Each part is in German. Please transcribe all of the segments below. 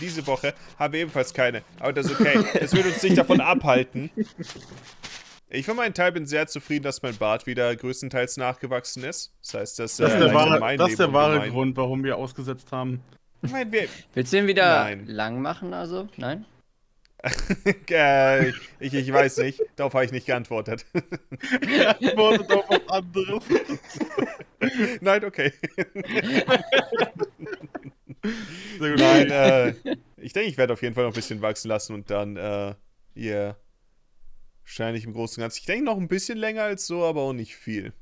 Diese Woche haben wir ebenfalls keine. Aber das ist okay. Das wird uns nicht davon abhalten. Ich für meinen Teil bin sehr zufrieden, dass mein Bart wieder größtenteils nachgewachsen ist. Das heißt, dass, Das ist äh, der wahre, mein das ist der wahre Grund, warum wir ausgesetzt haben. Ich wir, Willst du ihn wieder Nein. lang machen, also? Nein? äh, ich, ich weiß nicht. Darauf habe ich nicht geantwortet. Antwortet auf was anderes. Nein, okay. Sehr gut. Nein, äh, ich denke, ich werde auf jeden Fall noch ein bisschen wachsen lassen und dann, äh, ihr wahrscheinlich im Großen und Ganzen. Ich denke noch ein bisschen länger als so, aber auch nicht viel.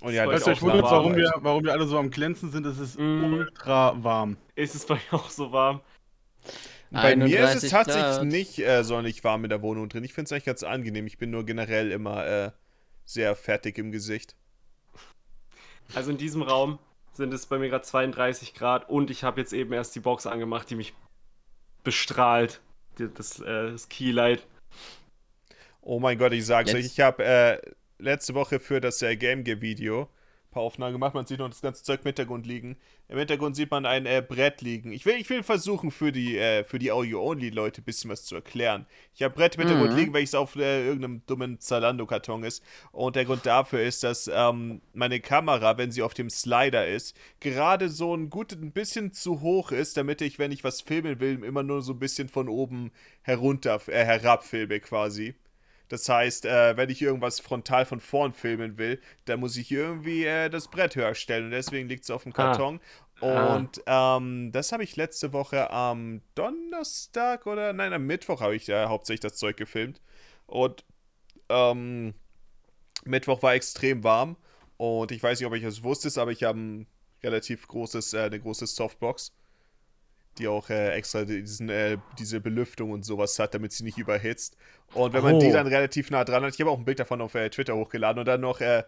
Und ja, das ich wundert, warum wir, warum wir alle so am Glänzen sind. Es ist Mm. ultra warm. Ist es bei mir auch so warm? Bei mir ist es 31 tatsächlich Grad. nicht äh, sonnig warm in der Wohnung drin. Ich finde es eigentlich ganz angenehm. Ich bin nur generell immer äh, sehr fertig im Gesicht. Also in diesem Raum sind es bei mir gerade 32 Grad und ich habe jetzt eben erst die Box angemacht, die mich bestrahlt. Das, äh, das Keylight. Oh mein Gott, ich sag's Jetzt- euch, ich habe äh, letzte Woche für das äh, Game Gear Video paar Aufnahmen gemacht. Man sieht noch das ganze Zeug im Hintergrund liegen. Im Hintergrund sieht man ein äh, Brett liegen. Ich will, ich will versuchen, für die, äh, für die Audio-Only-Leute ein bisschen was zu erklären. Ich habe Brett im Hintergrund Mhm. liegen, welches auf äh, irgendeinem dummen Zalando-Karton ist. Und der Grund dafür ist, dass ähm, meine Kamera, wenn sie auf dem Slider ist, gerade so ein gut ein bisschen zu hoch ist, damit ich, wenn ich was filmen will, immer nur so ein bisschen von oben herunter, äh, herab filme quasi. Das heißt, äh, wenn ich irgendwas frontal von vorn filmen will, dann muss ich irgendwie äh, das Brett höher stellen und deswegen liegt es auf dem Ah. Karton. Und ähm, das habe ich letzte Woche am Donnerstag oder nein, am Mittwoch habe ich äh, hauptsächlich das Zeug gefilmt. Und ähm, Mittwoch war extrem warm und ich weiß nicht, ob ich es wusste, aber ich habe ein relativ großes, äh, eine große Softbox, die auch äh, extra diesen, äh, diese Belüftung und sowas hat, damit sie nicht überhitzt. Und wenn man Oh. die dann relativ nah dran hat, ich habe auch ein Bild davon auf äh, Twitter hochgeladen und dann noch äh,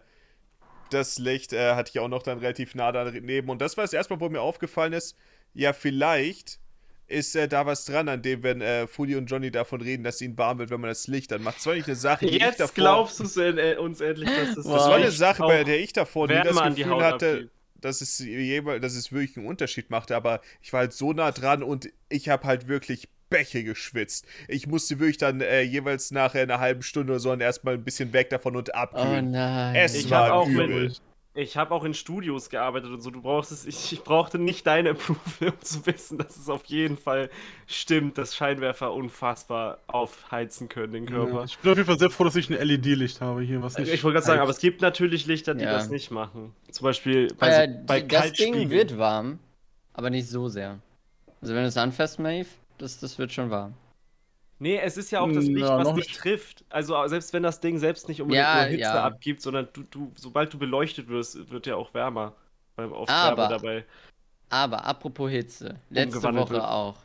das Licht äh, hatte ich auch noch dann relativ nah daneben. Und das war das erste Mal, wo mir aufgefallen ist, ja, vielleicht ist äh, da was dran, an dem, wenn äh, Fully und Johnny davon reden, dass ihnen warm wird, wenn man das Licht anmacht. Zwar nicht eine Sache, die ich Jetzt davor... glaubst du uns endlich, dass das Das war eine Sache, bei der ich davor nie das Gefühl hatte. Dass es, jeweils, dass es wirklich einen Unterschied machte, aber ich war halt so nah dran und ich habe halt wirklich Bäche geschwitzt. Ich musste wirklich dann äh, jeweils nach einer halben Stunde oder so dann erstmal ein bisschen weg davon und Oh abkühlen. nein. Es Ich war auch übel. mit- Ich habe auch in Studios gearbeitet und so. Du brauchst es. Ich, ich brauchte nicht deine Approval, um zu wissen, dass es auf jeden Fall stimmt, dass Scheinwerfer unfassbar aufheizen können den Körper. Ja, ich bin auf jeden Fall sehr froh, dass ich ein LED-Licht habe hier, was nicht. Ich wollte gerade sagen, aber es gibt natürlich Lichter, die Ja. das nicht machen. Zum Beispiel bei, äh, so, bei das. Ding wird warm, aber nicht so sehr. Also wenn du es anfasst, Maeve, das, das wird schon warm. Nee, es ist ja auch das Hm, Licht, ja, was dich nicht. trifft. Also selbst wenn das Ding selbst nicht unbedingt Ja, nur Hitze ja. abgibt, sondern du, du, sobald du beleuchtet wirst, wird ja auch wärmer. Beim Aber- dabei. Aber apropos Hitze, letzte Woche wird. auch.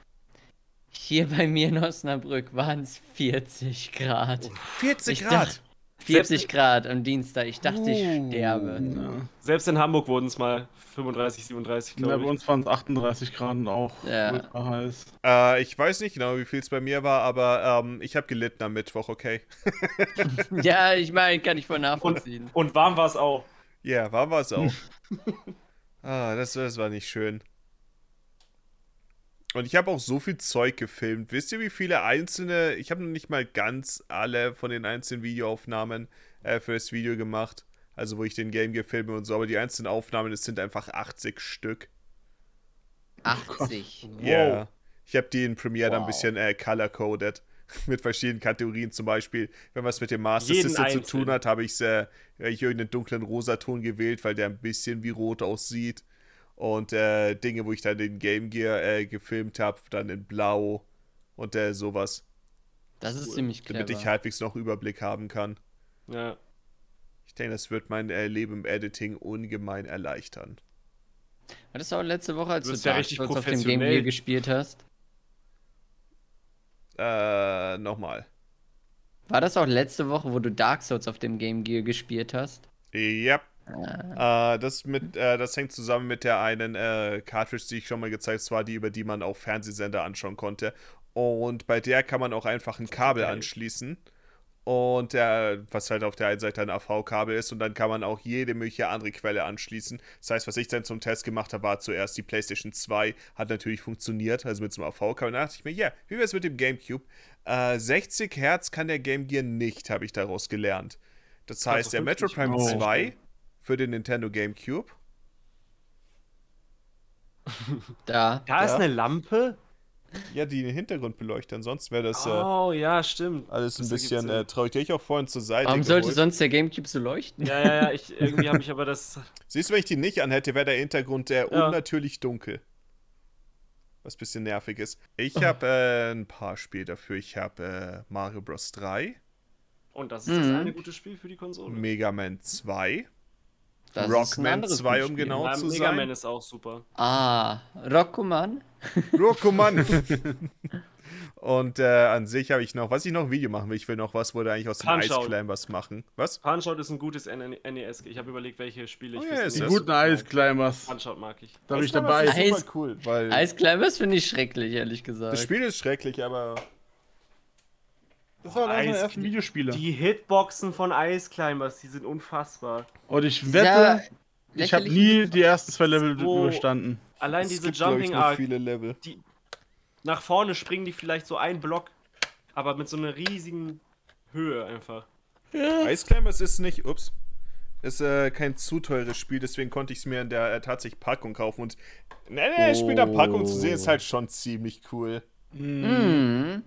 Hier bei mir in Osnabrück waren es 40 Grad. 40 Ich Grad. dachte- 40 Grad am Dienstag. Ich dachte, ich Uh. sterbe. Ja. Selbst in Hamburg wurden es mal 35, 37, Ja, glaube bei ich. uns waren es 38 Grad und auch Ja. heiß. Äh, ich weiß nicht genau, wie viel es bei mir war, aber ähm, ich habe gelitten am Mittwoch, okay. Ja, ich meine, kann ich voll nachvollziehen. Und warm war es auch. Ja, war was auch. ah, das, das war nicht schön. Und ich habe auch so viel Zeug gefilmt. Wisst ihr, wie viele einzelne. Ich habe noch nicht mal ganz alle von den einzelnen Videoaufnahmen äh, für das Video gemacht. Also, wo ich den Game gefilme und so. Aber die einzelnen Aufnahmen, es sind einfach 80 Stück. 80. Ja. Ich habe die in Premiere dann ein Wow. bisschen äh, color-coded. Mit verschiedenen Kategorien. Zum Beispiel, wenn was mit dem Master Jeden System zu tun hat, habe ich äh, ich irgendeinen dunklen Rosaton gewählt, weil der ein bisschen wie rot aussieht. Und äh, Dinge, wo ich dann den Game Gear äh, gefilmt habe, dann in blau und äh, sowas. Das ist ziemlich clever. Damit ich halbwegs noch Überblick haben kann. Ja. Ich denke, das wird mein äh, Leben im Editing ungemein erleichtern. Hattest du auch letzte Woche, als Du du ja Dark richtig Souls auf dem Game. Gear gespielt hast? Äh, nochmal. War das auch letzte Woche, wo du Dark Souls auf dem Game Gear gespielt hast? Yep. Äh, das, mit, äh, das hängt zusammen mit der einen äh, Cartridge, die ich schon mal gezeigt habe, die, über die man auch Fernsehsender anschauen konnte. Und bei der kann man auch einfach ein Kabel anschließen. Und äh, was halt auf der einen Seite ein AV-Kabel ist und dann kann man auch jede mögliche andere Quelle anschließen. Das heißt, was ich dann zum Test gemacht habe, war zuerst die PlayStation 2, hat natürlich funktioniert, also mit so einem AV-Kabel. Da dachte ich mir, ja, yeah, wie wäre es mit dem GameCube? Äh, 60 Hertz kann der Game Gear nicht, habe ich daraus gelernt. Das heißt, der Metro 50 Prime Oh. 2 für den Nintendo GameCube. Da. Da ist eine Lampe? Ja, die den Hintergrund beleuchten. Ansonsten wäre das äh, Oh, ja, stimmt. alles ein das bisschen äh, traurig. Die hab ich auch vorhin zur Seite Warum sollte geholt. sonst der Gamecube so leuchten? Ja, ja, ja, ich, irgendwie habe ich aber das. Siehst du, wenn ich die nicht anhätte, wäre der Hintergrund der Ja. unnatürlich dunkel. Was ein bisschen nervig ist. Ich habe äh, ein paar Spiele dafür. Ich habe äh, Mario Bros. 3, Und das ist das Mhm. eine gute Spiel für die Konsole. Mega Man 2, Das Rockman anderes 2, um genau Ja, zu Mega sein. Man ist auch super. Ah, Rockoman? Rokuman. Und äh, an sich habe ich noch, was ich noch ein Video machen will, ich will noch was, wo eigentlich aus dem Ice. Climbers machen. Was? Punch-Out ist ein gutes NES. Ich habe überlegt, welche Spiele ich Oh ist Die guten Ice Climbers. Punch-Out mag ich. Da bin ich dabei. Ice- super cool, weil Ice Climbers finde ich schrecklich, ehrlich gesagt. das Spiel ist schrecklich, aber Das war einer Ice- der ersten Videospiele. Die Hitboxen von Ice Climbers, die sind unfassbar. Und ich Ja, wette, ich habe nie die ersten zwei Level So. überstanden. Allein es diese gibt, Jumping Arc, viele Level. nach vorne springen die vielleicht so einen Block, aber mit so einer riesigen Höhe einfach. Ice Climbers ist nicht, ups, ist äh, kein zu teures Spiel, deswegen konnte ich es mir in der äh, tatsächlich Packung kaufen und ne, ne, Spiel in der Packung zu sehen ist halt schon ziemlich cool. Mhm.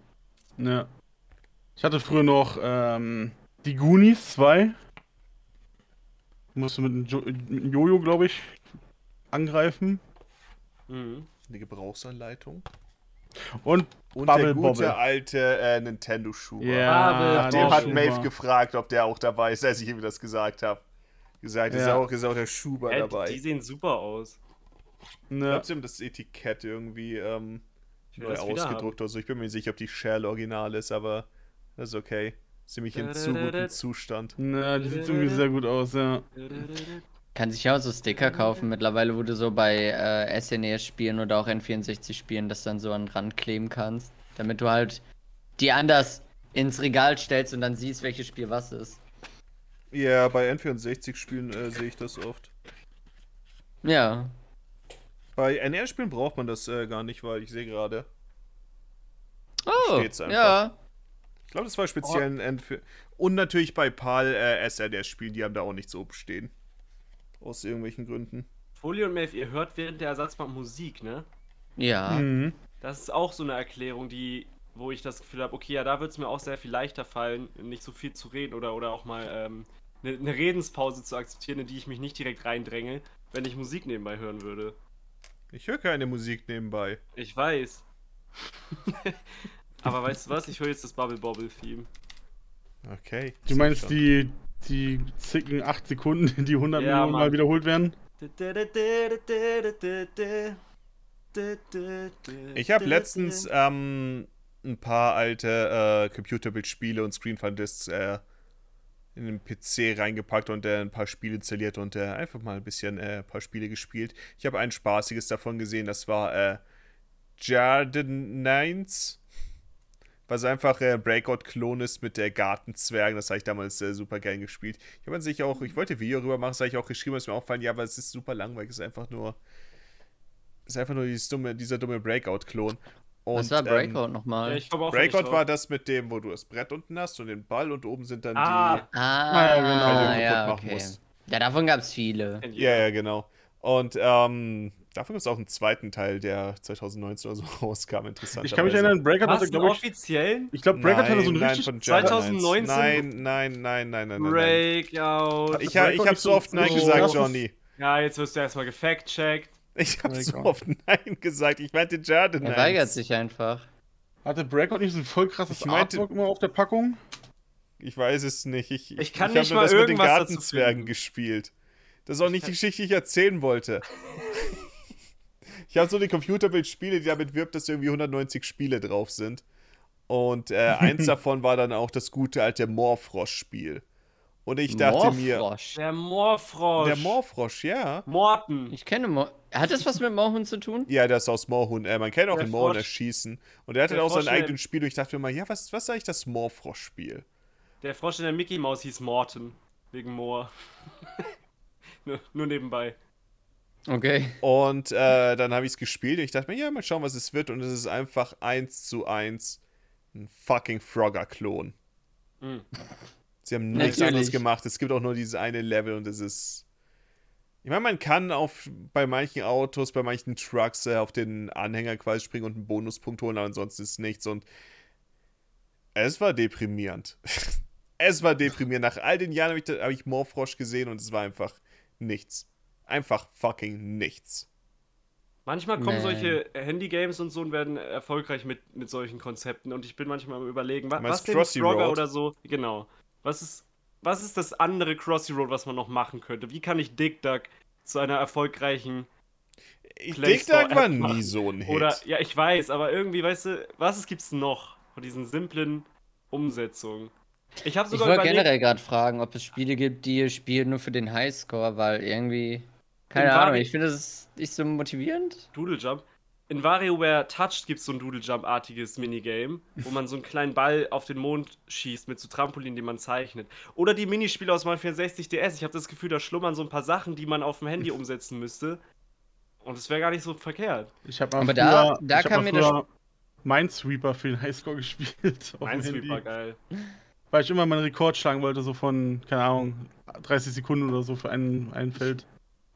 Ja. Ich hatte früher noch ähm, die Goonies 2. Musste mit einem Jo- mit einem Jojo, glaube ich, angreifen. Mhm. Eine Gebrauchsanleitung. Und Und Bubble der gute Bobble. alte äh, Nintendo Schuber. Bubble Nach dem Bobble. hat Maeve gefragt, ob der auch dabei ist, als ich ihm das gesagt habe. Gesagt, ist, Ja. auch, ist auch der Schuber Äh, dabei. die sehen super aus. Ich Ne, glaube, sie haben das Etikett irgendwie ähm, Ich neu ausgedruckt oder so. Ich bin mir nicht sicher, ob die Shell original ist, aber das ist okay. Ziemlich in zu gutem Zustand. ne, die sieht irgendwie sehr gut aus, ja. Kann sich ja auch so Sticker kaufen mittlerweile, wo du so bei äh, SNES-Spielen oder auch N64-Spielen das dann so an den Rand kleben kannst. Damit du halt die anders ins Regal stellst und dann siehst, welches Spiel was ist. Ja, bei N64-Spielen äh, sehe ich das oft. Ja. Bei NR-Spielen braucht man das äh, gar nicht, weil ich sehe gerade. Oh, steht's einfach. ja. Ich glaube, das war speziell ein N für. Und natürlich bei PAL äh, SNR-Spielen, die haben da auch nichts oben stehen. Aus irgendwelchen Gründen. Folie und Maeve, ihr hört während der Ersatzbank Musik, ne? Ja. Mhm. Das ist auch so eine Erklärung, die, wo ich das Gefühl habe, okay, ja, da wird es mir auch sehr viel leichter fallen, nicht so viel zu reden oder, oder auch mal ähm, eine, eine Redenspause zu akzeptieren, in die ich mich nicht direkt reindränge, wenn ich Musik nebenbei hören würde. Ich höre keine Musik nebenbei. Ich weiß. Aber weißt du was? Ich höre jetzt das Bubble Bobble Theme. Okay. Du meinst die, die zicken 8 Sekunden, die 100 Ja, Millionen Mal Mann. wiederholt werden? Ich habe letztens ähm, ein paar alte äh, Computerbild-Spiele und Screen Fun Discs äh, in den PC reingepackt und äh, ein paar Spiele installiert und äh, einfach mal ein bisschen äh, ein paar Spiele gespielt. Ich habe ein spaßiges davon gesehen, das war äh, Jarden Nines. Was einfach äh, Breakout-Klon ist mit der Gartenzwergen. Das habe ich damals äh, super gern gespielt. Ich habe an sich auch, ich wollte ein Video rüber machen, das habe ich auch geschrieben, ist mir aufgefallen, ja, aber es ist super langweilig. Es ist einfach nur. Es ist einfach nur dieses dumme, dieser dumme Breakout-Klon. Was war ähm, Breakout nochmal? Komme auch Breakout nicht war das mit dem, wo du das Brett unten hast und den Ball und oben sind dann Ah. die. ah, ja, genau. ja, okay. musst. Ja, davon gab es viele. Ja, ja, genau. Und ähm, davon gibt es auch einen zweiten Teil, der 2019 oder so rauskam. Interessant. Ich kann mich erinnern, Breakout hatte, einen glaube ich. offiziellen? Ich glaube, Breakout hatte so ein nein, richtig. von Jarden 2019? Nein, nein, nein, nein, nein. Breakout. Ich, ha- ich habe so oft Nein gesagt, Johnny. Ja, jetzt wirst du erstmal gefact-checkt. Ich habe so oft Nein gesagt. Ich meinte Jarden Er weigert sich einfach. Hatte Breakout nicht so ein voll krasses Artwork immer auf der Packung? Ich weiß es nicht. Ich, Ich kann ich nicht mal das mit den Gartenzwergen gespielt. Das ist auch nicht die Geschichte, die ich erzählen wollte. ich habe so eine Computerbild-Spiele, die damit wirbt, dass irgendwie 190 Spiele drauf sind. Und äh, eins davon war dann auch das gute alte Moorfrosch-Spiel. Und ich dachte mir, Moorfrosch. Der Moorfrosch. der Moorfrosch, ja. Morten. Ich kenne Moor. Hat das was mit Moorhund zu tun? Ja, der ist aus Moorhuhn. Äh, man kennt auch Der den Moorhund Frosch. erschießen. Und er hatte Der auch sein eigenes Spiel. Und ich dachte mir mal, ja, was, was ist eigentlich das Moorfrosch-Spiel? der Frosch in der Mickey Maus hieß Morton. Wegen Moor. nur, nur nebenbei. Okay. Und äh, dann habe ich es gespielt und ich dachte mir, ja, mal schauen, was es wird. Und es ist einfach eins zu eins ein fucking Frogger-Klon. Mhm. Sie haben nichts Natürlich. anderes gemacht. Es gibt auch nur dieses eine Level und es ist. Ich meine, man kann auf, bei manchen Autos, bei manchen Trucks äh, auf den Anhänger quasi springen und einen Bonuspunkt holen, aber ansonsten ist nichts. Und es war deprimierend. es war deprimierend. Nach all den Jahren habe ich, hab ich Morfrosch gesehen und es war einfach nichts. Einfach fucking nichts. Manchmal kommen Nee. solche Handy-Games und so und werden erfolgreich mit, mit solchen Konzepten. Und ich bin manchmal am überlegen, wa was denn Crossy Frogger Road? oder so. Genau. Was ist, was ist das andere Crossy Road, was man noch machen könnte? Wie kann ich Dick Duck zu einer erfolgreichen Store da war nie machen. so ein Hit. Oder, ja, ich weiß, aber irgendwie, weißt du, was gibt's noch von diesen simplen Umsetzungen? Ich habe Ich wollte generell gerade fragen, ob es Spiele gibt, die ihr spielt nur für den Highscore, weil irgendwie. Keine In Ahnung, Vari- ich finde das nicht so motivierend. Doodle Jump. In WarioWare Touched gibt es so ein Doodle Jump-artiges Minigame, wo man so einen kleinen Ball auf den Mond schießt mit so Trampolin, die man zeichnet. Oder die Minispiele aus Mario 64 DS. Ich habe das Gefühl, da schlummern so ein paar Sachen, die man auf dem Handy umsetzen müsste. Und es wäre gar nicht so verkehrt. Ich habe mal Aber früher, da- da ich hab kann mal mir das- Minesweeper für den Highscore gespielt. Minesweeper, geil. Weil ich immer meinen Rekord schlagen wollte, so von, keine Ahnung, 30 Sekunden oder so für ein, ein Feld.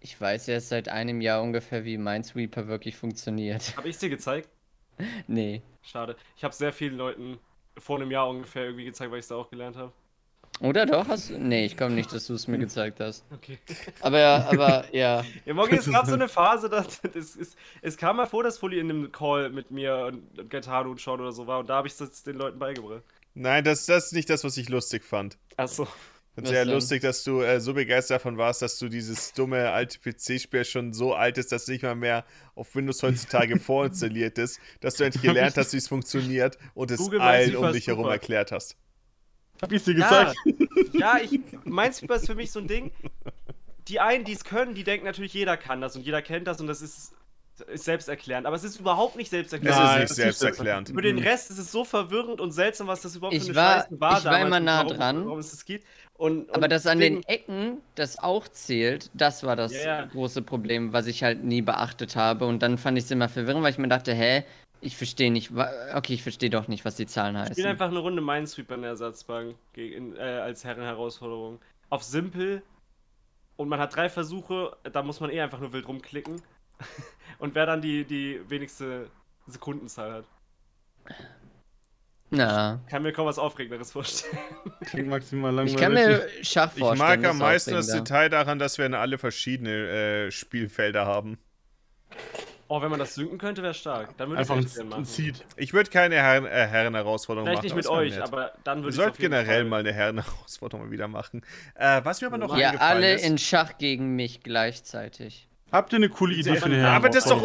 Ich weiß jetzt seit einem Jahr ungefähr, wie Minesweeper wirklich funktioniert. Habe ich dir gezeigt? nee. Schade. Ich habe sehr vielen Leuten vor einem Jahr ungefähr irgendwie gezeigt, weil ich es da auch gelernt habe. Oder doch? Hast du. Nee, ich glaube nicht, dass du es mir gezeigt hast. Okay. Aber ja, aber ja. Ja, Morgen, es gab so eine Phase, dass es, es, es kam mal vor, dass Fully in einem Call mit mir und Gaetano und Sean oder so war und da habe ich es den Leuten beigebracht. Nein, das, das ist nicht das, was ich lustig fand. Achso. Ich Was sehr denn? lustig, dass du äh, so begeistert davon warst, dass du dieses dumme alte PC-Spiel schon so alt ist, dass es nicht mal mehr auf Windows heutzutage vorinstalliert ist, dass du endlich gelernt hast, wie es funktioniert und es Google allen um dich herum super. erklärt hast. Hab ich dir Ja, gesagt? ja, ich, Minesweeper ist für mich so ein Ding. Die einen, die es können, die denken natürlich, jeder kann das und jeder kennt das und das ist, ist selbsterklärend. Aber es ist überhaupt nicht Es selbsterklärend. Nein, das ist nicht selbsterklärend. Für den Rest ist es so verwirrend und seltsam, was das überhaupt Ich für eine war- Scheiße war ich war damals immer und nah warum, dran. Warum es das gibt. Und, und Aber das an den Ecken, das auch zählt, das war das ja. große Problem, was ich halt nie beachtet habe. Und dann fand ich es immer verwirrend, weil ich mir dachte, hä, ich verstehe nicht, okay, ich verstehe doch nicht, was die Zahlen Ich spiele heißen. einfach eine Runde Minesweeper in der Ersatzbank gegen, äh, als Herrenherausforderung. Auf simpel. Und man hat drei Versuche, da muss man eh einfach nur wild rumklicken. Und wer dann die, die wenigste Sekundenzahl hat. Na, Kann mir kaum was Aufregenderes vorstellen. Klingt maximal langweilig. ich kann mir Schach Ich vorstellen. mag das am ist meisten das. Detail daran, dass wir in alle verschiedene äh, Spielfelder haben. Oh, wenn man das synken könnte, wäre stark. Dann würde ich Einfach ein. Seed. Ich würde keine Herren, äh, Herrenherausforderung Vielleicht machen. nicht mit es euch, nett. aber dann würde ich auf jeden generell Fall- mal eine Herrenherausforderung mal wieder machen. Äh, was mir aber noch Ja, eingefallen alle ist, in Schach gegen mich gleichzeitig. Habt ihr eine coole Idee für eine aber das doch,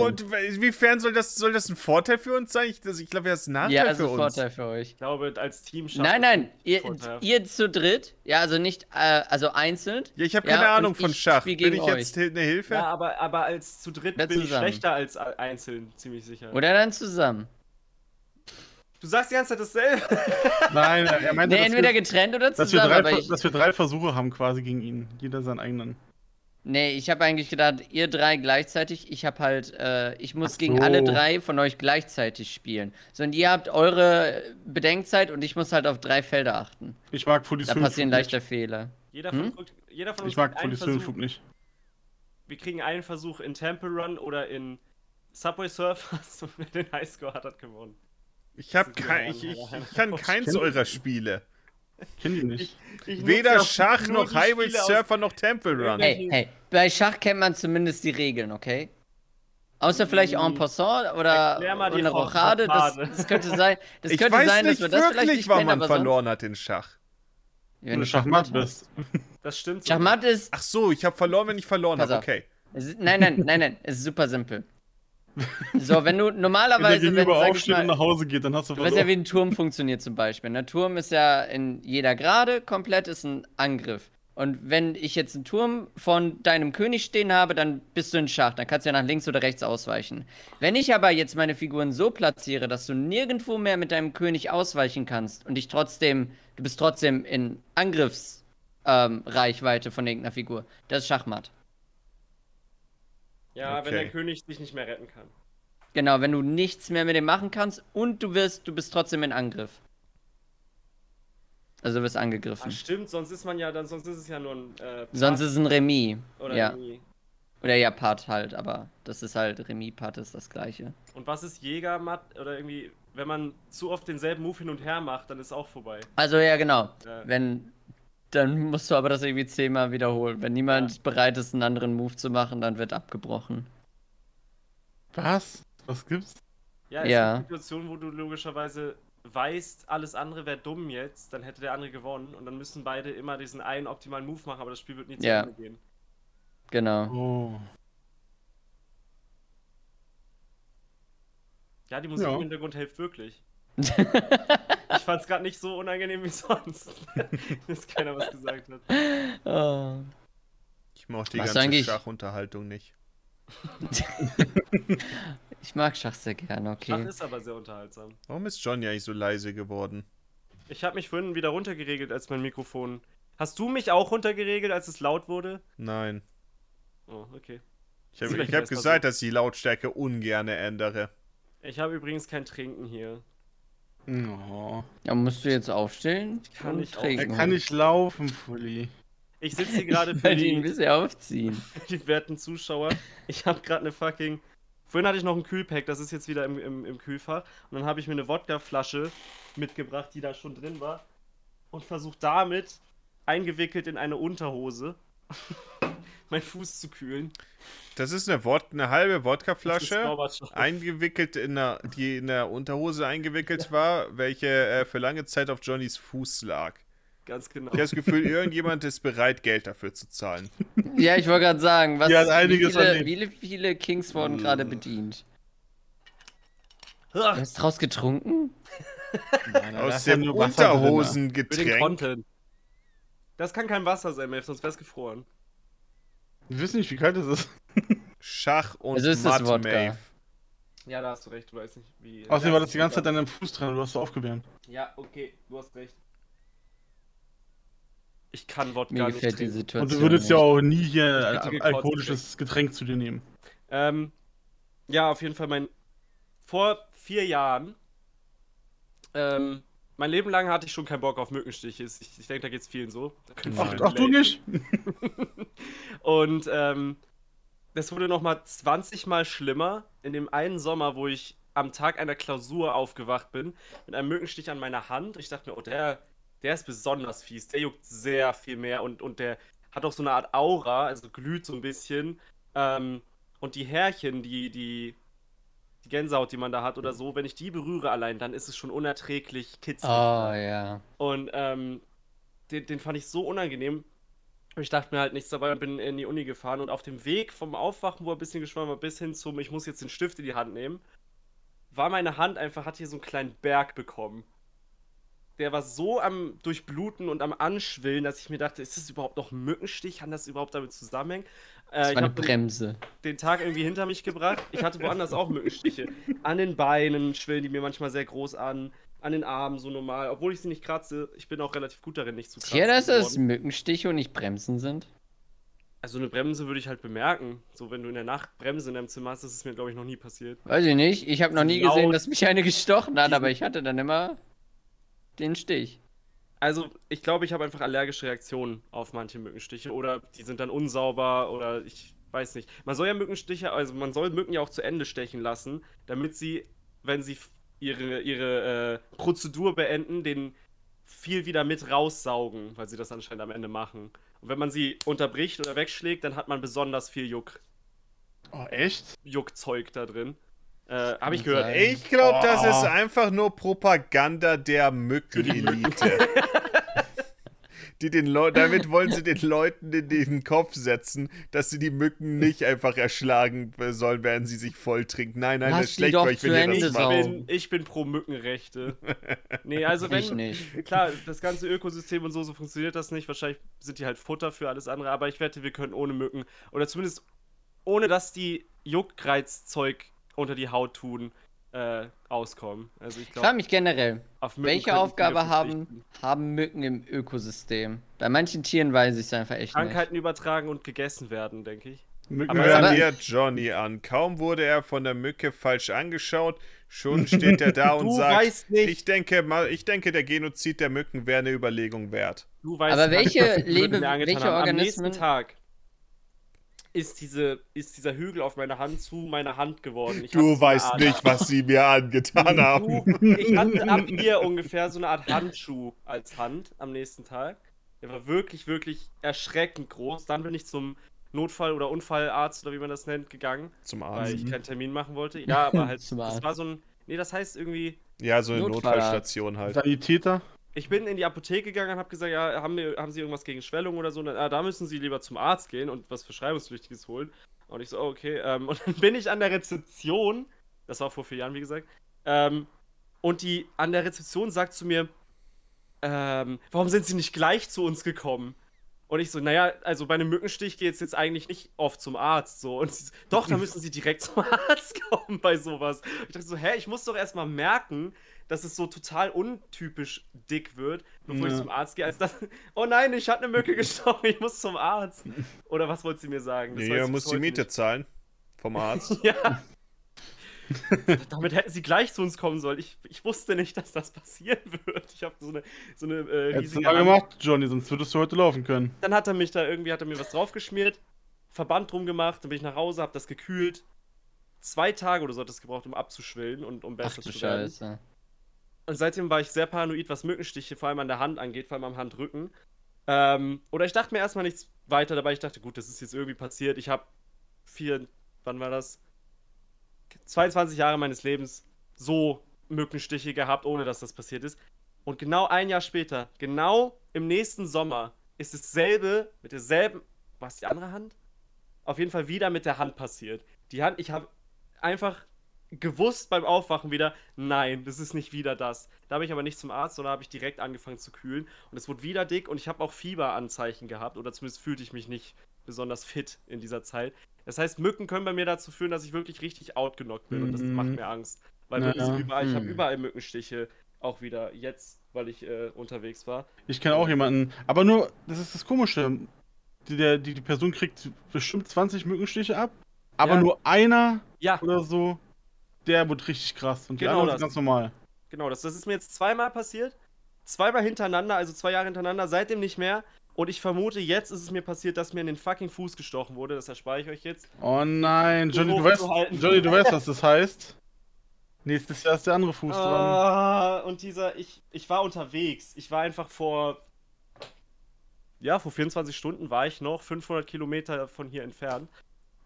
inwiefern soll das, soll das ein Vorteil für uns sein? Ich, das- ich glaube, das ist ein Nachteil Ja, für also uns. Vorteil für euch. Ich glaube, als Team schafft Nein, nein, ihr, ihr zu dritt, ja, also nicht, äh, also einzeln. Ja, ich habe Ja, keine Ahnung von Schach. Bin ich jetzt euch. eine Hilfe? Ja, aber, aber als zu dritt Wer bin ich zusammen? schlechter als einzeln, ziemlich sicher. Oder dann zusammen. Du sagst die ganze Zeit dasselbe. Nein, er meinte, Nee, entweder wir, getrennt oder dass, wir zusammen, drei, aber Ver- ich, dass wir drei Versuche haben quasi gegen ihn. Jeder seinen eigenen. Nee, ich habe eigentlich gedacht, ihr drei gleichzeitig, ich habe halt, äh, ich muss Ach gegen so. alle drei von euch gleichzeitig spielen. So, und ihr habt eure Bedenkzeit und ich muss halt auf drei Felder achten. Ich mag Fully Da passieren leichter nicht. Fehler. Jeder von, Hm? jeder von uns Ich mag kriegt einen Fully Swim Versuch. Flug nicht. Wir kriegen einen Versuch in Temple Run oder in Subway Surfers und wer den Highscore hat, hat gewonnen. Ich, hab kein, ich, ich, ich kann keins eurer Spiele. Kenn die nicht. Ich nutze Weder Schach noch Highway Surfer noch Temple Run. Hey, hey, bei Schach kennt man zumindest die Regeln, okay? Außer vielleicht en passant oder die eine Ro- Rochade, das, das könnte sein, das ich könnte weiß sein, dass nicht wir das vielleicht wirklich, nicht wann man verloren hat in Schach. Wenn Wenn du Schachmatt bist. Das stimmt. so. Schachmatt ist, Ach so, ich habe verloren, wenn ich verloren habe. Okay. ist, nein, nein, nein, nein, es ist super simpel. So, wenn du Wenn der normalerweise, wenn, sag ich aufsteht und mal, nach Hause geht, dann hast du du weißt ja, wie ein Turm funktioniert zum Beispiel. Der Turm ist ja in jeder Gerade komplett ist ein Angriff. Und wenn ich jetzt einen Turm von deinem König stehen habe, dann bist du in Schach. Dann kannst du ja nach links oder rechts ausweichen. Wenn ich aber jetzt meine Figuren so platziere, dass du nirgendwo mehr mit deinem König ausweichen kannst und dich trotzdem, du bist trotzdem in Angriffsreichweite ähm, von irgendeiner Figur, das ist Schachmatt. Ja, Okay. wenn der König sich nicht mehr retten kann. Genau, wenn du nichts mehr mit dem machen kannst und du wirst, du bist trotzdem in Angriff. Also du wirst angegriffen. stimmt, sonst ist man ja dann, sonst ist es ja nur ein äh, Sonst ist es ein Remis. oder ja. irgendwie. Oder ja, Part halt, aber das ist halt Remis, Part ist das gleiche. Und was ist Jägermatt oder irgendwie, wenn man zu oft denselben Move hin und her macht, dann ist auch vorbei. Also ja, genau. Ja. Wenn, dann musst du aber das irgendwie zehnmal wiederholen. Wenn niemand bereit ist, einen anderen Move zu machen, dann wird abgebrochen. Was? Was gibt's? Ja, es Ja. gibt Situationen, wo du logischerweise weißt, alles andere wäre dumm jetzt, dann hätte der andere gewonnen und dann müssen beide immer diesen einen optimalen Move machen, aber das Spiel wird nie zu Ja. Ende gehen. Genau. Oh. Ja, die Musik Ja. im Hintergrund hilft wirklich. Ich fand es gerade nicht so unangenehm wie sonst, dass keiner was gesagt hat. oh. Ich mochte die Was ganze Schachunterhaltung nicht. Ich mag Schach sehr gerne, Schach okay. ist aber sehr unterhaltsam. Warum ist Johnny eigentlich so leise geworden? Ich habe mich vorhin wieder runtergeregelt, als mein Mikrofon. Hast du mich auch runtergeregelt, als es laut wurde? Nein. Oh, okay. Ich habe hab gesagt, so. dass ich die Lautstärke ungern ändere. Ich habe übrigens kein Trinken hier. Oh. Ja, musst du jetzt aufstehen? Ich kann nicht Er trinken? kann nicht laufen, Fully. Ich sitze hier gerade für die ein die, bisschen aufziehen. die werten Zuschauer. Ich habe gerade eine fucking. Vorhin hatte ich noch ein Kühlpack, das ist jetzt wieder im, im, im Kühlfach. Und dann habe ich mir eine Wodkaflasche mitgebracht, die da schon drin war. Und versucht damit, eingewickelt in eine Unterhose, meinen Fuß zu kühlen. Das ist eine, Wod eine halbe Wodkaflasche, eingewickelt in der, die in der Unterhose eingewickelt war, welche äh, für lange Zeit auf Johnnys Fuß lag. Ganz genau. Ich habe das Gefühl, irgendjemand ist bereit, Geld dafür zu zahlen. Ja, ich wollte gerade sagen, was, wie, viele, wie viele Kings wurden gerade bedient? Du Ah, hast draus getrunken? Nein, Aus ja dem Unterhosengetränk. Content. Das kann kein Wasser sein, Melf, sonst wär's gefroren. Wir wissen nicht, wie kalt es ist. Schach und Also ist das Matt Wodka. Maeve. Ja, da hast du recht, du weißt nicht, wie. Außerdem Ja, war das die ganze Zeit an deinem Fuß dran und du hast so aufgewärmt. Ja, okay, du hast recht. Ich kann Wodka Mir nicht gefällt die trinken. Situation. Und du würdest ja nicht. auch nie hier ein gekotzt, alkoholisches Getränk zu dir nehmen. Ähm, ja, auf jeden Fall mein. Vor vier Jahren. Ähm, mein Leben lang hatte ich schon keinen Bock auf Mückenstiche. Ich, ich denke, da geht's vielen so. Ach, ach du nicht? Und ähm, das wurde nochmal 20 Mal schlimmer in dem einen Sommer, wo ich am Tag einer Klausur aufgewacht bin, mit einem Mückenstich an meiner Hand. Ich dachte mir, oh, der, der ist besonders fies. Der juckt sehr viel mehr und, und der hat auch so eine Art Aura, also glüht so ein bisschen. Ähm, und die Härchen, die, die, die Gänsehaut, die man da hat oder so, wenn ich die berühre allein, dann ist es schon unerträglich kitzlig. Oh ja. Und ähm, den, den fand ich so unangenehm. Ich dachte mir halt nichts dabei und bin in die Uni gefahren. Und auf dem Weg vom Aufwachen, wo er ein bisschen geschwommen war, bis hin zum, ich muss jetzt den Stift in die Hand nehmen, war meine Hand einfach, hat hier so einen kleinen Berg bekommen. Der war so am Durchbluten und am Anschwillen, dass ich mir dachte, ist das überhaupt noch Mückenstich? Kann das überhaupt damit zusammenhängen? Äh, Das ich war eine Bremse. den Tag irgendwie hinter mich gebracht. Ich hatte woanders auch Mückenstiche. An den Beinen schwillen die mir manchmal sehr groß an. An den Armen so normal. Obwohl ich sie nicht kratze. Ich bin auch relativ gut darin, nicht zu kratzen. Tja, dass es. Mückenstiche und nicht Bremsen sind. Also eine Bremse würde ich halt bemerken. So, wenn du in der Nacht Bremse in deinem Zimmer hast, das ist mir, glaube ich, noch nie passiert. Weiß ich nicht. Ich habe noch nie Laut. gesehen, dass mich eine gestochen hat, aber ich hatte dann immer den Stich. Also, ich glaube, ich habe einfach allergische Reaktionen auf manche Mückenstiche. Oder die sind dann unsauber oder ich weiß nicht. Man soll ja Mückenstiche, also man soll Mücken ja auch zu Ende stechen lassen, damit sie, wenn sie ihre, ihre äh, Prozedur beenden, den viel wieder mit raussaugen, weil sie das anscheinend am Ende machen. Und wenn man sie unterbricht oder wegschlägt, dann hat man besonders viel Juck, Oh, echt? Juckzeug da drin. Äh, habe ich gehört. Ich glaube, das Oh. ist einfach nur Propaganda der Mückenelite. die den Leu damit wollen sie den Leuten in den Kopf setzen, dass sie die Mücken nicht einfach erschlagen sollen, während sie sich voll trinken. Nein, nein, Lass das ist schlecht für euch, wenn ihr das Ich macht. saugen. bin, ich bin pro Mückenrechte. Nee, also Ich wenn. nicht. Klar, das ganze Ökosystem und so, so funktioniert das nicht. Wahrscheinlich sind die halt Futter für alles andere, aber ich wette, wir können ohne Mücken oder zumindest ohne dass die Juckreizzeug unter die Haut tun, äh, auskommen. Also ich Ich frage mich generell, auf Mücken welche Aufgabe haben, haben Mücken im Ökosystem? Bei manchen Tieren weiß ich es einfach echt nicht. Krankheiten übertragen und gegessen werden, denke ich. Mücken Aber- Hör werden- Aber- dir Johnny an. Kaum wurde er von der Mücke falsch angeschaut, schon steht er da und Du sagt, weißt nicht. ich denke mal, ich denke, der Genozid der Mücken wäre eine Überlegung wert. Du weißt Aber nicht, welche Lebe- welche haben. Am Organismen- nächsten Tag ist, diese, ist dieser Hügel auf meiner Hand zu meiner Hand geworden. Ich Du weißt Art- nicht, was sie mir angetan haben. Du, ich hatte ab hier ungefähr so eine Art Handschuh als Hand am nächsten Tag. Der war wirklich, wirklich erschreckend groß. Dann bin ich zum Notfall- oder Unfallarzt oder wie man das nennt, gegangen, Zum weil Arzt. ich keinen Termin machen wollte. Ja, aber halt, Zum das war so ein. Nee, das heißt irgendwie. Ja, so eine. Notfallstation halt. Sanitäter. Ich bin in die Apotheke gegangen und habe gesagt, ja, haben, wir, haben Sie irgendwas gegen Schwellung oder so? Dann, ah, da müssen Sie lieber zum Arzt gehen und was Verschreibungspflichtiges holen. Und ich so, oh, okay. Ähm, und dann bin ich an der Rezeption, das war vor vier Jahren, wie gesagt, ähm, und die an der Rezeption sagt zu mir, ähm, warum sind Sie nicht gleich zu uns gekommen? Und ich so, naja, also bei einem Mückenstich geht es jetzt eigentlich nicht oft zum Arzt. So. Und sie doch, da müssen Sie direkt zum Arzt kommen bei sowas. Ich dachte so, hä, ich muss doch erstmal merken, dass es so total untypisch dick wird, bevor ich Ja. zum Arzt gehe, als das, oh nein, ich hatte eine Mücke gestochen, ich muss zum Arzt. Oder was wollt sie mir sagen? Das Nee, er ich muss die Miete nicht. zahlen. Vom Arzt. Ja. Damit hätten sie gleich zu uns kommen sollen. Ich, ich wusste nicht, dass das passieren wird. Ich habe so eine, so eine äh, Hättest du riesige mal Hand- gemacht, Johnny, sonst würdest du heute laufen können. Dann hat er mich da irgendwie, hat er mir was draufgeschmiert, Verband drum gemacht, dann bin ich nach Hause, hab das gekühlt. Zwei Tage oder so hat das gebraucht, um abzuschwillen und um Ach besser du zu werden. Scheiße. Und seitdem war ich sehr paranoid, was Mückenstiche vor allem an der Hand angeht, vor allem am Handrücken. Ähm, oder ich dachte mir erstmal nichts weiter dabei. Ich dachte, gut, das ist jetzt irgendwie passiert. Ich habe vier, wann war das? 22 Jahre meines Lebens so Mückenstiche gehabt, ohne dass das passiert ist. Und genau ein Jahr später, genau im nächsten Sommer, ist dasselbe mit derselben, was die andere Hand? Auf jeden Fall wieder mit der Hand passiert. Die Hand, ich habe einfach gewusst beim Aufwachen wieder, nein, das ist nicht wieder das. Da bin ich aber nicht zum Arzt, sondern habe ich direkt angefangen zu kühlen. Und es wurde wieder dick und ich habe auch Fieberanzeichen gehabt. Oder zumindest fühlte ich mich nicht besonders fit in dieser Zeit. Das heißt, Mücken können bei mir dazu führen, dass ich wirklich richtig outgenockt bin. Und das Mhm. macht mir Angst. Weil sind ja. überall, ich habe Mhm. überall Mückenstiche. Auch wieder jetzt, weil ich äh, unterwegs war. Ich kenne auch jemanden. Aber nur, das ist das Komische. Die, der, die, die Person kriegt bestimmt 20 Mückenstiche ab. Aber Ja. nur einer Ja, oder so, der wird richtig krass. Und die Genau anderen sind ganz normal. Genau, das, das ist mir jetzt zweimal passiert. Zweimal hintereinander, also zwei Jahre hintereinander, seitdem nicht mehr. Und ich vermute, jetzt ist es mir passiert, dass mir in den fucking Fuß gestochen wurde. Das erspare ich euch jetzt. Oh nein, Johnny, du weißt. Johnny, du weißt, was das heißt. Nächstes Jahr ist der andere Fuß dran. Ah, und dieser, ich, ich war unterwegs. Ich war einfach vor, ja, vor 24 Stunden war ich noch 500 Kilometer von hier entfernt.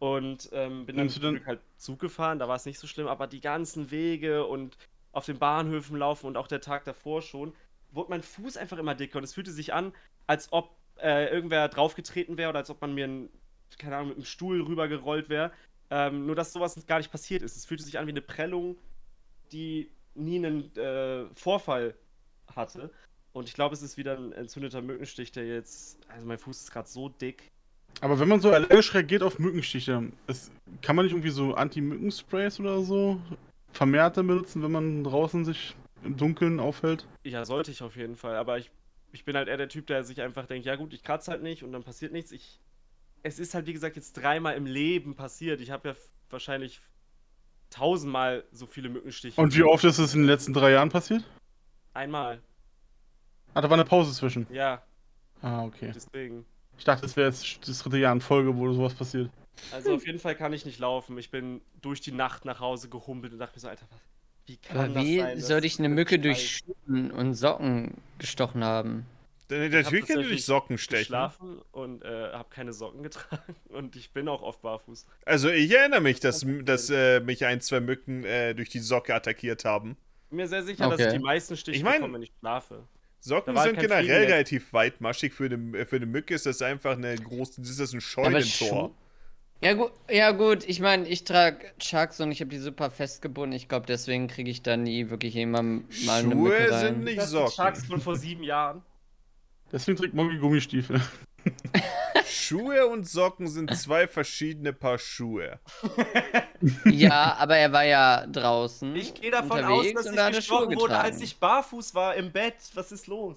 Und ähm, bin dann, Nimmst dann- Glück halt Zug gefahren, da war es nicht so schlimm, aber die ganzen Wege und auf den Bahnhöfen laufen und auch der Tag davor schon, wurde mein Fuß einfach immer dicker und es fühlte sich an, als ob äh, irgendwer draufgetreten wäre oder als ob man mir, ein, keine Ahnung, mit einem Stuhl rübergerollt wäre. Ähm, nur, dass sowas gar nicht passiert ist. Es fühlte sich an wie eine Prellung, die nie einen äh, Vorfall hatte. Und ich glaube, es ist wieder ein entzündeter Mückenstich, der jetzt. Also, mein Fuß ist gerade so dick. Aber wenn man so allergisch reagiert auf Mückenstiche, es, kann man nicht irgendwie so Anti-Mücken-Sprays oder so vermehrter benutzen, wenn man draußen sich im Dunkeln aufhält? Ja, sollte ich auf jeden Fall. Aber ich, ich bin halt eher der Typ, der sich einfach denkt: Ja, gut, ich kratze halt nicht und dann passiert nichts. Ich, es ist halt, wie gesagt, jetzt dreimal im Leben passiert. Ich habe ja wahrscheinlich tausendmal so viele Mückenstiche. Und wie oft ist es in den letzten drei Jahren passiert? Einmal. Ah, da war eine Pause zwischen. Ja, Ah, okay. deswegen. Ich dachte, es wäre jetzt das dritte Jahr in Folge, wo sowas passiert. Also auf jeden Fall kann ich nicht laufen. Ich bin durch die Nacht nach Hause gehumpelt und dachte mir so, Alter, was, wie kann Aber das wie sein? dass soll dich eine Mücke durch Schuhen und Socken gestochen haben? Typ kann tatsächlich durch Socken stechen. geschlafen und äh, habe keine Socken getragen und ich bin auch oft barfuß. Also ich erinnere mich, dass, dass äh, mich ein, zwei Mücken äh, durch die Socke attackiert haben. Bin mir sehr sicher, dass Okay. ich die meisten Stiche Ich mein- bekomme, wenn ich schlafe. Socken sind generell relativ weitmaschig. Für eine, für eine Mücke ist das einfach eine große, ist das ein Scheunentor. Schuh- Ja, gut, ja, gut. ich meine, ich trage Chucks und ich habe die super festgebunden. Ich glaube, deswegen kriege ich da nie wirklich jemand mal eine Schuhe Mücke rein. sind nicht Das sind Socken. Chucks von vor sieben Jahren. Deswegen trägt Mogi Gummistiefel. Schuhe und Socken sind zwei verschiedene Paar Schuhe. Ja, aber er war ja draußen. Ich gehe davon aus, unterwegs dass und ich da hat er Schuhe gestochen wurde, getragen. als ich barfuß war im Bett. Was ist los?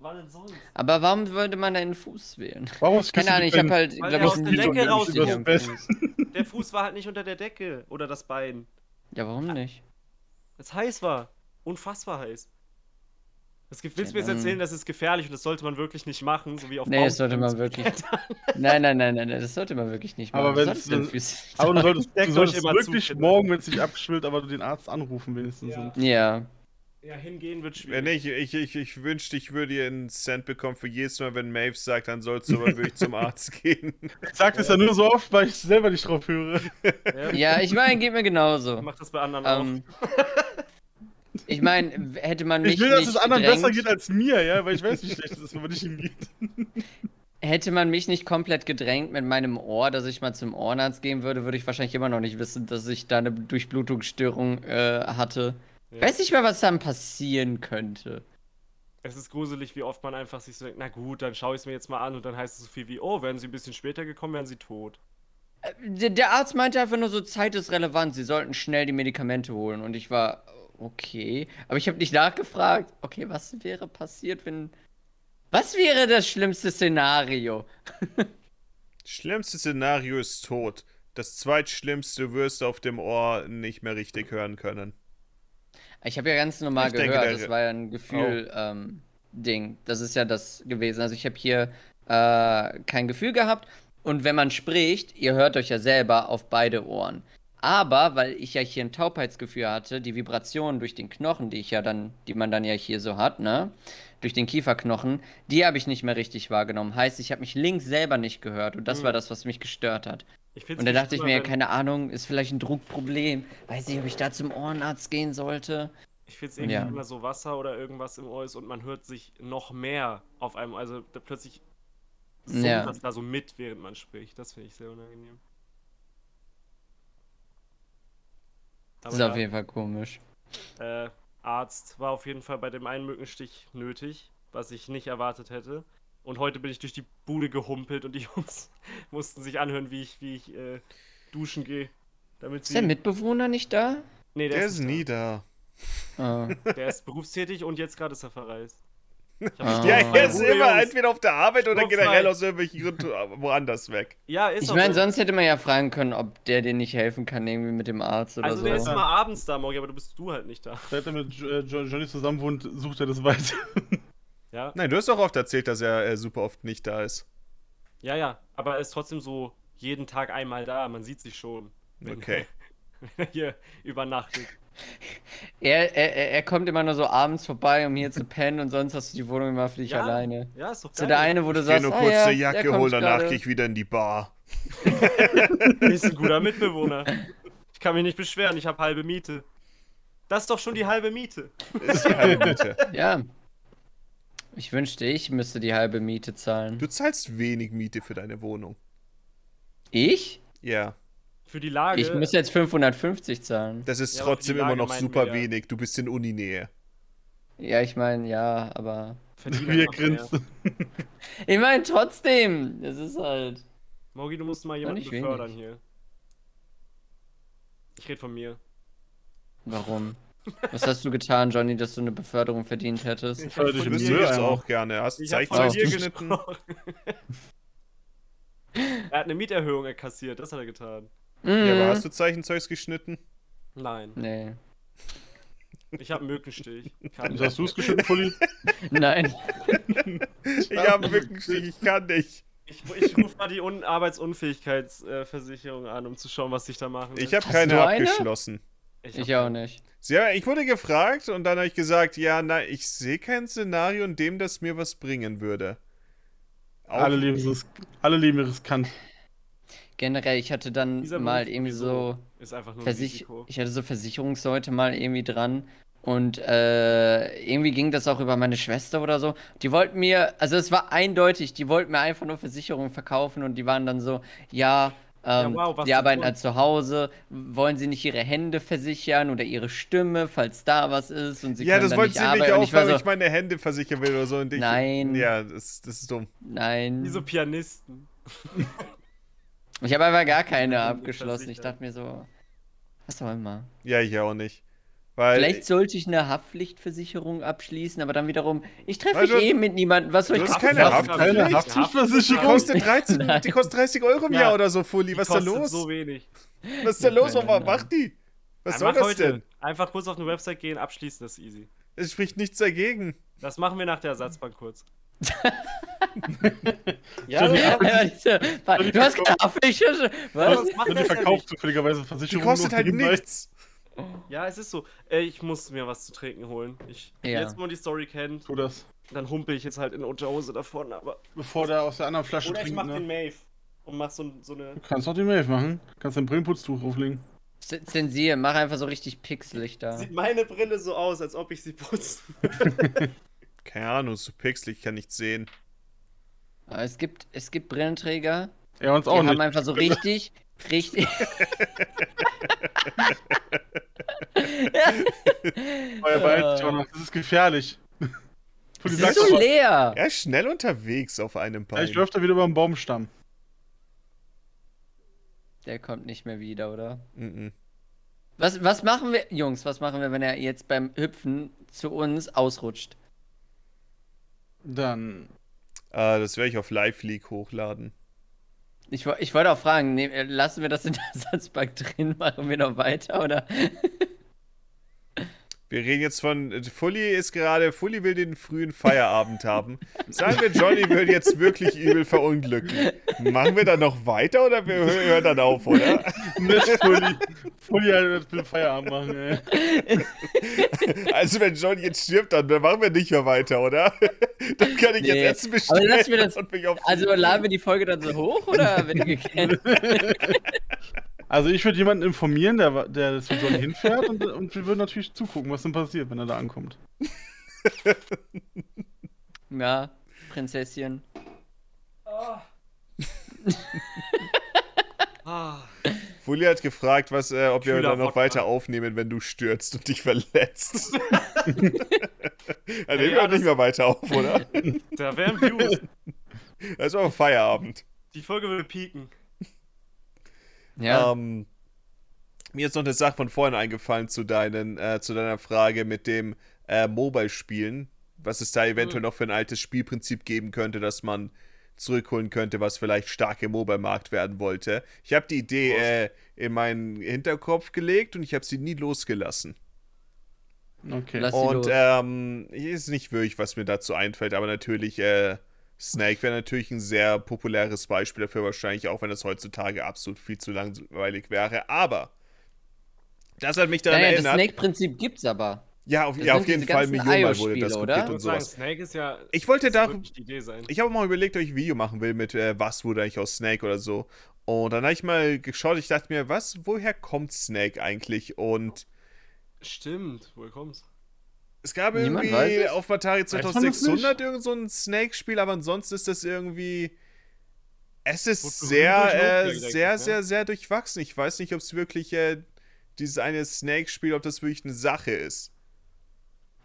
War denn sonst? Aber warum würde man da den Fuß wählen? Warum Keine Ahnung, ich habe halt, Weil glaube er ich, aus der Decke so raus richtig ist. Der Fuß war halt nicht unter der Decke. Oder das Bein. Ja, warum nicht? Es heiß war. Unfassbar heiß. Das willst du Ja, mir jetzt erzählen, das ist gefährlich und das sollte man wirklich nicht machen, so wie auf Nee, das sollte man wirklich. Nein, nein, nein, nein, nein, das sollte man wirklich nicht machen. Aber wenn- Füße? Aber du solltest, du solltest wirklich morgen, wenn es dich abschwillt, aber du den Arzt anrufen wenigstens. Ja. Ja. Hingehen wird schwierig. ich, ich, ich, ich wünschte, ich würde dir einen Cent bekommen für jedes Mal, wenn Maeve sagt, dann sollst du aber wirklich zum Arzt gehen. ich sag das ja nur so oft, weil ich selber nicht drauf höre. Ja, ich meine, geht mir genauso. Mach das bei anderen Ähm, ich meine, hätte man mich Ich will, dass es anderen gedrängt, besser geht als mir, ja, weil ich weiß, wie schlecht es ist, wenn man nicht hingeht. hätte man mich nicht komplett gedrängt mit meinem Ohr, dass ich mal zum Ohrenarzt gehen würde, würde ich wahrscheinlich immer noch nicht wissen, dass ich da eine Durchblutungsstörung äh, hatte. Ja. Weiß nicht mehr, was dann passieren könnte. Es ist gruselig, wie oft man einfach sich so denkt, na gut, dann schaue ich es mir jetzt mal an und dann heißt es so viel wie, oh, wären sie ein bisschen später gekommen, wären sie tot. Äh, Der, der Arzt meinte einfach nur so, Zeit ist relevant, sie sollten schnell die Medikamente holen. Und ich war, okay. Aber ich habe nicht nachgefragt, okay, was wäre passiert, wenn... Was wäre das schlimmste Szenario? Schlimmste Szenario ist tot. Das zweitschlimmste, du wirst auf dem Ohr nicht mehr richtig hören können. Ich habe ja ganz normal Ich denke, gehört, der- das war ja ein Gefühl, ähm, Ding. Das ist ja das gewesen. Also ich habe hier äh, kein Gefühl gehabt. Und wenn man spricht, ihr hört euch ja selber auf beide Ohren. Aber weil ich ja hier ein Taubheitsgefühl hatte, die Vibrationen durch den Knochen, die ich ja dann, die man dann ja hier so hat, ne, durch den Kieferknochen, die habe ich nicht mehr richtig wahrgenommen. Heißt, ich habe mich links selber nicht gehört und das Mhm. war das, was mich gestört hat. Und da dachte ich mir, keine Ahnung, ist vielleicht ein Druckproblem. Weiß nicht, ob ich da zum Ohrenarzt gehen sollte. Ich finde es irgendwie Ja. immer so Wasser oder irgendwas im Ohr ist und man hört sich noch mehr auf einem, also da plötzlich summt Ja. das da so mit, während man spricht. Das finde ich sehr unangenehm. Das ist auf jeden Fall komisch. äh, Arzt war auf jeden Fall bei dem einen Mückenstich nötig, was ich nicht erwartet hätte. Und heute bin ich durch die Bude gehumpelt und die Jungs mussten sich anhören, wie ich, wie ich äh, duschen gehe. Damit Ist sie. der Mitbewohner nicht da? nee, Der ist nicht nie da. Ah. da. Der ist berufstätig und jetzt gerade ist er verreist. Ah. Ja, er ist immer Jungs. entweder auf der Arbeit oder Sturmfrei. generell aus irgendwelchen Gründen woanders weg. Ja, ist Ich meine, so. sonst hätte man ja fragen können, ob der dir nicht helfen kann, irgendwie mit dem Arzt oder Also so. der ist immer abends da, Morgi, aber du bist du halt nicht da. Seit er mit äh, Jo- Johnny zusammen wohnt, sucht er das weiter. Ja, Nein, du hast doch oft erzählt, dass er äh, super oft nicht da ist. ja, ja. Aber er ist trotzdem so jeden Tag einmal da. Man sieht sich schon. wenn- Okay. Wenn er hier übernachtet. Er, er, er- kommt immer nur so abends vorbei, um hier zu pennen und sonst hast du die Wohnung immer für dich Ja. alleine. Ja, ist doch So geil. der eine, wo du Ich geh sagst, nur ah, kurz ja, eine Jacke holen, danach gerade. gehe ich wieder in die Bar. ist ein guter Mitbewohner. Ich kann mich nicht beschweren, ich habe halbe Miete. Das ist doch schon die halbe Miete. Ist die halbe Miete. Ja. Ich wünschte, ich müsste die halbe Miete zahlen. Du zahlst wenig Miete für deine Wohnung. Ich? Ja, Für die Lage. Ich muss jetzt 550 zahlen. das ist Ja, trotzdem immer noch super wir ja. wenig. Du bist in Uninähe. Ja, ich meine, ja, aber. er mehr. grinst. Ich meine, trotzdem. Es ist halt. Morgi, du musst mal jemanden nicht befördern wenig. hier. Ich rede von mir. Warum? Was hast du getan, Johnny, dass du eine Beförderung verdient hättest? Ich hab dich jetzt einmal. auch gerne. Hast Ich hab Zeichen von Oh. dir geschnitten. er hat eine Mieterhöhung kassiert, das hat er getan. Ja, aber Mhm. hast du Zeichenzeugs geschnitten? Nein, Nee. ich habe Mückenstich. Kann Hast du es geschnitten, Fully? Nein. Ich habe wirklich, ich kann nicht. Ich, ich rufe mal die Un Arbeitsunfähigkeitsversicherung an, um zu schauen, was ich da machen Ich will. habe Hast keine abgeschlossen. Ich auch nicht. Ja, ich wurde gefragt und dann habe ich gesagt, ja, nein, ich sehe kein Szenario, in dem das mir was bringen würde. Auch, Alle leben, ris alle leben riskant. Generell, ich hatte dann Dieser mal Beruf irgendwie so. Ist einfach nur Versich Risiko. ich hatte so Versicherungsleute mal irgendwie dran Und äh, irgendwie ging das auch über meine Schwester oder so. Die wollten mir, also es war eindeutig, die wollten mir einfach nur Versicherungen verkaufen und die waren dann so, ja, ähm, wow, was die arbeiten halt zu Hause, wollen sie nicht ihre Hände versichern oder ihre Stimme, falls da was ist und sie ja, können das dann wollte nicht sie nicht auch, weil so, ich meine Hände versichern will oder so. Und ich, Nein. Ja, das, das ist dumm. nein. Wie so Pianisten. Ich habe aber gar keine abgeschlossen. Ich dachte mir so, was auch immer. Ja, ich auch nicht. Weil Vielleicht sollte ich eine Haftpflichtversicherung abschließen, aber dann wiederum, ich treffe mich du- eh mit niemandem. Was soll ich machen? keine Was- Haftpflicht. Keine Die Die Haftpflichtversicherung. kostet 13, die kostet 30 Euro im Ja. Jahr oder so, Fully. Was Die ist da los? so wenig. Was ist da los? Warum nein, macht die? Was Ja, soll das heute. denn? Einfach kurz auf eine Website gehen, abschließen, das ist easy. Es spricht nichts dagegen. Das machen wir nach der Ersatzbank kurz. Ja, Ja, diese- du hast keine Haftpflicht. Was? Und die ja verkauft zufälligerweise Die Versicherungen. kostet halt nichts. Ja, es ist so. Ich muss mir was zu trinken holen. Ich, Ja. Jetzt, wo man die Story kennt, Tu das. dann humpel ich jetzt halt in Unterhose davon, aber. Bevor der aus der anderen Flasche Oder ich trinkt. mach Ne? den Mave und mach so, so eine. Du kannst auch die Mail machen. Kannst dein Brillenputztuch auflegen. Z- Zensier, mach einfach so richtig pixelig da. Sieht meine Brille so aus, als ob ich sie putze. Keine Ahnung, so pixelig, ich kann nichts sehen. Es gibt, es gibt Brillenträger, Ja, uns die auch haben nicht. einfach so richtig, richtig. Euer auch noch. Das ist gefährlich. Es Sag's ist so leer. Er ist schnell unterwegs auf einem Ja, Bein. ich läuft da wieder über den Baumstamm. Der kommt nicht mehr wieder, oder? Mhm. Was, was machen wir, Jungs, was machen wir, wenn er jetzt beim Hüpfen zu uns ausrutscht? Dann. Äh, das werde ich auf Live League hochladen. Ich, ich wollte auch fragen, ne, lassen wir das in der Ersatzbank drin, machen wir noch weiter, oder? Wir reden jetzt von. Fully ist gerade. Fully will den frühen Feierabend haben. Sagen wir, Johnny würde jetzt wirklich übel verunglücken. Machen wir dann noch weiter oder wir hö- hören dann auf, oder? Nicht Fully. Fully halt will Feierabend machen, ey. Also, wenn Johnny jetzt stirbt, dann machen wir nicht mehr weiter, oder? Dann kann ich Nee, jetzt Essen aber bestellen lassen wir das- und mich auf. Also laden wir die Folge dann so hoch oder wird? Also ich würde jemanden informieren, der, der zu Johnny hinfährt und, und wir würden natürlich zugucken, was denn passiert, wenn er da ankommt. Ja, Prinzesschen. Ah, Fully hat gefragt, was, äh, ob wir dann noch weiter aufnehmen, wenn du stürzt und dich verletzt. Dann nehmen wir ja, auch nicht mehr weiter auf, oder? da wären Views. Das ist auch Feierabend. Die Folge würde pieken. Ja. Ähm, mir ist noch eine Sache von vorhin eingefallen zu, deinen, äh, zu deiner Frage mit dem äh, Mobile-Spielen. Was es da eventuell Mhm. noch für ein altes Spielprinzip geben könnte, dass man zurückholen könnte, was vielleicht stark im Mobile-Markt werden wollte. Ich habe die Idee äh, in meinen Hinterkopf gelegt und ich habe sie nie losgelassen. Okay. Lass Und los. ähm, hier ist nicht wirklich, was mir dazu einfällt, aber natürlich, äh, Snake wäre natürlich ein sehr populäres Beispiel dafür, wahrscheinlich auch, wenn es heutzutage absolut viel zu langweilig wäre. Aber das hat mich daran naja, das erinnert. Snake-Prinzip gibt's aber. ja, auf, das ja, auf jeden Fall Millionenmal wurde oder? Ich und sowas. Snake ist ja. Ich wollte das da, ich habe mal überlegt, ob ich ein Video machen will mit äh, was wurde eigentlich aus Snake oder so. Und dann habe ich mal geschaut, ich dachte mir, was, woher kommt Snake eigentlich? Und Stimmt, woher kommt's? Es gab Niemand irgendwie auf Atari man das 2600 irgend so ein Snake-Spiel, aber ansonsten ist das irgendwie. Es ist Wurde sehr, äh, sehr, sehr, sehr durchwachsen. Ich weiß nicht, ob es wirklich äh, dieses eine Snake-Spiel, ob das wirklich eine Sache ist.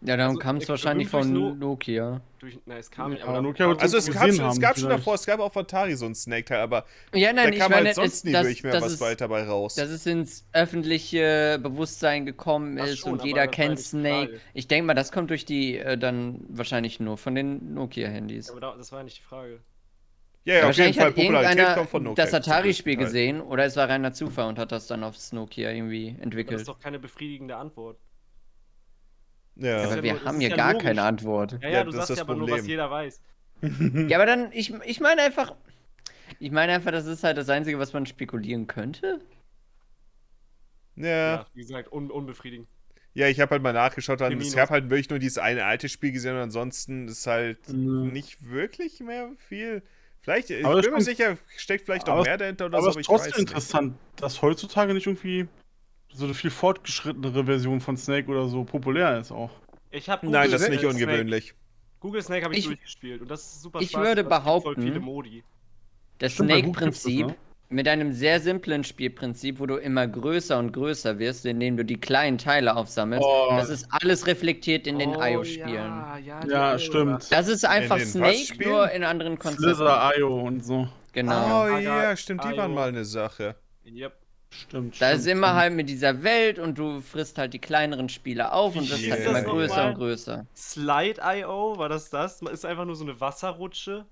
Ja, dann Also, kam es ich- wahrscheinlich von No- Nokia. Durch, nein, es kam nicht. Aber da- Nokia Also es gab, schon, es gab schon davor, es gab auf Atari so ein Snake-Teil, aber Ja, da nein, ich kam meine, halt sonst es, nie das, wirklich mehr das was ist, weiter bei raus. dass es ins öffentliche Bewusstsein gekommen Ach ist schon, und aber jeder das kennt Snake. Frage. Ich denke mal, das kommt durch die äh, dann wahrscheinlich nur von den Nokia-Handys. Aber da, das war nicht die Frage. ja, ja, auf jeden wahrscheinlich Fall hat Popularität kommt von Nokia. das Atari-Spiel gesehen oder es war reiner Zufall und hat das dann aufs Nokia irgendwie Aber Das entwickelt. ist doch keine befriedigende Antwort. Ja. Aber ja wir haben ist hier ja gar logisch. keine Antwort. Ja, ja, Ja, du das ist sagst das ja aber nur, was jeder weiß. Ja, aber dann, ich, ich meine einfach, ich meine einfach, das ist halt das Einzige, was man spekulieren könnte. Ja. Ja, wie gesagt, un unbefriedigend. Ja, ich habe halt mal nachgeschaut, dann, ich habe halt wirklich nur dieses eine alte Spiel gesehen und ansonsten ist halt Nö. nicht wirklich mehr viel. Vielleicht, ich Aber bin mir es sicher, steckt vielleicht noch aber- mehr dahinter oder Aber so, es aber ist ich weiß trotzdem nicht. interessant, dass heutzutage nicht irgendwie so eine viel fortgeschrittenere Version von Snake oder so populär ist auch. Ich habe Nein, das ist nicht ungewöhnlich. Google Snake habe ich, Ich- durchgespielt und das ist super ich spaßig, würde behaupten- viele Modi. Das Snake-Prinzip ne? mit einem sehr simplen Spielprinzip, wo du immer größer und größer wirst, indem du die kleinen Teile aufsammelst. Oh. Das ist alles reflektiert in den Oh, IO-Spielen. Ja, ja, Ja, stimmt. Das ist einfach den Snake, nur in anderen Konzepten. Slither, IO und so. Genau. Oh ja, stimmt, die waren mal eine Sache. Yep. Stimmt. Da stimmt, ist immer stimmt. halt mit dieser Welt und du frisst halt die kleineren Spiele auf und Wie das wird das immer größer und größer. Slide.io, war das das? Ist einfach nur so eine Wasserrutsche.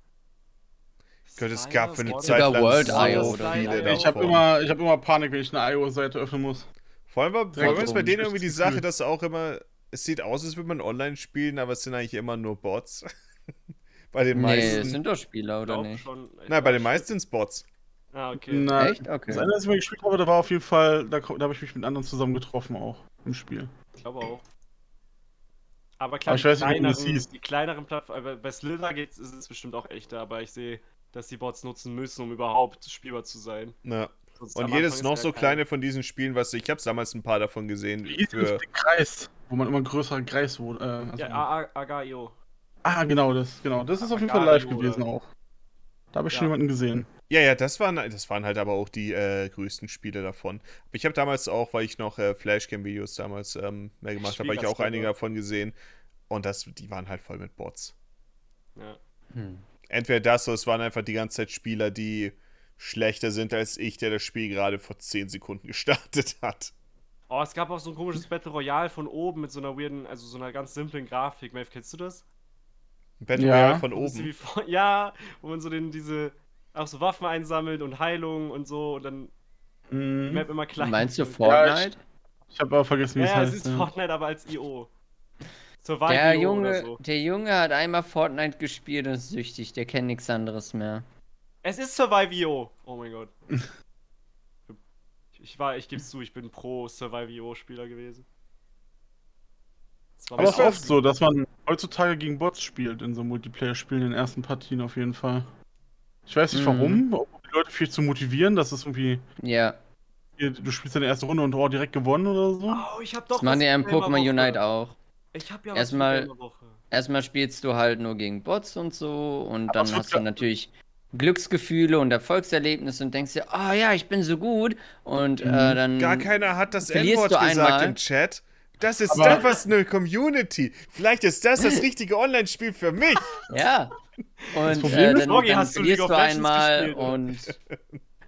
Gott, es gab für eine Zeit lang World so IO viele. Ich habe immer, ich hab immer Panik, wenn ich eine IO-Seite öffnen muss. Vor allem, war, vor allem ist bei denen irgendwie die Sache, dass auch immer, es sieht aus, als würde man online spielen, aber es sind eigentlich immer nur Bots. bei den Nee, meisten. es sind doch Spieler, oder nicht? schon. Nein, bei den meisten sind es Bots. Ah, okay. Na, Echt? Okay. Das eine, was ich mal gespielt habe, da war auf jeden Fall, da, da habe ich mich mit anderen zusammen getroffen auch im Spiel. Ich glaube auch. Aber klar, Aber ich weiß die, nicht, wie das kleineren, hieß. die kleineren Plattformen, bei Slither geht's, ist es bestimmt auch echter, aber ich sehe, dass die Bots nutzen müssen, um überhaupt spielbar zu sein. Ja. Sonst Und jedes noch so gar kein- kleine von diesen Spielen, was ich habe damals ein paar davon gesehen. Wie hieß das Für, der Kreis, wo man immer größerer Kreis wurde. Äh, also, Ja, Agaio. ah, genau, das, genau. Das ist auf jeden Fall live gewesen auch. Da habe ich Ja. schon jemanden gesehen. ja, ja, das waren, das waren halt aber auch die äh, größten Spiele davon. Aber ich habe damals auch, weil ich noch äh, Flashcam-Videos damals ähm, mehr gemacht habe, habe ich auch einige oder? davon gesehen. Und das, die waren halt voll mit Bots. Ja. Hm. Entweder das oder es waren einfach die ganze Zeit Spieler, die schlechter sind als ich, der das Spiel gerade vor 10 Sekunden gestartet hat. Oh, es gab auch so ein komisches Battle Royale von oben mit so einer weirden, also so einer ganz simplen Grafik. Maeve, kennst du das? Battle Ja. Royale von oben. wie vor- ja, wo man so den, diese, auch so Waffen einsammelt und Heilung und so und dann die Mhm. Map immer klein. Meinst du. Fortnite? Ich habe aber vergessen, wie Ja, es ja, heißt. es ist ja. Fortnite, aber als IO. Survival Der IO Junge, so. der Junge hat einmal Fortnite gespielt und ist süchtig, der kennt nichts anderes mehr. Es ist Survive.io. Oh mein Gott. Ich war, ich geb's zu, ich bin pro Survive.io-Spieler gewesen. Aber es ist oft so, dass man heutzutage gegen Bots spielt in so Multiplayer-Spielen in den ersten Partien auf jeden Fall. Ich weiß nicht Mhm. warum, um die Leute viel zu motivieren, dass es irgendwie, Ja, hier, du spielst deine erste Runde und oh, direkt gewonnen oder so. Oh, ich hab doch das machen ja im Pokémon. Unite auch. Ich hab ja was Erstmal-. Erstmal spielst du halt nur gegen Bots und so und Aber dann hast du natürlich Glücksgefühle und Erfolgserlebnisse und denkst dir, oh ja, ich bin so gut und Mhm. äh, dann Gar keiner hat das N-Wort du gesagt einmal. im Chat. Das ist Aber- das, was eine Community. Vielleicht ist das das richtige Online-Spiel für mich. Ja. Und Problem äh, ist, dann, Logi, dann hast du League verlierst of du einmal gespielt, und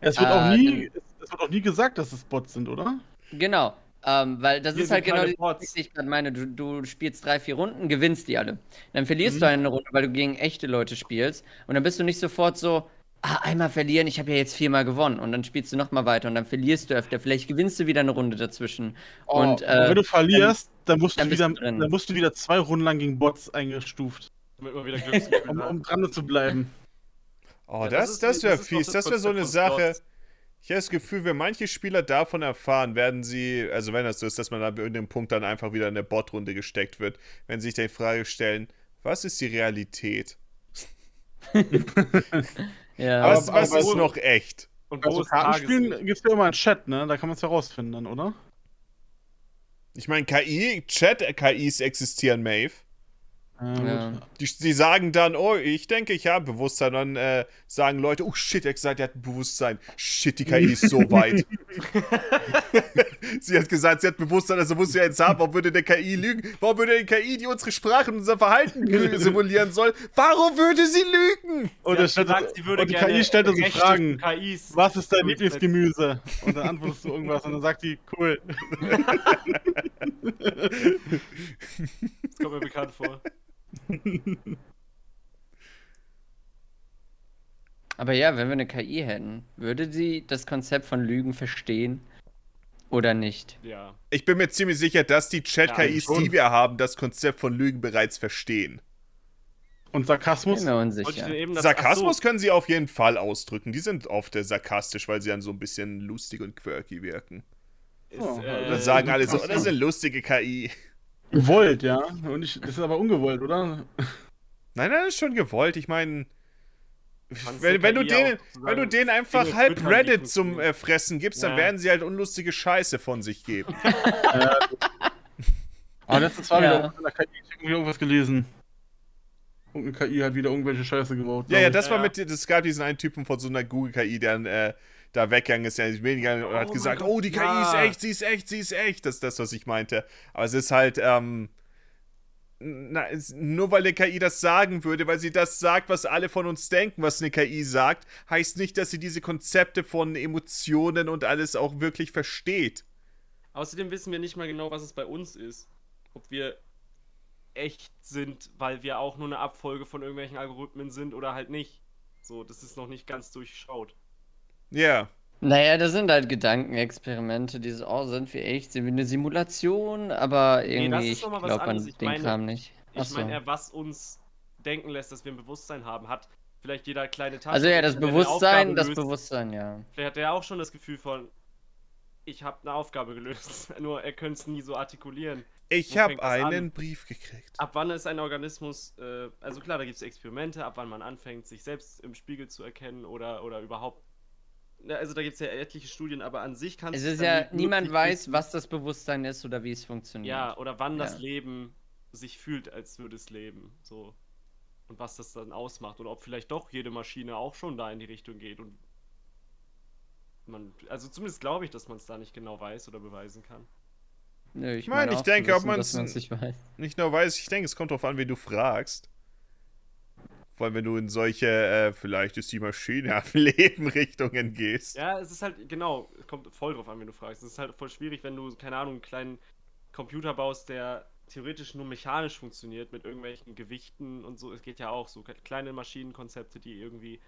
Es wird, auch Ah, nie, es wird auch nie gesagt, dass es Bots sind, oder? genau. Ähm, weil das Wir ist halt genau keine die Bots. die ich gerade meine. Du, du spielst drei, vier Runden, gewinnst die alle. Dann verlierst Mhm. du eine Runde, weil du gegen echte Leute spielst. Und dann bist du nicht sofort so, ah, einmal verlieren, ich habe ja jetzt viermal gewonnen. Und dann spielst du nochmal weiter und dann verlierst du öfter. Vielleicht gewinnst du wieder eine Runde dazwischen. Oh, und aber äh, wenn du verlierst, dann, musst dann du wieder, dann musst du wieder zwei Runden lang gegen Bots eingestuft, Damit man wieder Glücksgefühle um, um dran zu bleiben. Oh, Ja, das, das das, wäre fies. Das wäre so eine Sache. Bots. Ich habe das Gefühl, wenn manche Spieler davon erfahren, werden sie, also wenn das so ist, dass man an irgendeinem Punkt dann einfach wieder in eine Bot-Runde gesteckt wird, wenn sie sich die Frage stellen, was ist die Realität? ja. Aber- was was aber ist wo- noch echt? Und Also ist Kartenspielen Tageslicht? gibt es ja immer einen Chat, ne? Da kann man es herausfinden dann, oder? Ich meine, KI, Chat-KIs existieren, Maeve. Äh, Ja. Die, die sagen dann, oh, ich denke, ich habe Bewusstsein. Dann äh, sagen Leute, oh shit, er hat gesagt, er hat ein Bewusstsein. Shit, die KI ist so weit. sie hat gesagt, sie hat Bewusstsein, also muss sie eins haben. Warum würde der KI lügen? Warum würde die KI, die unsere Sprache und unser Verhalten simulieren soll, warum würde sie lügen? Und, Sie hat stellt, gesagt, sie würde und die KI stellt uns Fragen. KIs. Was ist dein. Lieblingsgemüse? Und dann antwortest du irgendwas und dann sagt die, cool. Das kommt mir bekannt vor. Aber ja, wenn wir eine KI hätten, würde sie das Konzept von Lügen verstehen oder nicht? Ja. Ich bin mir ziemlich sicher, dass die Chat-KIs, schon. die wir haben, das Konzept von Lügen bereits verstehen. Und Bin Sarkasmus? mir Wollte ich unsicher. eben Sarkasmus ach können sie auf jeden Fall ausdrücken. Die sind oft äh, sarkastisch, weil sie dann so ein bisschen lustig und quirky wirken. so, Oh, ist, äh, Dann sagen alle so, so. das ist eine lustige KI. Gewollt, ja. Und ich, das ist aber ungewollt, oder? Nein, nein, das ist schon gewollt. Ich meine, Wenn, wenn, du denen, wenn du denen einfach halb Reddit zum äh, Fressen gibst, dann Ja. werden sie halt unlustige Scheiße von sich geben. Aber letztens war Ja. wieder in der KI irgendwie irgendwas gelesen. Irgendeine KI hat wieder irgendwelche Scheiße gebaut. Ja, ja, das Ja, war mit, es gab diesen einen Typen von so einer Google-KI, der äh, da weggegangen ist, der gegangen und Oh hat gesagt, Gott, oh, die KI ja. ist echt, sie ist echt, sie ist echt. Das ist das, was ich meinte. Aber es ist halt, ähm, na, es, nur weil eine KI das sagen würde, weil sie das sagt, was alle von uns denken, was eine KI sagt, heißt nicht, dass sie diese Konzepte von Emotionen und alles auch wirklich versteht. Außerdem wissen wir nicht mal genau, was es bei uns ist. Ob wir echt sind, weil wir auch nur eine Abfolge von irgendwelchen Algorithmen sind oder halt nicht. So, das ist noch nicht ganz durchschaut. Ja. Naja, das sind halt Gedankenexperimente, dieses, oh, sind wir echt, sind wir eine Simulation, aber das irgendwie, ist ich noch mal was glaube an. Ich den meine- Kram nicht. Ich Achso. meine eher, was uns denken lässt, dass wir ein Bewusstsein haben, hat vielleicht jeder kleine Tag. Also ja, das Bewusstsein, das Bewusstsein, ja. Vielleicht hat er auch schon das Gefühl von, ich habe eine Aufgabe gelöst. Nur er könnte es nie so artikulieren. Ich habe das an? einen Brief gekriegt. Ab wann ist ein Organismus, äh, also klar, da gibt es Experimente, ab wann man anfängt, sich selbst im Spiegel zu erkennen oder, oder überhaupt. Also da gibt es ja etliche Studien, aber an sich kann Es ist ja, niemand weiß, was das Bewusstsein ist oder wie es funktioniert. Ja, oder wann das Ja. Leben sich fühlt, als würde es leben. So. Und was das dann ausmacht. Oder ob vielleicht doch jede Maschine auch schon da in die Richtung geht. Und man, also zumindest glaube ich, dass man es da nicht genau weiß oder beweisen kann. Nö, ich Ich meine, ich denke, ob wissen, man's- dass man's nicht weiß. Nicht nur weiß, ich denke, es kommt darauf an, wen du fragst. Vor allem, wenn du in solche, äh, vielleicht ist die Maschine am Leben Richtungen gehst. Ja, es ist halt, genau, es kommt voll drauf an, wenn du fragst. Es ist halt voll schwierig, wenn du, keine Ahnung, einen kleinen Computer baust, der theoretisch nur mechanisch funktioniert mit irgendwelchen Gewichten und so. Es geht ja auch so kleine Maschinenkonzepte, die irgendwie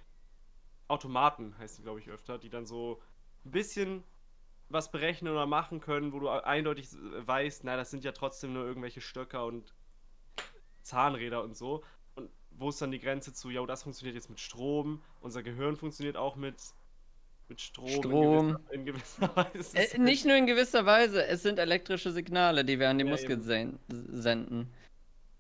Automaten heißen, glaube ich, öfter, die dann so ein bisschen was berechnen oder machen können, wo du eindeutig weißt, na, das sind ja trotzdem nur irgendwelche Stöcker und Zahnräder und so. Wo ist dann die Grenze zu, ja, das funktioniert jetzt mit Strom, unser Gehirn funktioniert auch mit, mit Strom, Strom. In, gewisser, in gewisser Weise. Äh, nicht nur in gewisser Weise, es sind elektrische Signale, die wir an die Ja, Muskeln sen senden.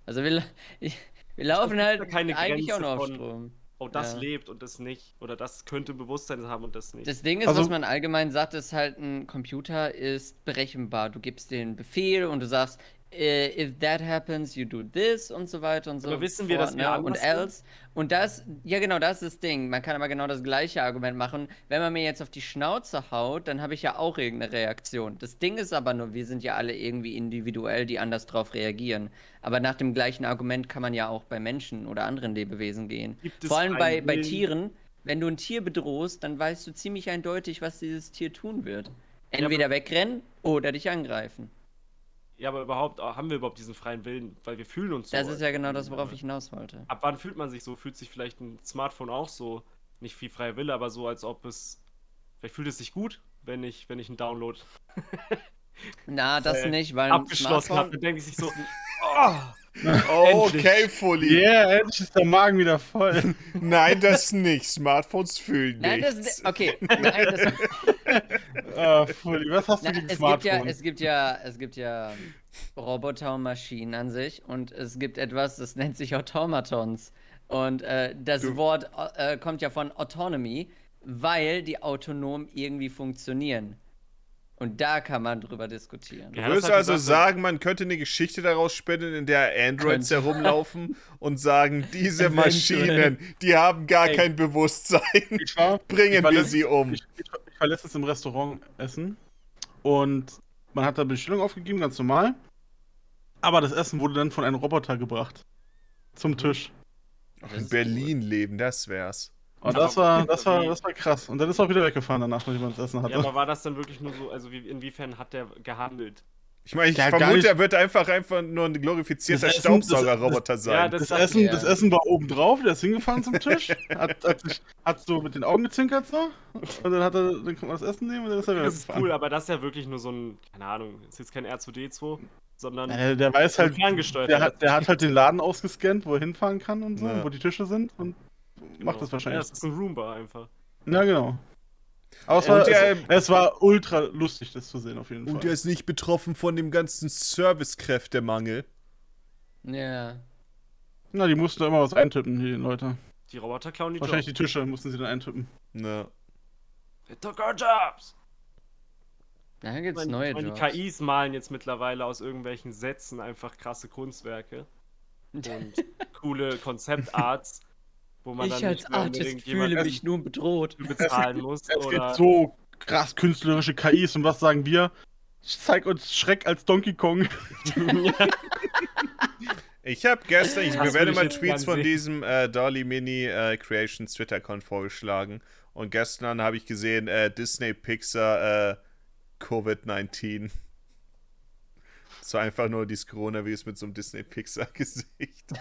Also wir, ich, wir laufen halt eigentlich auch Grenze nur auf von- Strom. oh, das ja. lebt und das nicht. Oder das könnte Bewusstsein haben und das nicht. Das Ding ist, Also- was man allgemein sagt, ist halt, ein Computer ist berechenbar. Du gibst den Befehl und du sagst, if that happens, you do this und so weiter und so. Aber wissen wir, dass wir ne? Und else. Und das, ja genau, das ist das Ding. Man kann aber genau das gleiche Argument machen. Wenn man mir jetzt auf die Schnauze haut, dann habe ich ja auch irgendeine Reaktion. Das Ding ist aber nur, wir sind ja alle irgendwie individuell, die anders drauf reagieren. Aber nach dem gleichen Argument kann man ja auch bei Menschen oder anderen Lebewesen gehen. Vor allem bei, bei? Tieren, wenn du ein Tier bedrohst, dann weißt du ziemlich eindeutig, was dieses Tier tun wird. Entweder wegrennen oder dich angreifen. Ja, aber überhaupt, haben wir überhaupt diesen freien Willen? Weil wir fühlen uns so. Das ist ja genau das, worauf ich hinaus wollte. Ab wann fühlt man sich so? Fühlt sich vielleicht ein Smartphone auch so? Nicht viel freier Wille, aber so, als ob es. Vielleicht fühlt es sich gut, wenn ich, wenn ich einen Download Na, das äh, nicht, weil abgeschlossen habe. Smartphone- Dann denke ich sich so. Oh, Oh, okay, Fully. Yeah, endlich ist der Magen wieder voll. Nein, das nicht. Smartphones fühlen Nein, nichts. das, okay, nein, das, Ah, Fully, was hast du gegen es gibt ja, Smartphone? es gibt ja, es gibt ja Roboter und Maschinen an sich und es gibt etwas, das nennt sich Automatons. Und äh, das Du- Wort äh, kommt ja von Autonomy, weil die autonom irgendwie funktionieren. Und da kann man drüber diskutieren. Du Ja, würdest also sagen, man könnte eine Geschichte daraus spinnen, in der Androids Könnte. herumlaufen und sagen, diese. Maschinen, die haben gar Ey. kein Bewusstsein. Ich war, Bringen wir letzt- sie um. Ich, ich, ich war letztens im Restaurant essen und man hat da Bestellung aufgegeben, ganz normal. Aber das Essen wurde dann von einem Roboter gebracht. Zum Tisch. Das In Berlin leben, das wär's. Und das war, das war, das war krass. Und dann ist er auch wieder weggefahren danach, nachdem man das Essen hatte. ja, aber war das dann wirklich nur so, also wie, inwiefern hat der gehandelt? Ich meine, ich vermute, er wird einfach, einfach nur ein glorifizierter Staubsaugerroboter sein. Ja, das- das, Essen, ja. das Essen war oben drauf, der ist hingefahren zum Tisch, hat, hat, sich, hat so mit den Augen gezinkert so. Und dann hat er, dann kann man das Essen nehmen und dann ist er wieder Das ist weggefahren. cool, aber das ist ja wirklich nur so ein, keine Ahnung, ist jetzt kein R2D2, sondern Ja, der, der weiß halt, ferngesteuert. der hat, der hat halt den Laden ausgescannt, wo er hinfahren kann und so, Ja. wo die Tische sind und Genau. macht das Ja, wahrscheinlich. das ist ein Roomba einfach. Ja, genau. Aber es Und war, der- es, es war ultra lustig, das zu sehen, auf jeden Und Fall. er ist nicht betroffen von dem ganzen Servicekräftemangel. Ja. Na, die mussten da immer was eintippen, die Leute. Die Roboter klauen die Wahrscheinlich Jobs. die Tische mussten sie dann eintippen. Ne. They took our jobs. Da gibt's meine, neue meine, Jobs. die KIs malen jetzt mittlerweile aus irgendwelchen Sätzen einfach krasse Kunstwerke und coole Konzeptarts, wo man dann Ich als nicht mehr Artist fühle mich nun bedroht. bezahlen muss. Es oder gibt so krass künstlerische KIs und was sagen wir? Zeig uns Schreck als Donkey Kong. Ich habe gestern, ich werde mal Tweets von sehen. diesem äh, Dolly Mini äh, Creations Twitter-Account vorgeschlagen. Und gestern habe ich gesehen, äh, Disney Pixar äh, Covid-19. Das war einfach nur dieses Coronavirus mit so einem Disney Pixar-Gesicht.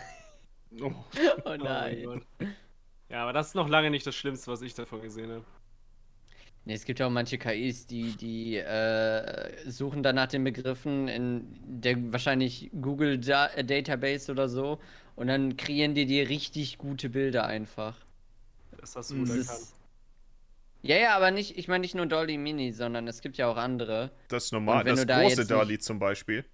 Oh. Oh Oh nein. Gott. Ja, aber das ist noch lange nicht das Schlimmste, was ich davon gesehen habe. Nee, es gibt ja auch manche KIs, die, die äh, suchen dann nach den Begriffen in der wahrscheinlich Google da äh, Database oder so und dann kreieren die dir richtig gute Bilder einfach. Das hast du gut Das erkannt. ja, ja, aber nicht, ich meine nicht nur Dolly Mini, sondern es gibt ja auch andere. Das ist normal. Das große Dolly zum Beispiel.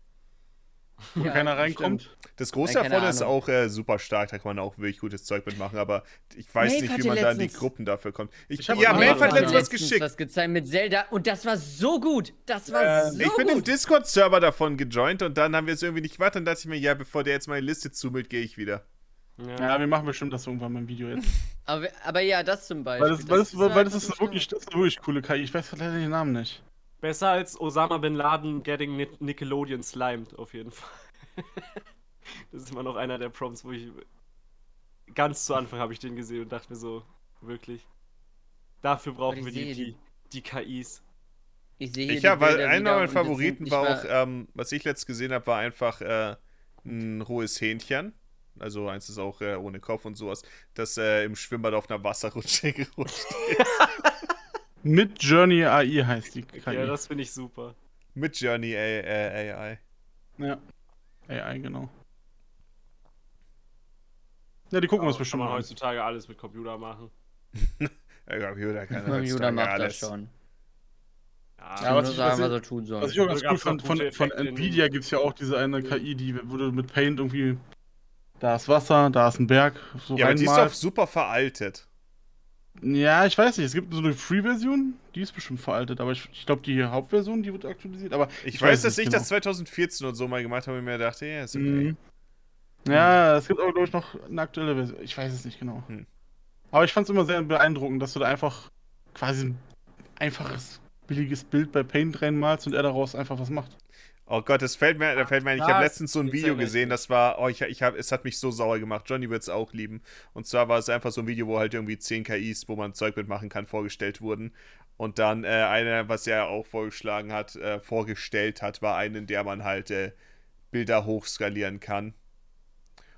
Wo Ja, keiner reinkommt. Das große Ja, davon ist auch äh, super stark, da kann man auch wirklich gutes Zeug mitmachen, aber ich weiß Maeve nicht, wie man da in die Gruppen dafür kommt. Ich, Ich ja, Maeve mal hat letztens was letztens geschickt. was gezeigt mit Zelda und das war so gut. Das war Äh, so Ich bin im gut. Discord-Server davon gejoint und dann haben wir es irgendwie nicht weiter. Dann dachte ich mir, ja, bevor der jetzt meine Liste zumüllt, gehe ich wieder. Ja. Ja, wir machen bestimmt das irgendwann mal im Video jetzt. Aber, aber ja, das zum Beispiel. Weil das, weil das, weil halt das ist wirklich, das ist wirklich coole KI. Ich weiß leider den Namen nicht. Besser als Osama Bin Laden getting Ni- Nickelodeon slimed, auf jeden Fall. das ist immer noch einer der Prompts, wo ich. Ganz zu Anfang habe ich den gesehen und dachte mir so, wirklich. Dafür brauchen wir die, die, die- KIs. Ich sehe Ich habe, weil Bilder einer meiner Favoriten war auch, ähm, was ich letzt gesehen habe, war einfach äh, ein rohes Hähnchen. Also eins ist auch äh, ohne Kopf und sowas, das äh, im Schwimmbad auf einer Wasserrutsche gerutscht ist. Mit Journey AI heißt die KI. Ja, das finde ich super. Mit Journey AI. Ja. AI, genau. Ja, die gucken wir uns Kann bestimmt man mal an. heutzutage alles mit Computer machen. Ja, Computer kann Computer macht alles. das schon. Ja, Ja, was ich- sagen, was was er tun soll. Was ich auch ganz Da cool fand, von, von in- Nvidia gibt es ja auch diese eine KI, die du mit Paint irgendwie. Da ist Wasser, da ist ein Berg, so Ja, aber die ist doch super veraltet. Ja, ich weiß nicht, es gibt so eine Free-Version, die ist bestimmt veraltet, aber ich, ich glaube, die Hauptversion, die wird aktualisiert. Aber Ich, Ich weiß, weiß dass nicht ich genau. das 2014 und so mal gemacht habe und mir dachte, ja, ist okay. Mhm. Ja, es gibt auch, glaube ich, noch eine aktuelle Version. Ich weiß es nicht genau. Hm. Aber ich fand es immer sehr beeindruckend, dass du da einfach quasi ein einfaches, billiges Bild bei Paint reinmalst und er daraus einfach was macht. Oh Gott, das fällt mir, da fällt mir ein. Ich habe letztens so ein Video gesehen, das war, oh, ich, ich hab, es hat mich so sauer gemacht. Johnny wird es auch lieben. Und zwar war es einfach so ein Video, wo halt irgendwie 10 KIs, wo man Zeug mitmachen kann, vorgestellt wurden. Und dann äh, einer, was er auch vorgeschlagen hat, äh, vorgestellt hat, war einen, in der man halt äh, Bilder hochskalieren kann.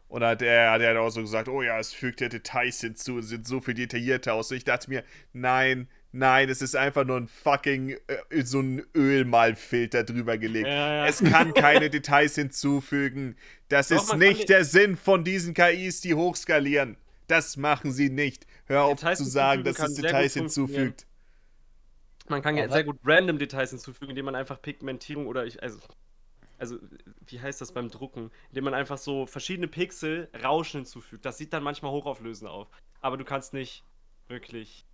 Und hat er, hat er auch so gesagt, oh ja, es fügt ja Details hinzu, es sieht so viel detaillierter aus. Und ich dachte mir, nein, nein, es ist einfach nur ein fucking, äh, so ein Ölmalfilter drüber gelegt. Ja, ja. Es kann keine Details hinzufügen. Das Doch, ist nicht der Sinn von diesen KIs, die hochskalieren. Das machen sie nicht. Hör auf Details zu sagen, dass es Details hinzufügt. Man kann ja sehr gut random Details hinzufügen, indem man einfach Pigmentierung oder ich, also, also, wie heißt das beim Drucken? Indem man einfach so verschiedene Pixel Rauschen hinzufügt. Das sieht dann manchmal hochauflösend auf. Aber du kannst nicht wirklich.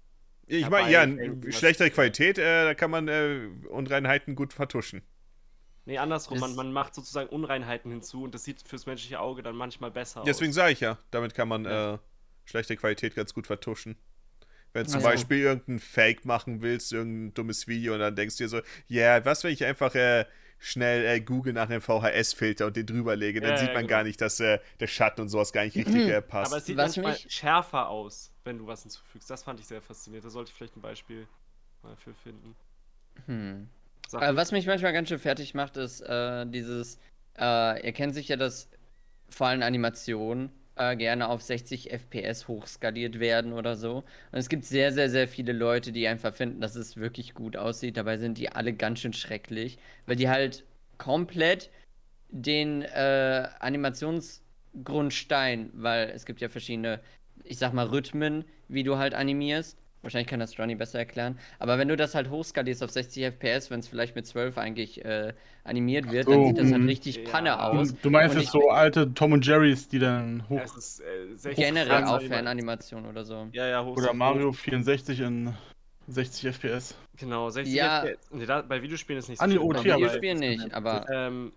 Ich meine, ja, schlechtere Qualität, äh, da kann man äh, Unreinheiten gut vertuschen. Nee, andersrum. Man, man macht sozusagen Unreinheiten hinzu und das sieht fürs menschliche Auge dann manchmal besser Deswegen aus. sage ich ja, damit kann man Ja. äh, schlechte Qualität ganz gut vertuschen. Wenn du zum Also- Beispiel irgendein Fake machen willst, irgendein dummes Video und dann denkst du dir so, ja, was, wenn ich einfach äh, schnell äh, Google nach einem VHS-Filter und den drüber lege, dann Ja, sieht ja, man genau. gar nicht, dass äh, der Schatten und sowas gar nicht richtig äh, passt. Aber es sieht Was manchmal mich- schärfer aus, wenn du was hinzufügst. Das fand ich sehr faszinierend. Da sollte ich vielleicht ein Beispiel mal für finden. Hm. Äh, was mich manchmal ganz schön fertig macht, ist äh, dieses, äh, ihr kennt sicher, dass vor allem Animationen äh, gerne auf 60 FPS hochskaliert werden oder so. Und es gibt sehr, sehr, sehr viele Leute, die einfach finden, dass es wirklich gut aussieht. Dabei sind die alle ganz schön schrecklich, weil die halt komplett den äh, Animationsgrundstein, weil es gibt ja verschiedene, ich sag mal, Rhythmen, wie du halt animierst. Wahrscheinlich kann das Johnny besser erklären. Aber wenn du das halt hochskalierst auf 60 FPS, wenn es vielleicht mit 12 eigentlich äh, animiert wird, So, dann sieht das halt mhm. richtig Ja. Panne aus. Du, du meinst ich- so alte Tom und Jerrys, die dann hoch. Es ist, äh, 60 Generell auch Anima- Fananimation oder so. Ja, ja, hoch Oder Mario 64 in 60 FPS. Genau, 60 Ja. FPS. Nee, da, bei Videospielen ist nicht Ah, nee, schlimm, OT, Bei aber- aber- Videospielen nicht, aber Ähm,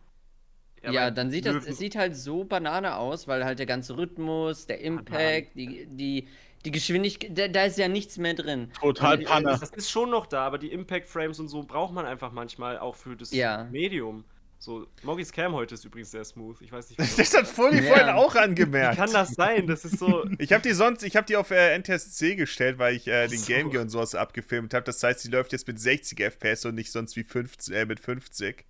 ja, aber dann sieht das, es sieht halt so Banane aus, weil halt der ganze Rhythmus, der Impact, die, die, die Geschwindigkeit, da, da ist ja nichts mehr drin. Total Und- Panne. Das ist schon noch da, aber die Impact Frames und so braucht man einfach manchmal auch für das Ja. Medium. So, Moggis Cam heute ist übrigens sehr smooth. Ich weiß nicht, Das wieso. hat Fully Ja. vorhin auch Wie angemerkt. kann das sein? Das ist so. Ich habe die sonst, ich habe die auf äh, NTSC gestellt, weil ich äh, den So. Game Gear und sowas abgefilmt habe. Das heißt, die läuft jetzt mit 60 FPS und nicht sonst wie 50, äh, mit 50.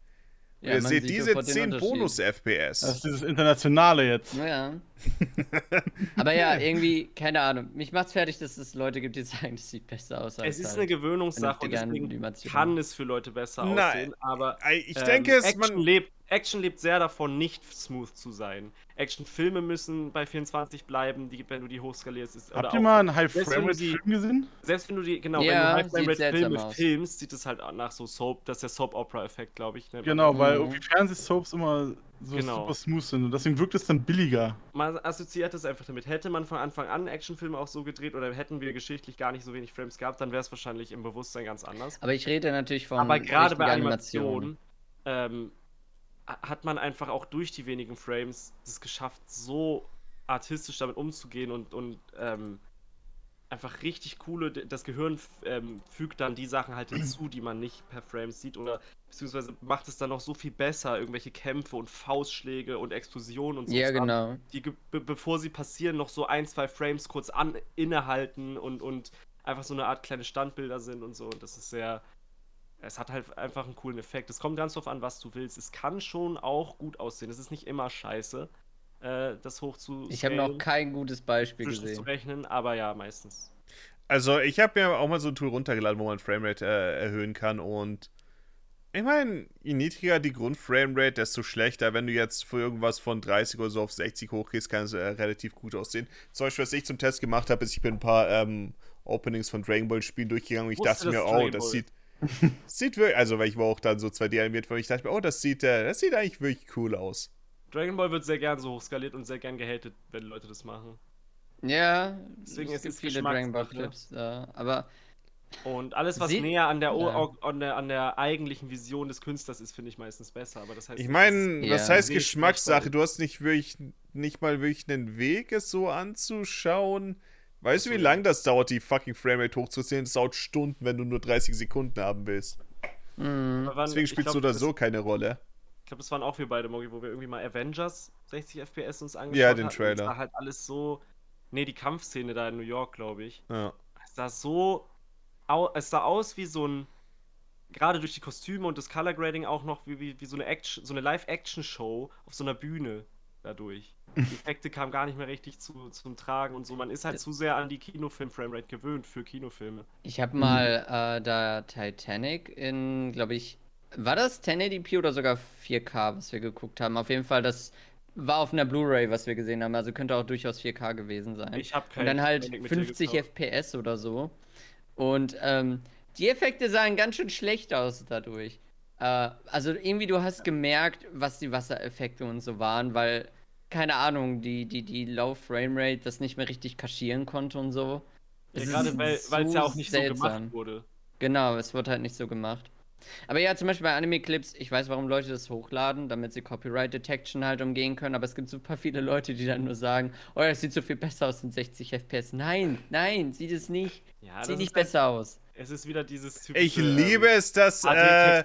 Und Ja, ihr seht sieht diese sofort den 10 Unterschied. Bonus-FPS. Das ist dieses Internationale jetzt. Ja. Aber ja, irgendwie, keine Ahnung. Mich macht's fertig, dass es Leute gibt, die sagen, das sieht besser aus als Es ist halt eine Gewöhnungssache und deswegen Animation. kann es für Leute besser Nein. aussehen, aber Ich ähm, denke, es, Action, man, lebt, Action lebt sehr davon, nicht smooth zu sein. Actionfilme müssen bei 24 bleiben, die, wenn du die hochskalierst. Ist, oder Habt ihr auch- mal einen High Frame Rate die- Film gesehen? Selbst wenn du die, genau, Ja, wenn du High Frame seltsam Filme aus. filmst, sieht es halt nach so Soap, das ist der Soap-Opera-Effekt, glaube ich. Ne? Genau, weil Mhm. irgendwie Fernsehsoaps immer so Genau. super smooth sind und deswegen wirkt es dann billiger. Man assoziiert es einfach damit. Hätte man von Anfang an Actionfilme auch so gedreht oder hätten wir geschichtlich gar nicht so wenig Frames gehabt, dann wäre es wahrscheinlich im Bewusstsein ganz anders. Aber ich rede natürlich von Aber gerade bei Animationen ähm, ha- hat man einfach auch durch die wenigen Frames es geschafft, so artistisch damit umzugehen und, und ähm, einfach richtig coole, das Gehirn ähm, fügt dann die Sachen halt hinzu, die man nicht per Frames sieht oder beziehungsweise macht es dann noch so viel besser, irgendwelche Kämpfe und Faustschläge und Explosionen und so. Ja, genau. die, be bevor sie passieren, noch so ein, zwei Frames kurz an innehalten und, und einfach so eine Art kleine Standbilder sind und so. Und das ist sehr. Es hat halt einfach einen coolen Effekt. Es kommt ganz drauf an, was du willst. Es kann schon auch gut aussehen. Es ist nicht immer scheiße, äh, das hoch zu. Ich habe noch kein gutes Beispiel zwischen zu gesehen. rechnen, aber ja, meistens. also ich habe mir auch mal so ein Tool runtergeladen, wo man Framerate äh, erhöhen kann und ich meine, je niedriger die Grundframerate, desto schlechter. Wenn du jetzt für irgendwas von 30 oder so auf 60 hochgehst, kann es äh, relativ gut aussehen. Zum Beispiel, was ich zum Test gemacht habe, ist, ich bin ein paar ähm, Openings von Dragon Ball Spielen durchgegangen und ich dachte mir, oh, das sieht, sieht wirklich, also weil ich war auch dann so 2D animiert, weil ich dachte mir, oh, das sieht, äh, das sieht eigentlich wirklich cool aus. Dragon Ball wird sehr gern so hochskaliert und sehr gern gehatet, wenn Leute das machen. Ja, Deswegen es ist gibt es viele Dragon Ball Geschmackssache. Clips da. Aber Und alles, was Sie- näher an der, Ja. an, der, an der eigentlichen Vision des Künstlers ist, finde ich meistens besser. Aber das heißt, Ich meine, Ja. das heißt Weg Geschmackssache. Du hast nicht wirklich, nicht mal wirklich einen Weg, es so anzuschauen. Weißt du, wie So. lange das dauert, die fucking Framerate hochzuziehen? Das dauert Stunden, wenn du nur 30 Sekunden haben willst. mh, dass- waren- Deswegen es glaub, so oder das- so keine Rolle. Ich glaube, das waren auch wir beide, Mogi, wo wir irgendwie mal Avengers 60 FPS uns angeschaut Ja, den hatten. Trailer. Das war halt alles so. Nee, die Kampfszene da in New York, glaube ich. Ja. Es sah so. Es sah aus wie so ein. Gerade durch die Kostüme und das Color Grading auch noch wie, wie, wie so eine Action, so eine Live-Action-Show auf so einer Bühne dadurch. Die Effekte kamen gar nicht mehr richtig zu, zum Tragen und so. Man ist halt zu sehr an die Kinofilm-Framerate gewöhnt für Kinofilme. ich habe mal äh, da Titanic in, glaube ich, war das 1080p oder sogar 4K, was wir geguckt haben? Auf jeden Fall, das war auf einer Blu-ray, was wir gesehen haben. Also könnte auch durchaus 4K gewesen sein. Ich habe Und kein dann halt Titanic mit dir 50 geschaut. FPS oder so. Und ähm, die Effekte sahen ganz schön schlecht aus dadurch. Äh, also irgendwie, du hast gemerkt, was die Wassereffekte und so waren, weil, keine Ahnung, die, die, die Low Framerate das nicht mehr richtig kaschieren konnte und so. Ja, gerade weil es ja so auch nicht so seltsam. gemacht wurde. Genau, es wird halt nicht so gemacht. Aber ja, zum Beispiel bei Anime-Clips, ich weiß, warum Leute das hochladen, damit sie Copyright Detection halt umgehen können, aber es gibt super viele Leute, die dann nur sagen, oh, das sieht so viel besser aus in 60 FPS. Nein, nein, sieht es nicht. Ja, sieht nicht halt- besser aus. Es ist wieder dieses Ich typische, liebe es, dass, äh,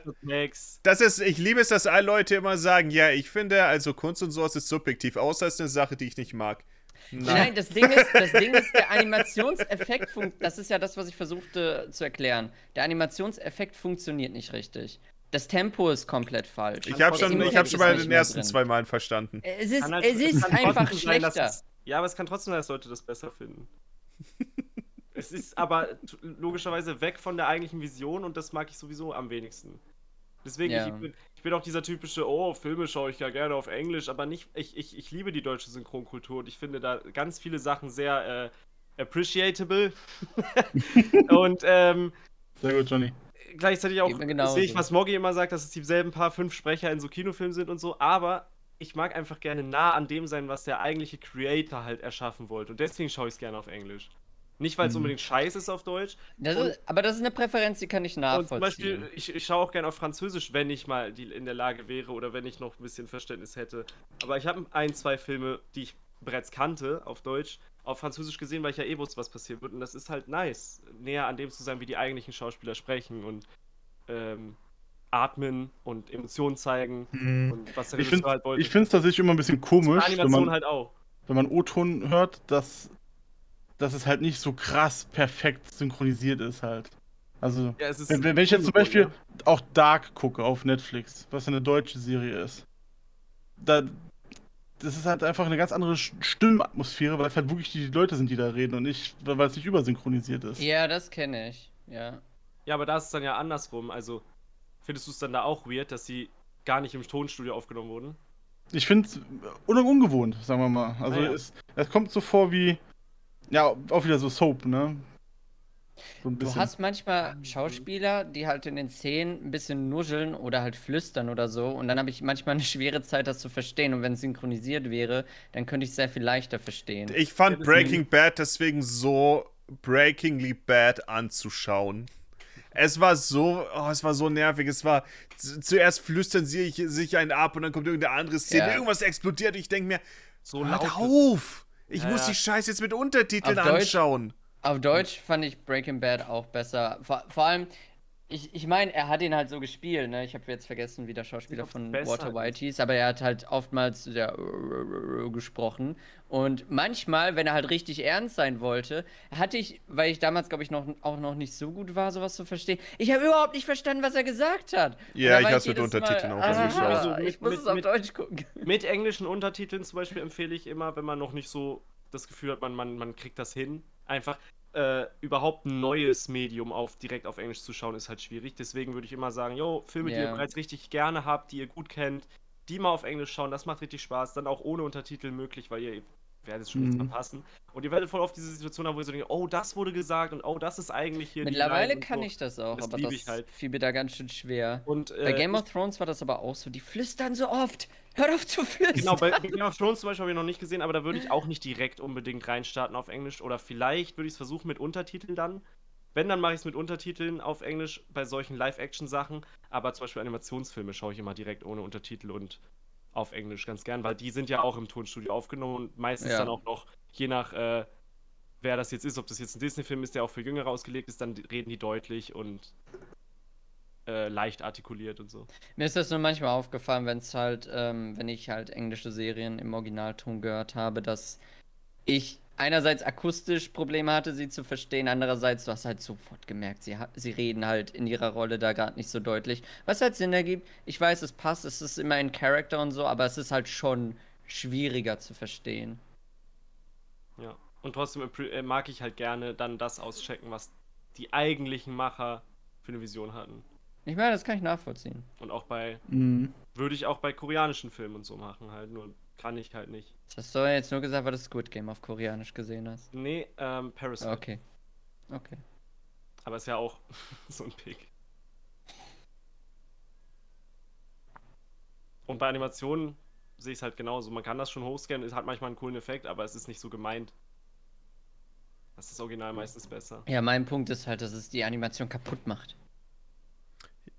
das ist, ich liebe es, dass alle Leute immer sagen, ja, ich finde, also Kunst und sowas ist subjektiv, außer es ist eine Sache, die ich nicht mag. Nein, das Ding ist, das Ding ist, der Animationseffekt, fun- das ist ja das, was ich versuchte zu erklären. Der Animationseffekt funktioniert nicht richtig. Das Tempo ist komplett falsch. Ich habe schon, ich hab schon ist den ersten drin. zwei Malen verstanden. Es ist, halt- es ist einfach sein, schlechter. es- ja, aber es kann trotzdem sein, dass Leute das besser finden. es ist aber t- logischerweise weg von der eigentlichen Vision und das mag ich sowieso am wenigsten. Deswegen, Ja. ich, bin, ich bin auch dieser typische, oh, Filme schaue ich ja gerne auf Englisch, aber nicht, ich, ich, ich liebe die deutsche Synchronkultur und ich finde da ganz viele Sachen sehr, äh, appreciable. und ähm, Sehr gut, Johnny. gleichzeitig auch sehe ich, was Moggy immer sagt, dass es dieselben paar fünf Sprecher in so Kinofilmen sind und so, aber ich mag einfach gerne nah an dem sein, was der eigentliche Creator halt erschaffen wollte. Und deswegen schaue ich es gerne auf Englisch. Nicht, weil es Mhm. unbedingt scheiße ist auf Deutsch. Das Und- ist, aber das ist eine Präferenz, die kann ich Und zum nachvollziehen. Beispiel, ich, ich schaue auch gerne auf Französisch, wenn ich mal die, in der Lage wäre oder wenn ich noch ein bisschen Verständnis hätte. Aber ich habe ein, zwei Filme, die ich bereits kannte, auf Deutsch, auf Französisch gesehen, weil ich ja eh wusste, was passieren wird. Und das ist halt nice, näher an dem zu sein, wie die eigentlichen Schauspieler sprechen und ähm, atmen und Emotionen zeigen und was der Ich Regisseur finde halt wollte. ich es tatsächlich immer ein bisschen komisch, wenn Animation man, halt auch. wenn man O-Ton hört, dass, dass es halt nicht so krass perfekt synchronisiert ist halt. Also, Ja, es ist wenn, wenn ich jetzt zum Beispiel auch Dark gucke auf Netflix, was eine deutsche Serie ist, da, das ist halt einfach eine ganz andere Stimmatmosphäre, weil es halt wirklich die Leute sind, die da reden und nicht, weil es nicht übersynchronisiert ist. ja, das kenne ich. Ja. Ja, aber da ist es dann ja andersrum. Also, findest du es dann da auch weird, dass sie gar nicht im Tonstudio aufgenommen wurden? Ich finde es ungewohnt, sagen wir mal. Also Ah, ja. es, es kommt so vor wie, ja, auch wieder so Soap, ne? So ein Du hast manchmal Schauspieler, die halt in den Szenen ein bisschen nuscheln oder halt flüstern oder so. Und dann habe ich manchmal eine schwere Zeit, das zu verstehen. Und wenn es synchronisiert wäre, dann könnte ich es sehr viel leichter verstehen. Ich fand Breaking Bad deswegen so breakingly bad anzuschauen. Es war so, oh, es war so nervig. Es war zu- zuerst flüstern sie sich- einen ab und dann kommt irgendeine andere Szene, Ja. irgendwas explodiert. Ich denke mir, So laut. auf! Ich Ja, muss die Scheiße jetzt mit Untertiteln Auf Deutsch? anschauen. Auf Deutsch fand ich Breaking Bad auch besser. Vor, vor allem, ich, ich meine, er hat ihn halt so gespielt, ne? Ich habe jetzt vergessen, wie der Schauspieler von Walter ist. White hieß, aber er hat halt oftmals sehr gesprochen. Und manchmal, wenn er halt richtig ernst sein wollte, hatte ich, weil ich damals, glaube ich, noch, auch noch nicht so gut war, sowas zu verstehen, ich habe überhaupt nicht verstanden, was er gesagt hat. Ja, da ich hab's mit Untertiteln Mal, auch ah, Also mit- ich muss mit- es auf mit- Deutsch gucken. Mit englischen Untertiteln zum Beispiel empfehle ich immer, wenn man noch nicht so das Gefühl hat, man, man, man kriegt das hin. Einfach äh, überhaupt ein neues Medium auf, direkt auf Englisch zu schauen, ist halt schwierig. Deswegen würde ich immer sagen, yo, Filme, die ihr bereits richtig gerne habt, die ihr gut kennt, die mal auf Englisch schauen, das macht richtig Spaß. Dann auch ohne Untertitel möglich, weil ihr werdet schon nichts Mhm. verpassen. Und ihr werdet voll auf diese Situation haben, wo ihr so denkt, oh, das wurde gesagt und oh, das ist eigentlich hier Mittlerweile kann so. ich das auch, Das aber das ich halt. fiel mir da ganz schön schwer. Und, Bei äh, Game of Thrones war das aber auch so. Die flüstern so oft. Hört auf zu flüstern. Genau, bei Game of Thrones zum Beispiel habe ich noch nicht gesehen, aber da würde ich auch nicht direkt unbedingt reinstarten auf Englisch. Oder vielleicht würde ich es versuchen mit Untertiteln dann. Wenn, dann mache ich es mit Untertiteln auf Englisch bei solchen Live-Action-Sachen. Aber zum Beispiel Animationsfilme schaue ich immer direkt ohne Untertitel und auf Englisch ganz gern, weil die sind ja auch im Tonstudio aufgenommen und meistens Ja. dann auch noch, je nach äh, wer das jetzt ist, ob das jetzt ein Disney-Film ist, der auch für Jüngere ausgelegt ist, dann reden die deutlich und äh, leicht artikuliert und so. Mir ist das nur manchmal aufgefallen, wenn es halt, ähm, wenn ich halt englische Serien im Originalton gehört habe, dass ich einerseits akustisch Probleme hatte, sie zu verstehen, andererseits du hast halt sofort gemerkt, sie, sie reden halt in ihrer Rolle da gerade nicht so deutlich. Was halt Sinn ergibt, ich weiß, es passt, es ist immer in Character und so, aber es ist halt schon schwieriger zu verstehen. Ja. Und trotzdem äh, mag ich halt gerne dann das auschecken, was die eigentlichen Macher für eine Vision hatten. Ich meine, das kann ich nachvollziehen. Und auch bei, Mhm. würde ich auch bei koreanischen Filmen und so machen, halt, nur kann ich halt nicht. Das hast du jetzt nur gesagt, weil du Squid Game auf Koreanisch gesehen hast. Nee, ähm, Parasite. Okay. Okay. Aber ist ja auch so ein Pick. Und bei Animationen sehe ich es halt genauso. Man kann das schon hochscannen, es hat manchmal einen coolen Effekt, aber es ist nicht so gemeint. Das ist das Original meistens besser. Ja, mein Punkt ist halt, dass es die Animation kaputt macht.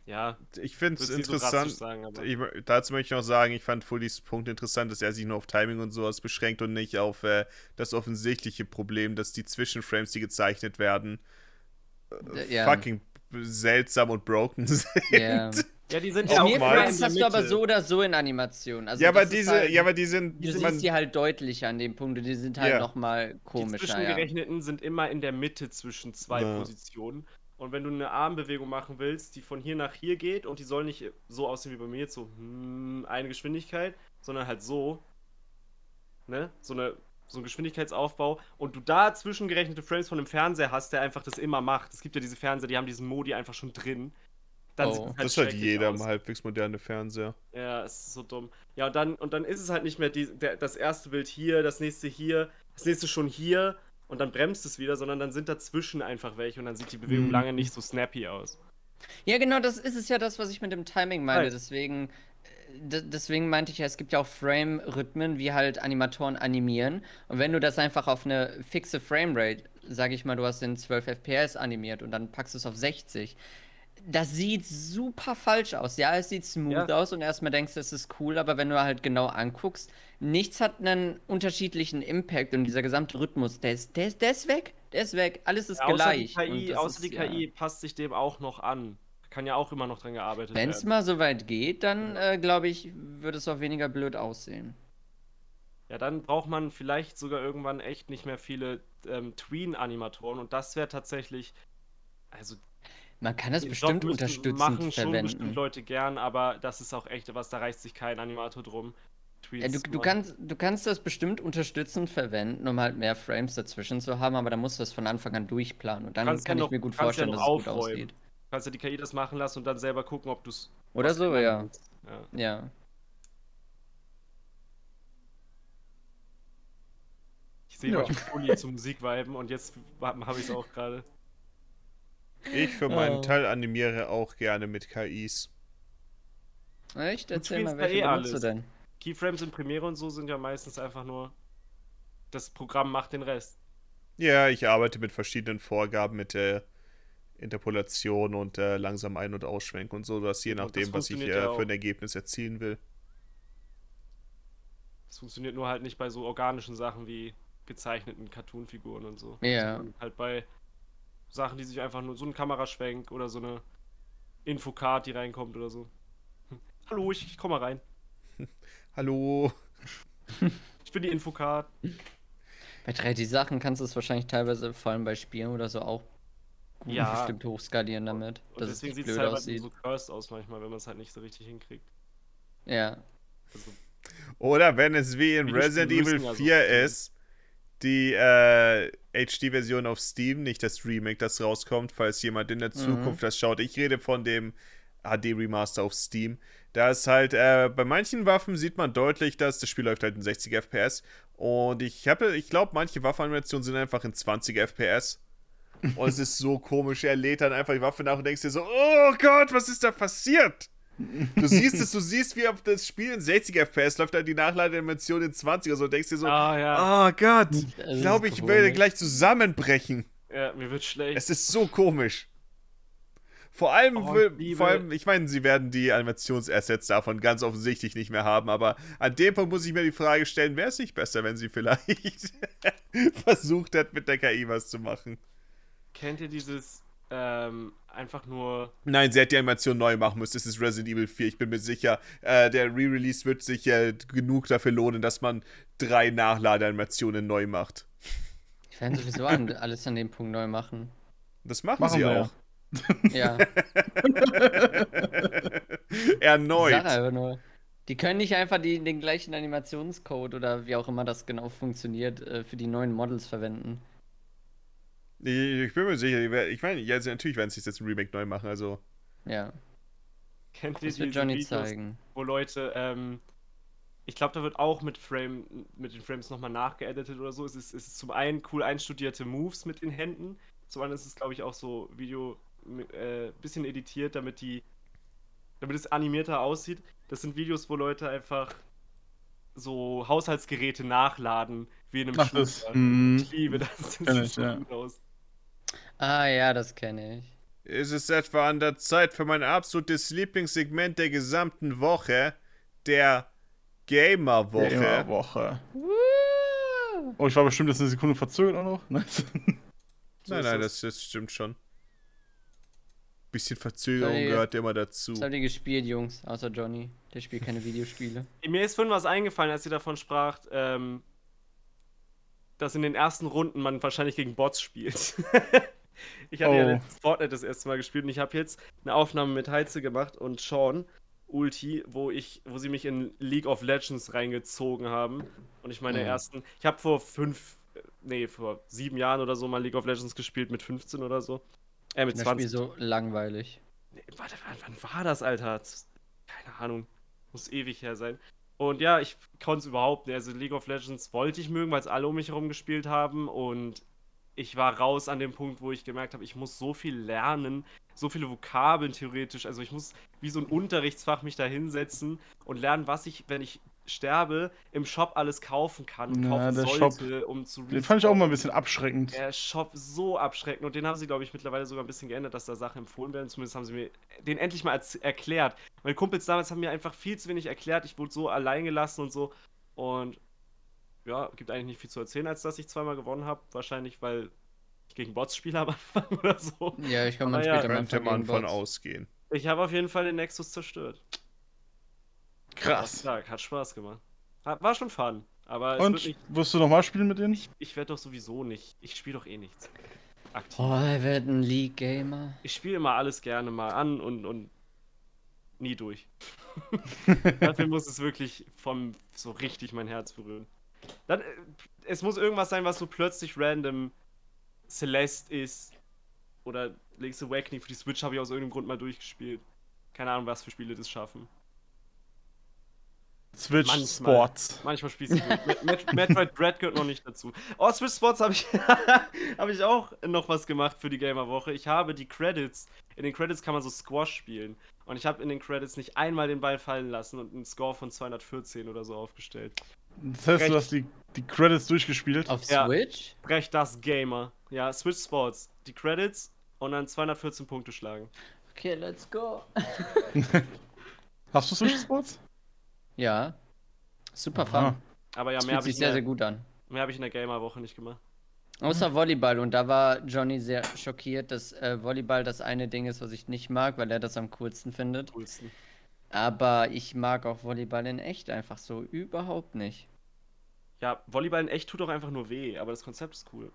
Ja, Ich finde es so interessant. drastisch sagen, aber. Ich, dazu möchte ich noch sagen, ich fand Fullys Punkt interessant, dass er sich nur auf Timing und sowas beschränkt und nicht auf äh, das offensichtliche Problem, dass die Zwischenframes, die gezeichnet werden, D- ja. fucking seltsam und broken sind. Ja. Ja, die sind ja auch mal. der hast du aber so oder so in Animationen. Also ja, aber das diese, halt, ja, aber die sind, du man, siehst die halt deutlich an dem Punkt und die sind halt Ja. nochmal Die komischer. Ja. Zwischengerechneten sind immer in der Mitte zwischen zwei Ja. Positionen. Und wenn du eine Armbewegung machen willst, die von hier nach hier geht und die soll nicht so aussehen wie bei mir jetzt so hm, eine Geschwindigkeit, sondern halt so, ne, so eine so ein Geschwindigkeitsaufbau und du da zwischengerechnete Frames von einem Fernseher hast, der einfach das immer macht. Es gibt ja diese Fernseher, die haben diesen Modi einfach schon drin. Dann Oh. sieht es das ist halt jeder aus. halbwegs moderne Fernseher. Ja, es ist so dumm. Ja, und dann, und dann ist es halt nicht mehr die, der, das erste Bild hier, das nächste hier, das nächste schon hier und dann bremst es wieder, sondern dann sind dazwischen einfach welche und dann sieht die Bewegung Mhm. lange nicht so snappy aus. Ja, genau, das ist es ja das, was ich mit dem Timing meine. Right. Deswegen, äh, deswegen meinte ich ja, es gibt ja auch Frame-Rhythmen, wie halt Animatoren animieren. Und wenn du das einfach auf eine fixe Framerate, sag ich mal, du hast in 12 FPS animiert und dann packst du es auf 60, das sieht super falsch aus. Ja, es sieht smooth Ja. aus und erstmal denkst du, es ist cool, aber wenn du halt genau anguckst, nichts hat einen unterschiedlichen Impact und dieser gesamte Rhythmus, der ist, der ist, der ist weg. Der ist weg. Alles ist Ja, außer gleich. die und KI, außer ist, die ja. KI passt sich dem auch noch an. Kann ja auch immer noch dran gearbeitet Wenn es werden. mal so weit geht, dann äh, glaube ich, würde es auch weniger blöd aussehen. Ja, dann braucht man vielleicht sogar irgendwann echt nicht mehr viele ähm, Tween-Animatoren und das wäre tatsächlich. Also, Man kann das den bestimmt Job unterstützend machen schon bestimmt verwenden. Leute gern, aber das ist auch echt was, da reißt sich kein Animator drum. Ja, du, du, kannst, du kannst das bestimmt unterstützend verwenden, um halt mehr Frames dazwischen zu haben, aber dann musst du das von Anfang an durchplanen. Und dann Kannst kann ja ich noch- mir gut ja vorstellen, noch dass es gut aussieht. Du kannst ja die KI das machen lassen und dann selber gucken, ob du es. Oder so, ja. ja. Ja. Ich sehe Ja. euch Uli zum Musikviben und jetzt habe ich es auch gerade. Ich für meinen Oh. Teil animiere auch gerne mit KIs. Echt? Erzähl mal, welche eh benutzt du denn? Keyframes in Premiere und so sind ja meistens einfach nur. Das Programm macht den Rest. Ja, ich arbeite mit verschiedenen Vorgaben mit der Interpolation und äh, langsam Ein- und Ausschwenk und so, dass je Und das nachdem, was ich äh, ja für ein Ergebnis erzielen will. Das funktioniert nur halt nicht bei so organischen Sachen wie gezeichneten Cartoon-Figuren und so. Ja. Sondern Halt bei Sachen, die sich einfach nur so ein Kameraschwenk oder so eine Infocard, die reinkommt oder so. Hallo, ich, ich komm mal rein. Hallo. Ich bin die Infocard. Bei 3D-Sachen kannst du es wahrscheinlich teilweise, vor allem bei Spielen oder so, auch gut Ja. bestimmt hochskalieren damit, Und dass es deswegen sieht es blöd halt aussieht. so cursed aus manchmal, wenn man es halt nicht so richtig hinkriegt. Ja. Also, Oder wenn es wie in Resident Evil müssen ja so 4 aussehen. ist, die äh, HD-Version auf Steam, nicht das Remake, das rauskommt, falls jemand in der Mhm. Zukunft das schaut. Ich rede von dem HD-Remaster auf Steam. Da ist halt, äh, bei manchen Waffen sieht man deutlich, dass das Spiel läuft halt in 60 FPS. Und ich habe, ich glaube, manche Waffenanimationen sind einfach in 20 FPS. Und es ist so komisch. Er lädt dann einfach die Waffe nach und denkst dir so, oh Gott, was ist da passiert? Du siehst es, du siehst, wie auf das Spiel in 60 FPS läuft, dann die Nachladeanimation in 20 oder so. Und denkst dir so, ah ja. oh Gott, ich glaube, ich werde gleich zusammenbrechen. ja, mir wird schlecht. Es ist so komisch. Vor allem, Oh, will, vor allem, ich meine, sie werden die Animationsassets davon ganz offensichtlich nicht mehr haben, aber an dem Punkt muss ich mir die Frage stellen, wäre es nicht besser, wenn sie vielleicht versucht hat, mit der KI was zu machen? Kennt ihr dieses ähm, einfach nur. Nein, sie hätte die Animation neu machen müssen. Es ist Resident Evil 4. Ich bin mir sicher, äh, der Re-Release wird sich äh, genug dafür lohnen, dass man drei Nachladeanimationen neu macht. Ich werde sowieso an, alles an dem Punkt neu machen. Das machen, Machen sie wir auch. Ja. Erneut. Nur. Die können nicht einfach die, den gleichen Animationscode oder wie auch immer das genau funktioniert, äh, für die neuen Models verwenden. Ich, ich bin mir sicher, die ich meine, ja, also natürlich werden sie jetzt ein Remake neu machen, also. Ja. Kennt ihr diese Johnny Videos, zeigen. wo Leute, ähm, ich glaube, da wird auch mit Frame, mit den Frames nochmal nachgeeditet oder so. Es ist, es ist zum einen cool einstudierte Moves mit den Händen, zum anderen ist es, glaube ich, auch so Video äh, bisschen editiert, damit die, damit es animierter aussieht. Das sind Videos, wo Leute einfach so Haushaltsgeräte nachladen, wie in einem Ach, das, mhm. Ich liebe das. Das sieht ich, so ja. gut aus. Ah ja, das kenne ich. Ist es etwa an der Zeit für mein absolutes Lieblingssegment der gesamten Woche, der Gamer-Woche? Gamer-Woche. Oh, ich war bestimmt jetzt eine Sekunde verzögert auch noch. Nice. So nein, nein, das. das, das stimmt schon. Bisschen Verzögerung Sorry. gehört immer dazu. Was habt ihr gespielt, Jungs? Außer Johnny. Der spielt keine Videospiele. Mir ist vorhin was eingefallen, als ihr davon spracht, ähm, dass in den ersten Runden man wahrscheinlich gegen Bots spielt. ich hatte ja Oh. letztes Fortnite das erste Mal gespielt und ich habe jetzt eine Aufnahme mit Heize gemacht und Sean, Ulti, wo ich, wo sie mich in League of Legends reingezogen haben. Und ich meine Mhm. ersten, ich habe vor fünf, nee, vor sieben Jahren oder so mal League of Legends gespielt mit 15 oder so. Äh, mit Das 20. Spiel so langweilig. Nee, warte, wann, wann war das, Alter? Keine Ahnung. Muss ewig her sein. Und ja, ich konnte es überhaupt nicht. Also League of Legends wollte ich mögen, weil es alle um mich herum gespielt haben. Und ich war raus an dem Punkt, wo ich gemerkt habe, ich muss so viel lernen, so viele Vokabeln theoretisch. Also ich muss wie so ein Unterrichtsfach mich da hinsetzen und lernen, was ich, wenn ich sterbe, im Shop alles kaufen kann und Ja, kaufen der sollte, um zu Den fand ich auch mal ein bisschen abschreckend. Der Shop so abschreckend und den haben sie, glaube ich, mittlerweile sogar ein bisschen geändert, dass da Sachen empfohlen werden. Zumindest haben sie mir den endlich mal erklärt. Meine Kumpels damals haben mir einfach viel zu wenig erklärt. Ich wurde so allein gelassen und so. Und ja, gibt eigentlich nicht viel zu erzählen, als dass ich zweimal gewonnen habe. Wahrscheinlich, weil ich gegen Bots spiele am Anfang oder so. Ja, ich kann man ja, später mal Könnte man von ausgehen. Ich habe auf jeden Fall den Nexus zerstört. Krass. Ja, hat Spaß gemacht. War schon fun. Aber Und nicht, wirst du nochmal spielen mit denen? ich werde doch sowieso nicht. Ich spiele doch eh nichts. Aktiv. Oh, er wird ein League-Gamer. Ich spiele immer alles gerne mal an und, und nie durch. Dafür muss es wirklich vom so richtig mein Herz berühren. Dann, äh, es muss irgendwas sein, was so plötzlich random Celeste ist. Oder Link's Awakening für die Switch habe ich aus irgendeinem Grund mal durchgespielt. Keine Ahnung, was für Spiele das schaffen. Switch Manchmal. Sports. Manchmal spielst du Met Metroid Dread gehört noch nicht dazu. Oh, Switch Sports habe ich, hab ich auch noch was gemacht für die Gamer-Woche. Ich habe die Credits. In den Credits kann man so Squash spielen. Und ich habe in den Credits nicht einmal den Ball fallen lassen und einen Score von 214 oder so aufgestellt. Das heißt, Recht. du hast die, die Credits durchgespielt. Auf Ja. Switch? Brech das Gamer. Ja, Switch Sports. Die Credits und dann 214 Punkte schlagen. Okay, let's go. Hast du Switch Sports? Ja. Super Aha. fun. Aber ja, Das mehr fühlt habe sich ich, sehr, in sehr der- gut an. mehr hab ich in der Gamer-Woche nicht gemacht. Außer Volleyball und da war Johnny sehr schockiert, dass äh, Volleyball das eine Ding ist, was ich nicht mag, weil er das am coolsten findet. Coolsten. Aber ich mag auch Volleyball in echt einfach so überhaupt nicht. Ja, Volleyball in echt tut doch einfach nur weh, aber das Konzept ist cool.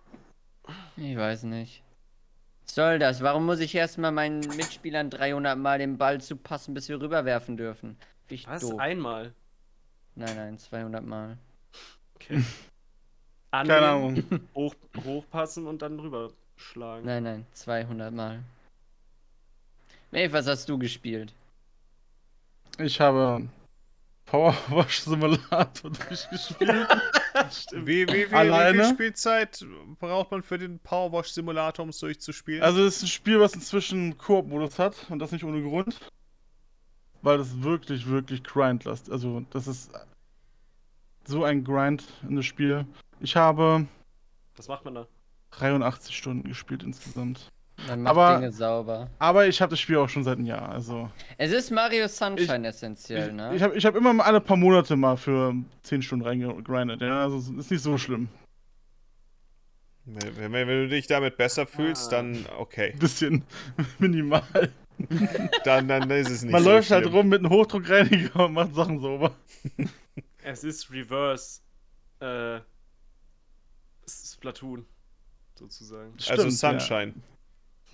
Ich weiß nicht. Was soll das? Warum muss ich erstmal meinen Mitspielern 300 Mal den Ball zupassen, bis wir rüberwerfen dürfen? Wie ich Was? doof. Einmal? Nein, nein, 200 Mal. Okay. Keine Annehmen, Ahnung. Hoch, hochpassen und dann rüber schlagen. Nein, nein, 200 Mal. Maeve, was hast du gespielt? Ich habe Power Wash Simulator durchgespielt. Wie, wie, wie, wie Alleine? viel Spielzeit braucht man für den Powerwash Simulator, um es durchzuspielen? Also es ist ein Spiel, was inzwischen Koop-Modus hat und das nicht ohne Grund. Weil das wirklich, wirklich grindlast. Also das ist so ein Grind in das Spiel. Ich habe Was macht man da? 83 Stunden gespielt insgesamt. Man macht Aber- Dinge sauber. Aber ich habe das Spiel auch schon seit einem Jahr. Also Es ist Mario Sunshine essentiell, ich, ne? ich habe ich hab immer mal alle paar Monate mal für 10 Stunden reingegrindet. Ja, also es ist nicht so schlimm. wenn, wenn, wenn du dich damit besser fühlst, Ah. dann okay. Ein bisschen minimal. Dann, dann ist es nicht Man so läuft halt schlimm. rum mit einem Hochdruckreiniger und macht Sachen sauber. Es ist Reverse. Äh. Splatoon. Sozusagen. Also Stimmt, Sunshine. Ja.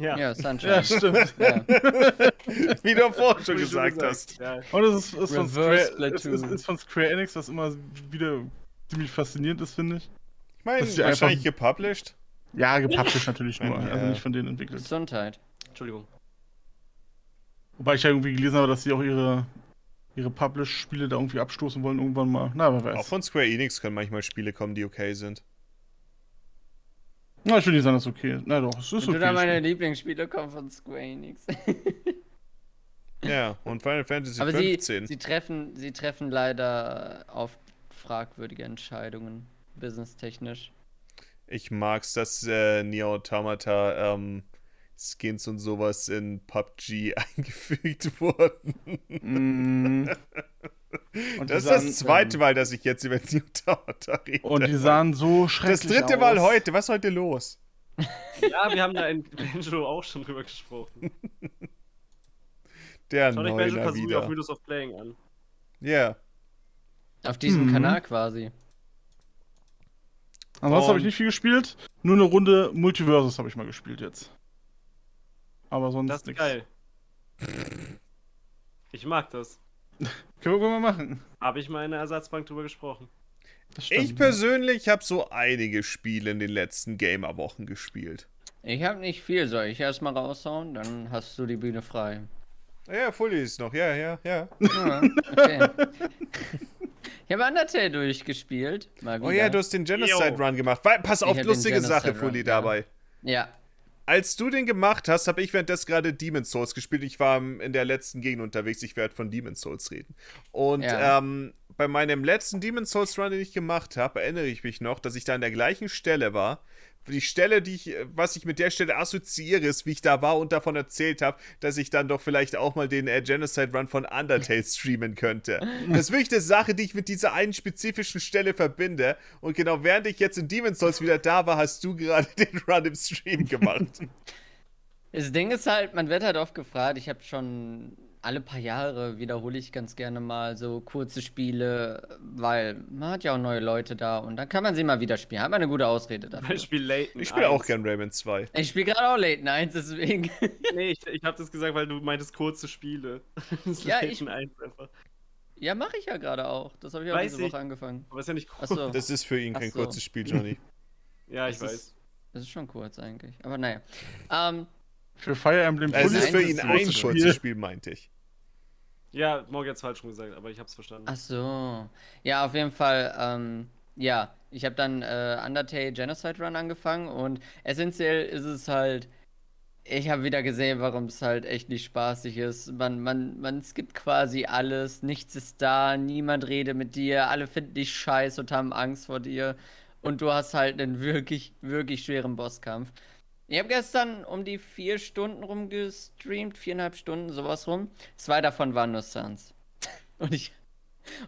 Ja, Sunshine. Ja, stimmt. Ja. Wie du vorhin schon gesagt hast. Ja. Und es ist, ist, von Square, es ist, ist von Square Enix, was immer wieder ziemlich faszinierend ist, finde ich. Ich meine, ja wahrscheinlich einfach- gepublished. Ja, gepublished natürlich nur, Ja. also nicht von denen entwickelt. Gesundheit. Entschuldigung. Wobei ich ja irgendwie gelesen habe, dass sie auch ihre, ihre Publish-Spiele da irgendwie abstoßen wollen irgendwann mal. Na, wer Auch weiß. von Square Enix können manchmal Spiele kommen, die okay sind. Na, ich will nicht sagen, dass es okay ist. Na doch, es ist okay. da meine Spiel. Lieblingsspiele kommen von Square Enix. Ja, und Final Fantasy Aber sie, 15. sie, treffen, sie treffen leider oft fragwürdige Entscheidungen, businesstechnisch. Ich mag's, dass äh, Nier Automata ähm, Skins und sowas in PUBG eingefügt wurden. Mm. Und Das ist sahen- das zweite Mal, dass ich jetzt über Nier Automata rede. Und die sahen so das schrecklich dritte aus. Mal heute. Was ist heute los? Ja, wir haben da in Banjo auch schon drüber gesprochen. Der Schaut euch Banjo Kazooie auf. Mythos of Playing an. Ja. Auf diesem Mhm. Kanal quasi. Ansonsten habe ich nicht viel gespielt. Nur eine Runde Multiversus habe ich mal gespielt jetzt. Aber sonst Das ist nix. geil. Ich mag das. Können wir mal machen. Habe ich mal in der Ersatzbank drüber gesprochen. Ich persönlich habe so einige Spiele in den letzten Gamer-Wochen gespielt. Ich habe nicht viel, soll ich erstmal raushauen? Dann hast du die Bühne frei. Ja, Fully ist noch. Ja, ja, ja. Ja, okay. Ich habe Undertale durchgespielt. Oh ja, du hast den Genocide Run gemacht. Pass auf, lustige Sache, Fully, ja. dabei. Ja. Als du den gemacht hast, habe ich währenddessen gerade Demon's Souls gespielt. Ich war in der letzten Gegend unterwegs. Ich werde von Demon's Souls reden. Und Ja. ähm, bei meinem letzten Demon's Souls Run, den ich gemacht habe, erinnere ich mich noch, dass ich da an der gleichen Stelle war. Die Stelle, die ich, was ich mit der Stelle assoziiere, ist, wie ich da war und davon erzählt habe, dass ich dann doch vielleicht auch mal den äh, Genocide Run von Undertale streamen könnte. Das ist wirklich eine Sache, die ich mit dieser einen spezifischen Stelle verbinde. Und genau während ich jetzt in Demon's Souls wieder da war, hast du gerade den Run im Stream gemacht. Das Ding ist halt, man wird halt oft gefragt, ich habe schon alle paar Jahre wiederhole ich ganz gerne mal so kurze Spiele, weil man hat ja auch neue Leute da und dann kann man sie mal wieder spielen. Hat man eine gute Ausrede dafür. Beispiel Layton. Ich spiele auch 1. gern Rayman 2. Ich spiele gerade auch Late Nights, deswegen. Nee, ich, ich habe das gesagt, weil du meintest kurze Spiele. Ja, Layton ich- 1 einfach. ja, mache ich ja gerade auch. Das habe ich auch Weiß diese ich. Woche angefangen. Aber ist ja nicht kurz. Achso, Das ist für ihn kein Ach so. kurzes Spiel, Johnny. Ja, ich Das weiß. ist- das ist schon kurz eigentlich. Aber naja. Ähm, Für Fire Emblem Es ist für das ihn ein kurzes Spiel, meinte ich. Ja, Morgan hat es falsch schon gesagt, aber ich hab's verstanden. ach so. Ja, auf jeden Fall. Ähm, ja, ich habe dann äh, Undertale Genocide Run angefangen und essentiell ist es halt. Ich habe wieder gesehen, warum es halt echt nicht spaßig ist. Man, man, man skippt quasi alles, nichts ist da, niemand redet mit dir, alle finden dich scheiße und haben Angst vor dir. Und du hast halt einen wirklich, wirklich schweren Bosskampf. Ich habe gestern um die vier Stunden rumgestreamt, viereinhalb Stunden, sowas rum. Zwei davon waren nur Suns. Und ich.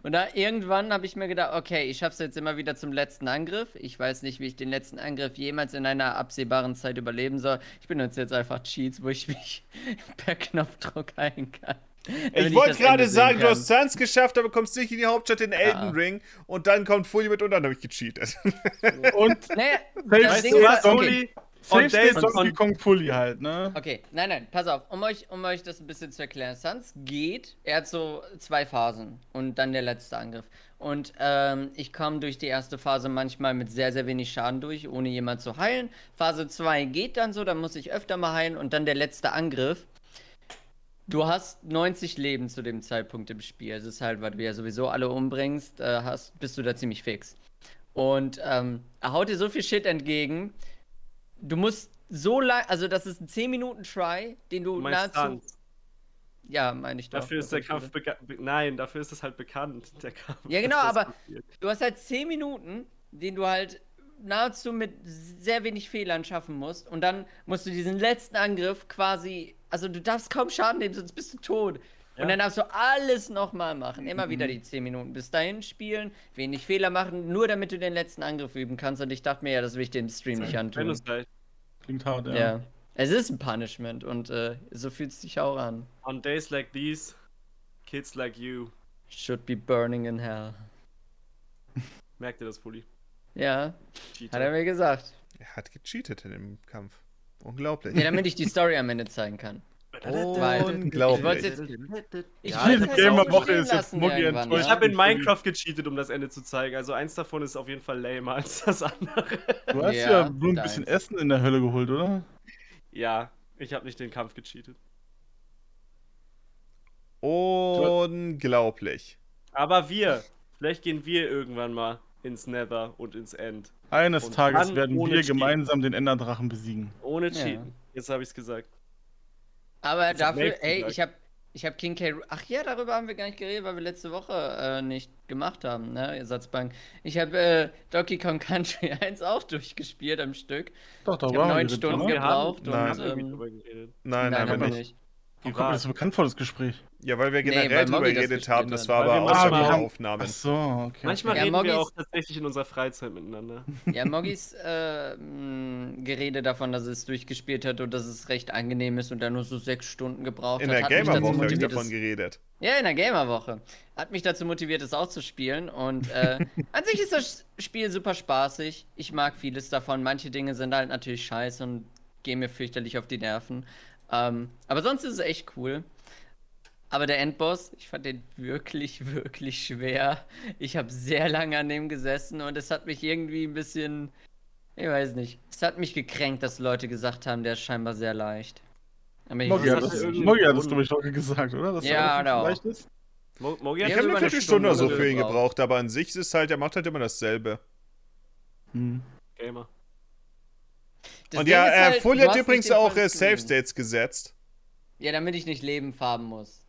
Und da irgendwann habe ich mir gedacht, okay, ich schaff's jetzt immer wieder zum letzten Angriff. Ich weiß nicht, wie ich den letzten Angriff jemals in einer absehbaren Zeit überleben soll. Ich benutze jetzt einfach Cheats, wo ich mich per Knopfdruck heilen kann. Ich wollte gerade sagen, du kann. hast Suns geschafft, aber kommst nicht in die Hauptstadt in Elden Ring und dann kommt Fully mit und dann habe ich gecheatet. Und Naja, das Weißt Ding du ist, okay. Safe State Donkey und- Kong Fully halt, ne? Okay, nein, nein, pass auf. Um euch, um euch das ein bisschen zu erklären. Sans geht, er hat so zwei Phasen und dann der letzte Angriff. Und ähm, ich komme durch die erste Phase manchmal mit sehr, sehr wenig Schaden durch, ohne jemand zu heilen. Phase 2 geht dann so, dann muss ich öfter mal heilen und dann der letzte Angriff. Du hast 90 Leben zu dem Zeitpunkt im Spiel. Es ist halt, weil du ja sowieso alle umbringst, äh, hast, bist du da ziemlich fix. Und ähm, er haut dir so viel Shit entgegen. Du musst so lang, also das ist ein 10 Minuten Try, den du Du nahezu. Tanz. Ja, meine ich doch. Dafür ist der Kampf bekannt. Nein, dafür ist es halt bekannt, der Kampf. Ja, genau, aber- passiert. Du hast halt 10 Minuten, den du halt nahezu mit sehr wenig Fehlern schaffen musst. Und dann musst du diesen letzten Angriff quasi. Also du darfst kaum Schaden nehmen, sonst bist du tot. Ja. Und dann darfst du alles nochmal machen. Immer wieder die 10 Minuten bis dahin spielen, wenig Fehler machen, nur damit du den letzten Angriff üben kannst. Und ich dachte mir ja, das will ich dem Stream nicht Wenn antun. du's gleich. Klingt hart, ja. Ja. Es ist ein Punishment und äh, so fühlt es sich auch an. On days like these, kids like you. Should be burning in hell. Merkt ihr das, Fully? Ja, Cheater. hat er mir gesagt. Er hat gecheatet in dem Kampf. Unglaublich. Ja, damit ich die Story am Ende zeigen kann. Weil- Unglaublich. Ich wollte jetzt- Ich Ja, Gamer auch Woche ist jetzt irgendwann, enttäuscht. Ich ja. habe in Minecraft gecheatet, um das Ende zu zeigen. Also eins davon ist auf jeden Fall lamer als das andere. Du hast Ja, ja, nur ein bisschen deins. Essen in der Hölle geholt, oder? ja, ich habe nicht den Kampf gecheatet. Unglaublich. Aber wir, vielleicht gehen wir irgendwann mal ins Nether und ins End. Eines Und Tages werden wir Cheaten. gemeinsam den Enderdrachen besiegen. Ohne Ja. Cheaten. Jetzt habe ich es gesagt. Aber Das dafür, ey, ich habe ich hab King K. Ach ja, darüber haben wir gar nicht geredet, weil wir letzte Woche äh, nicht gemacht haben, ne, Ersatzbank. Ich habe äh, Donkey Kong Country 1 auch durchgespielt am Stück. Doch, da Ich waren habe neun wir Stunden gebraucht Nein. Und haben irgendwie ähm, drüber geredet. Nein, nein, haben wir haben wir nicht. nicht. Warum kommt mir das so bekannt vor, das Gespräch? Ja, weil wir Nee, generell weil drüber geredet haben. Das war aber außer der Aufnahmen. Ach so, okay. Manchmal Ja, reden Moggi wir auch tatsächlich in unserer Freizeit miteinander. Ja, Moggis äh, Gerede davon, dass es durchgespielt hat und dass es recht angenehm ist und er nur so sechs Stunden gebraucht In hat. der mich dazu Gamer-Woche habe ich davon geredet. Ja, in der Gamer-Woche. Hat mich dazu motiviert, es auch zu spielen. Und äh, an sich ist das Spiel super spaßig. Ich mag vieles davon. Manche Dinge sind halt natürlich scheiße und gehen mir fürchterlich auf die Nerven. Ähm, aber sonst ist es echt cool. Aber der Endboss, ich fand den wirklich, wirklich schwer. Ich habe sehr lange an dem gesessen und es hat mich irgendwie ein bisschen. Ich weiß nicht. Es hat mich gekränkt, dass Leute gesagt haben, der ist scheinbar sehr leicht. Aber ich Moggi Das hat hat das, irgendeinen Moggi hat das Grund. glaube ich, doch gesagt, oder? Dass Ja, genau. leicht ist? Mo Mogi Ich habe eine eine Viertelstunde oder so für ihn gebraucht. gebraucht, aber an sich ist es halt, er macht halt immer dasselbe. Hm. Gamer. Das Und Ding ja, äh, halt, Fully du hat übrigens auch äh, Screen. States gesetzt. Ja, damit ich nicht Leben farben muss.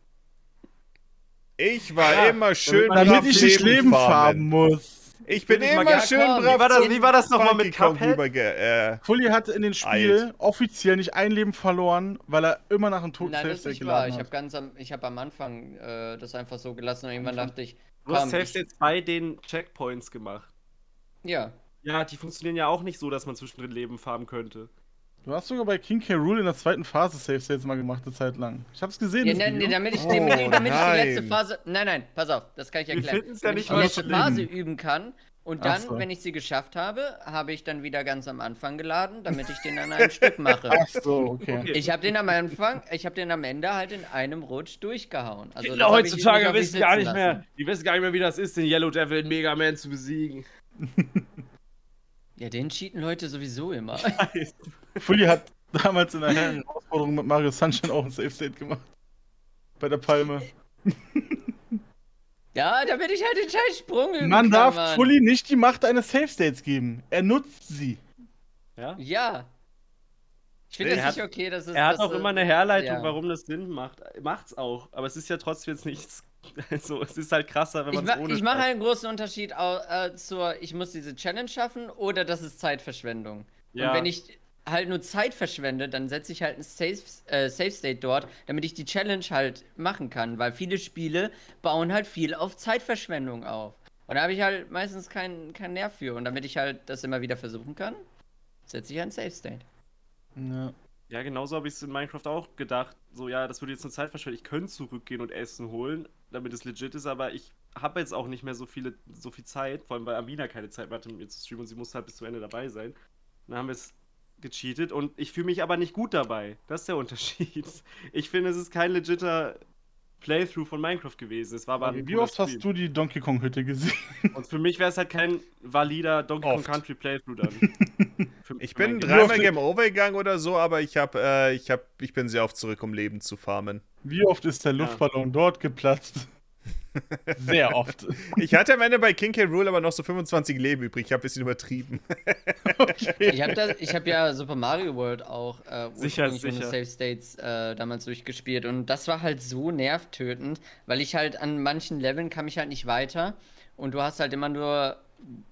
Ich war Ja, immer schön damit brav Damit ich nicht Leben farben muss. Ich bin Will ich immer schön brav wie war das- wie war das noch mal Funky mit Cuphead? äh, Fully hat in dem Spiel offiziell nicht ein Leben verloren, weil er immer nach einem toten Nein, Safe das ist State nicht wahr. Ich habe ganz am, ich habe am Anfang äh, das einfach so gelassen und irgendwann dachte ich, Du hast Safe States bei den Checkpoints gemacht. ja. Ja, die funktionieren ja auch nicht so, dass man zwischendrin Leben farmen könnte. Du hast sogar bei King K. Rool in der zweiten Phase Safe States mal gemacht, eine Zeit lang. Ich hab's gesehen. Ja, das nein, nee, damit ich, Oh, damit, ich- damit ich die letzte nein. Phase. Nein, nein, pass auf, das kann ich erklären. ja damit nicht ich die letzte schlimm. Phase üben kann und dann, so. wenn ich sie geschafft habe, habe ich dann wieder ganz am Anfang geladen, damit ich den an einem Stück mache. Ach so, okay. Okay. Ich habe den am Anfang, ich habe den am Ende halt in einem Rutsch durchgehauen. Also Kinder ich heutzutage wissen gar nicht mehr, lassen. die wissen gar nicht mehr, wie das ist, den Yellow Devil in Mega Man zu besiegen. Ja, den cheaten Leute sowieso immer. Fully hat damals in der Herausforderung mit Mario Sunshine auch ein Safe State gemacht. Bei der Palme. Ja, damit ich halt den scheiß Sprung üben Man kann, darf Mann. Fully nicht die Macht eines Safe States geben. Er nutzt sie. Ja? Ja. Ich finde das hat- nicht okay, dass es. Er hat dass, auch immer eine Herleitung, ja. warum das Sinn macht. Macht's auch. Aber es ist ja trotzdem jetzt nichts. Also, es ist halt krasser, wenn Ich, man ma es ohne ich mache einen großen Unterschied äh, zur, ich muss diese Challenge schaffen oder das ist Zeitverschwendung. Ja. Und wenn ich halt nur Zeit verschwende, dann setze ich halt ein Safe, äh, Safe State dort, damit ich die Challenge halt machen kann, weil viele Spiele bauen halt viel auf Zeitverschwendung auf. Und da habe ich halt meistens keinen keinen Nerv für. Und damit ich halt das immer wieder versuchen kann, setze ich ein Safe State. Ja. Ja, genauso habe ich es in Minecraft auch gedacht. So, ja, das würde jetzt eine Zeit verschwenden. Ich könnte zurückgehen und Essen holen, damit es legit ist, aber ich habe jetzt auch nicht mehr so viele, so viel Zeit, vor allem weil Amina keine Zeit mehr hatte, mit mir zu streamen und sie musste halt bis zum Ende dabei sein. Dann haben wir es gecheatet und ich fühle mich aber nicht gut dabei. Das ist der Unterschied. Ich finde, es ist kein legitter Playthrough von Minecraft gewesen. Es war aber Wie oft hast Stream. du die Donkey Kong Hütte gesehen? Und für mich wäre es halt kein valider Donkey Kong Oft. Country Playthrough dann. Für- Ich bin dreimal Game Over gegangen oder so, aber ich hab, äh, ich hab, ich bin sehr oft zurück, um Leben zu farmen. Wie oft ist der Luftballon dort geplatzt? Sehr oft. Ich hatte am Ende bei King K. Rule aber noch so 25 Leben übrig. Ich habe ein bisschen übertrieben. Ich habe das, ich habe ja Super Mario World auch äh, Sicher, sicher. Safe States äh, damals durchgespielt und das war halt so nervtötend, weil ich halt an manchen Leveln kam ich halt nicht weiter und du hast halt immer nur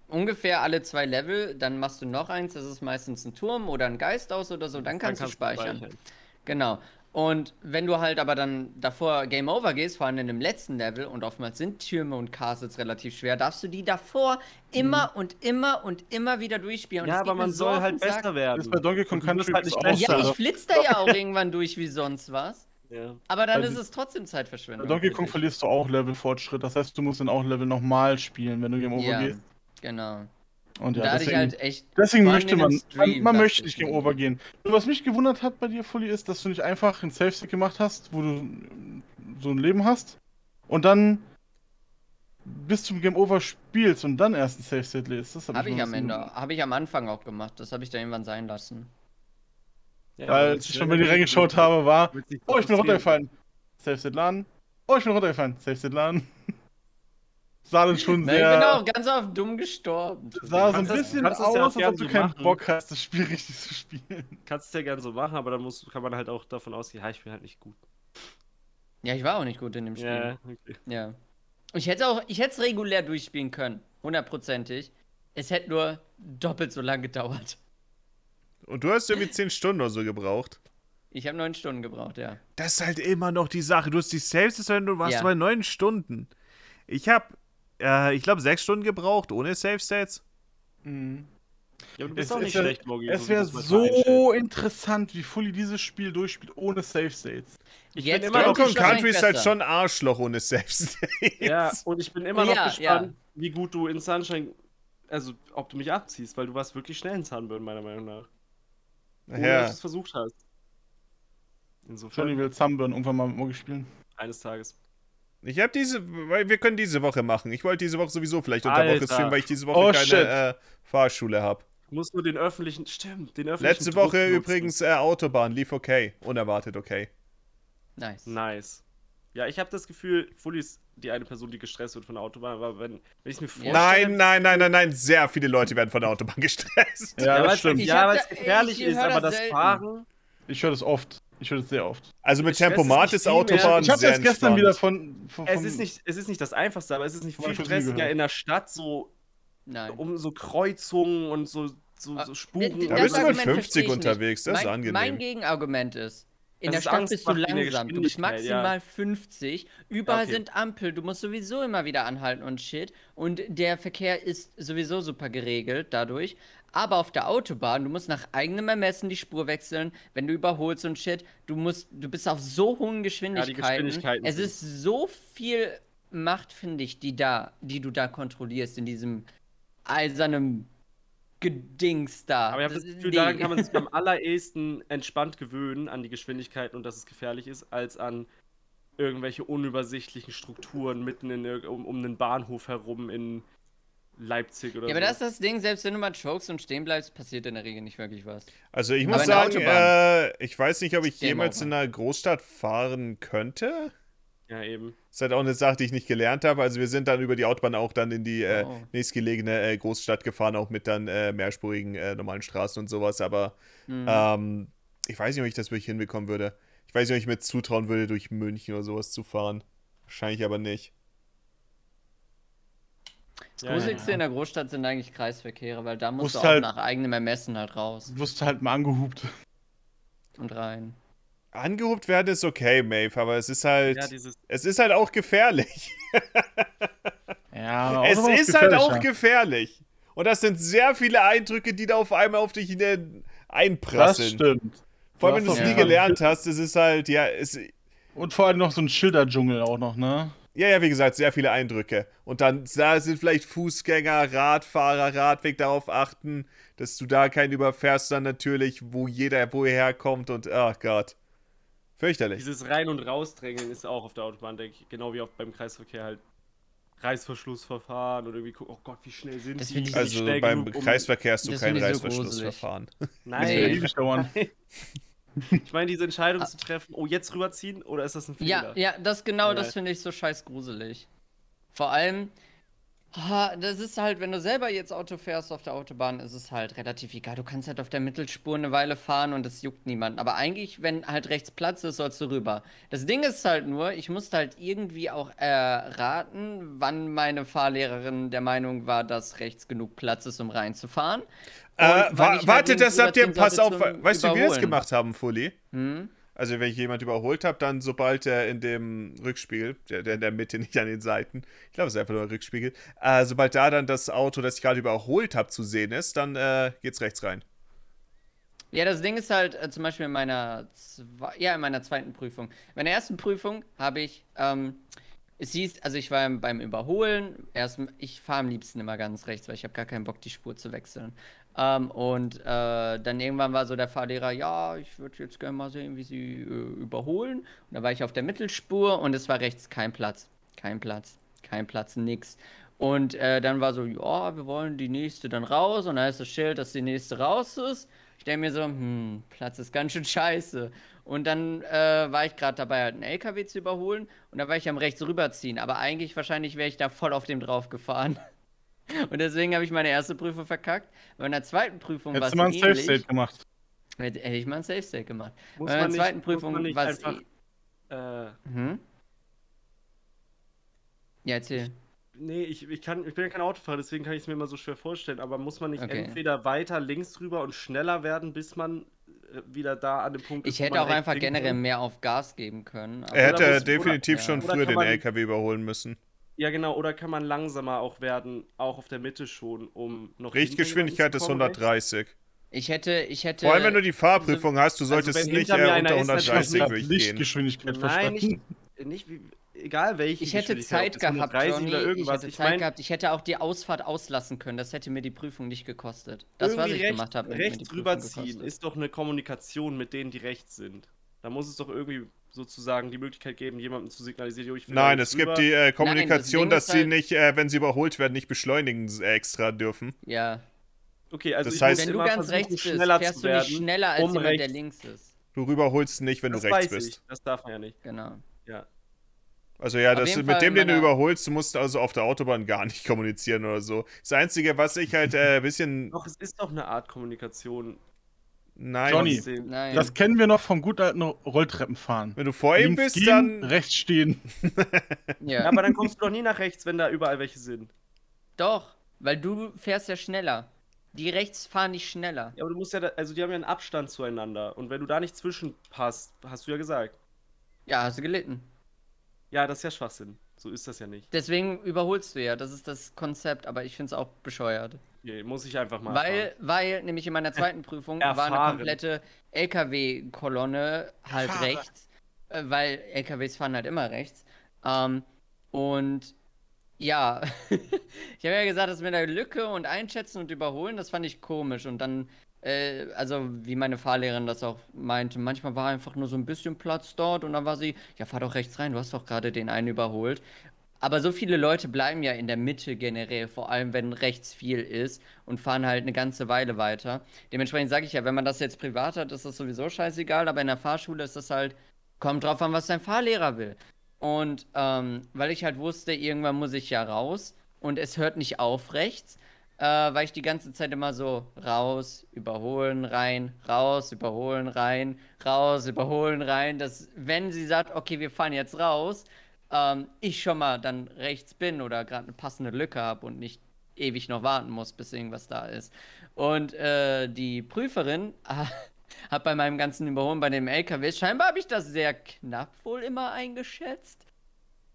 ungefähr alle zwei Level, dann machst du noch eins, das ist meistens ein Turm oder ein Geist aus oder so, dann kannst, du speichern. Genau. Und wenn du halt aber dann davor Game Over gehst, vor allem in dem letzten Level, und oftmals sind Türme und Castles relativ schwer, darfst du die davor immer und immer und immer wieder durchspielen. Und Ja, aber man so soll halt besser werden. Das ist bei Donkey Kong musst Country halt nicht so. Ja, ich Also, flitz da ja auch irgendwann durch wie sonst was. Ja. Aber dann Bei ist es trotzdem Bei Zeitverschwendung. Donkey Kong verlierst du auch Levelfortschritt. Das heißt, du musst dann auch Level nochmal spielen, wenn du Game Over Ja, gehst. genau. Und ja, da hatte ich deswegen, halt echt. deswegen möchte man, man, Stream man dachte möchte ich nicht Game mir. Over gehen. Was mich gewundert hat bei dir, Fully, ist, dass du nicht einfach ein Safe Stick gemacht hast, wo du so ein Leben hast und dann bis zum Game Over spielst und dann erst ein Safe State lädst. Das Habe mich ich ein am Ende, habe ich am Anfang auch gemacht. Das habe ich dann irgendwann sein lassen. Ja, Weil als ich schon mal reingeschaut habe, war, oh, ich bin runtergefallen. Safe State laden. Oh, ich bin runtergefallen. Safe State laden. Sah dann schon Na, ich bin sehr, auch ganz oft dumm gestorben. sah so ein das- bisschen kannst aus, das ja als ob du so keinen machen. Bock hast, das Spiel richtig zu spielen. Kannst es ja gerne so machen, aber dann muss, kann man halt auch davon ausgehen, ja, ich bin halt nicht gut. Ja, ich war auch nicht gut in dem Spiel. Ja, okay. Ja. Ich hätte auch, ich hätte es regulär durchspielen können. Hundertprozentig. Es hätte nur doppelt so lang gedauert. Und du hast irgendwie 10 Stunden oder so gebraucht. Ich habe neun Stunden gebraucht, ja. Das ist halt immer noch die Sache. Du hast die Saves, wenn du warst Ja. bei 9 Stunden. Ich habe, äh, ich glaube, 6 Stunden gebraucht ohne Save States. Mhm. Ja, du Es, bist auch es nicht wär- schlecht, Mogi. es wäre so interessant, wie Fully dieses Spiel durchspielt ohne Safe States. Ich Jetzt bin immer noch Kong Country ist halt schon Arschloch ohne Save States. Ja, und ich bin immer noch Ja, gespannt, wie gut du in Sunshine, also ob du mich abziehst, weil du warst wirklich schnell in Sunburn, meiner Meinung nach. Ohne dass Ja. du es versucht hast. Johnny Insofern, will Sunburn irgendwann mal mit Mogi spielen. eines Tages. Ich habe diese, weil wir können diese Woche machen. Ich wollte diese Woche sowieso vielleicht unter Woche Alter. streamen, weil ich diese Woche Oh, keine äh, Fahrschule habe. Du musst nur den öffentlichen, stimmt, den öffentlichen Letzte Druck Woche nutzen. übrigens äh, Autobahn, lief okay. Unerwartet okay. Nice. Nice. Ja, ich habe das Gefühl, Fully ist die eine Person, die gestresst wird von der Autobahn, aber wenn, wenn ich es mir vorstelle. Nein, nein, nein, nein, nein. Sehr viele Leute werden von der Autobahn gestresst. Ja, das weil's- stimmt. Ich Ja, weil es gefährlich ich ist, aber das das. Fahren. Ich höre das oft. Ich höre das sehr oft. Also mit ist Tempomat ist. Autobahn Ich habe jetzt gestern entspannt. wieder von. von, Es von ist, nicht, es ist nicht das Einfachste, aber es ist nicht viel stressiger in der Stadt, so Nein. um so Kreuzungen und so, so, Ah, so Spuren. d- Da das bist du mit Argument verstehe 50 ich nicht. unterwegs, das ist mein, angenehm. Mein Gegenargument ist, in Das der ist Stadt Angst bist du der langsam. Du bist Geschwindigkeit, ja. maximal 50. Überall Okay. sind Ampel. Du musst sowieso immer wieder anhalten und shit. Und der Verkehr ist sowieso super geregelt dadurch. Aber auf der Autobahn, du musst nach eigenem Ermessen die Spur wechseln, wenn du überholst und shit. Du musst, du bist auf so hohen Geschwindigkeiten. Geschwindigkeiten es ist so viel Macht, finde ich, die da, die du da kontrollierst in diesem eisernen Gedings da. Aber ich habe das Gefühl, nee. daran kann man sich am allerersten entspannt gewöhnen, an die Geschwindigkeiten und dass es gefährlich ist, als an irgendwelche unübersichtlichen Strukturen mitten in, um, um einen Bahnhof herum in Leipzig oder Ja, so. aber das ist das Ding, selbst wenn du mal chokes und stehen bleibst, passiert in der Regel nicht wirklich was. Also ich Aber muss sagen, äh, ich weiß nicht, ob ich Game jemals over. in einer Großstadt fahren könnte. Ja, eben. Das ist halt auch eine Sache, die ich nicht gelernt habe. Also wir sind dann über die Autobahn auch dann in die äh, Oh. nächstgelegene äh, Großstadt gefahren, auch mit dann äh, mehrspurigen äh, normalen Straßen und sowas. Aber Mhm. ähm, ich weiß nicht, ob ich das wirklich hinbekommen würde. Ich weiß nicht, ob ich mir zutrauen würde, durch München oder sowas zu fahren. Wahrscheinlich aber nicht. Das Ja, ja, Gruseligste ja. in der Großstadt sind eigentlich Kreisverkehre, weil da musst Musst du auch halt- nach eigenem Ermessen halt raus Du wirst halt mal angehupt. und rein. Angehobt werden ist okay, Maeve, aber es ist halt. Ja, dieses. es ist halt auch gefährlich. Ja, es Autobahn ist halt auch gefährlich. Und das sind sehr viele Eindrücke, die da auf einmal auf dich hin- Das einprasseln. stimmt. Vor allem, wenn Du es hast nie gelernt hast, es ist halt, ja, es, Und vor allem noch so ein Schilderdschungel auch noch, ne? ja, ja, wie gesagt, sehr viele Eindrücke. Und dann da sind vielleicht Fußgänger, Radfahrer, Radweg darauf achten, dass du da keinen überfährst, dann natürlich, wo jeder woher kommt und, ach Gott. Fürchterlich. Dieses Rein- und Rausdrängeln ist auch auf der Autobahn, denke ich, genau wie auch beim Kreisverkehr halt Reißverschlussverfahren oder irgendwie gucken, oh Gott, wie schnell sind Das die? Also schnell beim genug, um- Kreisverkehr hast du kein so Reißverschlussverfahren. Wird Nein, ich meine, diese Entscheidung zu treffen, oh, jetzt rüberziehen oder ist das ein Ja, Fehler? ja, das genau, Ja. das finde ich so scheiß gruselig. Vor allem, ah, das ist halt, wenn du selber jetzt Auto fährst auf der Autobahn, ist es halt relativ egal. Du kannst halt auf der Mittelspur eine Weile fahren und es juckt niemanden. Aber eigentlich, wenn halt rechts Platz ist, sollst du rüber. Das Ding ist halt nur, ich musste halt irgendwie auch erraten, wann meine Fahrlehrerin der Meinung war, dass rechts genug Platz ist, um reinzufahren. Äh, wa halt warte, links das habt ihr, pass auf, weißt du, wie wir das gemacht haben, Fully? Hm? Also, wenn ich jemand überholt habe, dann sobald er in dem Rückspiegel, der, der in der Mitte, nicht an den Seiten, ich glaube, es ist einfach nur ein Rückspiegel, äh, sobald da dann das Auto, das ich gerade überholt habe, zu sehen ist, dann äh, geht's rechts rein. Ja, das Ding ist halt, äh, zum Beispiel in meiner, ja, in meiner zweiten Prüfung. In meiner ersten Prüfung habe ich, ähm, es hieß, also ich war beim Überholen, erst, ich fahre am liebsten immer ganz rechts, weil ich habe gar keinen Bock, die Spur zu wechseln. Ähm, und äh, dann irgendwann war so der Fahrlehrer, ja, ich würde jetzt gerne mal sehen, wie sie äh, überholen. Und da war ich auf der Mittelspur und es war rechts kein Platz. Kein Platz. Kein Platz, nix. Und äh, dann war so, ja, wir wollen die nächste dann raus. Und da ist das Schild, dass die nächste raus ist. Ich denke mir so, hm, Platz ist ganz schön scheiße. Und dann äh, war ich gerade dabei, halt einen LKW zu überholen. Und da war ich am rechts rüberziehen. Aber eigentlich, wahrscheinlich wäre ich da voll auf dem drauf gefahren. Und deswegen habe ich meine erste Prüfung verkackt. Bei meiner zweiten Prüfung war es du mal ein Safe ähnlich. State gemacht. Hätte, hätte ich mal ein Safe State gemacht. Muss Bei meiner nicht, zweiten Prüfung war es eh- Äh, Hm? Ja, erzähl. nee, ich, ich, kann, ich bin ja kein Autofahrer, deswegen kann ich es mir immer so schwer vorstellen. Aber muss man nicht Okay. entweder weiter links rüber und schneller werden, bis man äh, wieder da an dem Punkt Ich wo hätte auch einfach generell mehr auf Gas geben können. aber- Er hätte definitiv oder- schon früher den LKW überholen müssen. Ja, genau, oder kann man langsamer auch werden, auch auf der Mitte schon, um noch. Richtgeschwindigkeit ist hinter jemanden zu kommen, 130. Ich hätte, ich hätte. Vor allem, wenn du die Fahrprüfung hast, du solltest wenn nicht äh, unter ist, dann Ich 130 habe gerade wirklich gehen. Lichtgeschwindigkeit Nein, verstanden. rechts? Nicht wie, egal welche. Ich hätte Zeit gehabt, 130 Johnny. oder Ich irgendwas. hätte Ich Zeit mein, gehabt. Ich hätte auch die Ausfahrt auslassen können. Das hätte mir die Prüfung nicht gekostet. Das, was ich rechts, gemacht habe, rechts rüberziehen gekostet. ist doch eine Kommunikation mit denen, die rechts sind. Da muss es doch irgendwie sozusagen die Möglichkeit geben, jemandem zu signalisieren, jo, ich will Nein, es gibt die äh, Kommunikation, Ding dass ist sie halt- nicht, äh, wenn sie überholt werden, nicht beschleunigen äh, extra dürfen. Ja. Okay, also Das ich heißt- Wenn du ganz rechts bist, fährst zu du werden. nicht schneller als um jemand, der rechts. links ist. Du überholst nicht, wenn das du rechts weiß bist. ich, das darf man ja nicht. Genau. Ja. Also ja, das, mit Fall dem, den du überholst, du musst also auf der Autobahn gar nicht kommunizieren oder so. Das Einzige, was ich halt äh, ein bisschen. Doch, es ist doch eine Art Kommunikation. Nein, Johnny. Nein. Das kennen wir noch vom guten alten Rolltreppenfahren. wenn du vor ihm Links bist, gehen, dann. rechts stehen. ja. Ja, aber dann kommst du doch nie nach rechts, wenn da überall welche sind. Doch, weil du fährst ja schneller. Die rechts fahren nicht schneller. Ja, aber du musst ja, da, also die haben ja einen Abstand zueinander. Und wenn du da nicht zwischenpasst, hast du ja gesagt. Ja, hast du gelitten. Ja, das ist ja Schwachsinn. So ist das ja nicht. Deswegen überholst du ja. Das ist das Konzept, aber ich finde es auch bescheuert. Okay, muss ich einfach mal. Weil, weil, nämlich in meiner zweiten Prüfung war eine Erfahren. komplette LKW-Kolonne halt Fahrer. rechts, äh, weil LKWs fahren halt immer rechts. Ähm, und ja, ich habe ja gesagt, dass mit der Lücke und Einschätzen und Überholen, das fand ich komisch. Und dann, äh, also wie meine Fahrlehrerin das auch meinte, manchmal war einfach nur so ein bisschen Platz dort und dann war sie, ja, fahr doch rechts rein, du hast doch gerade den einen überholt. Aber so viele Leute bleiben ja in der Mitte generell, vor allem wenn rechts viel ist und fahren halt eine ganze Weile weiter. Dementsprechend sage ich ja, wenn man das jetzt privat hat, ist das sowieso scheißegal, aber in der Fahrschule ist das halt, kommt drauf an, was dein Fahrlehrer will. Und ähm, weil ich halt wusste, irgendwann muss ich ja raus und es hört nicht auf rechts, äh, war ich die ganze Zeit immer so raus, überholen, rein, raus, überholen, rein, raus, überholen, rein. Dass, wenn sie sagt, okay, wir fahren jetzt raus, ähm, ich schon mal dann rechts bin oder gerade eine passende Lücke habe und nicht ewig noch warten muss, bis irgendwas da ist. Und äh, die Prüferin hat bei meinem ganzen Überholen bei dem LKW, scheinbar habe ich das sehr knapp wohl immer eingeschätzt.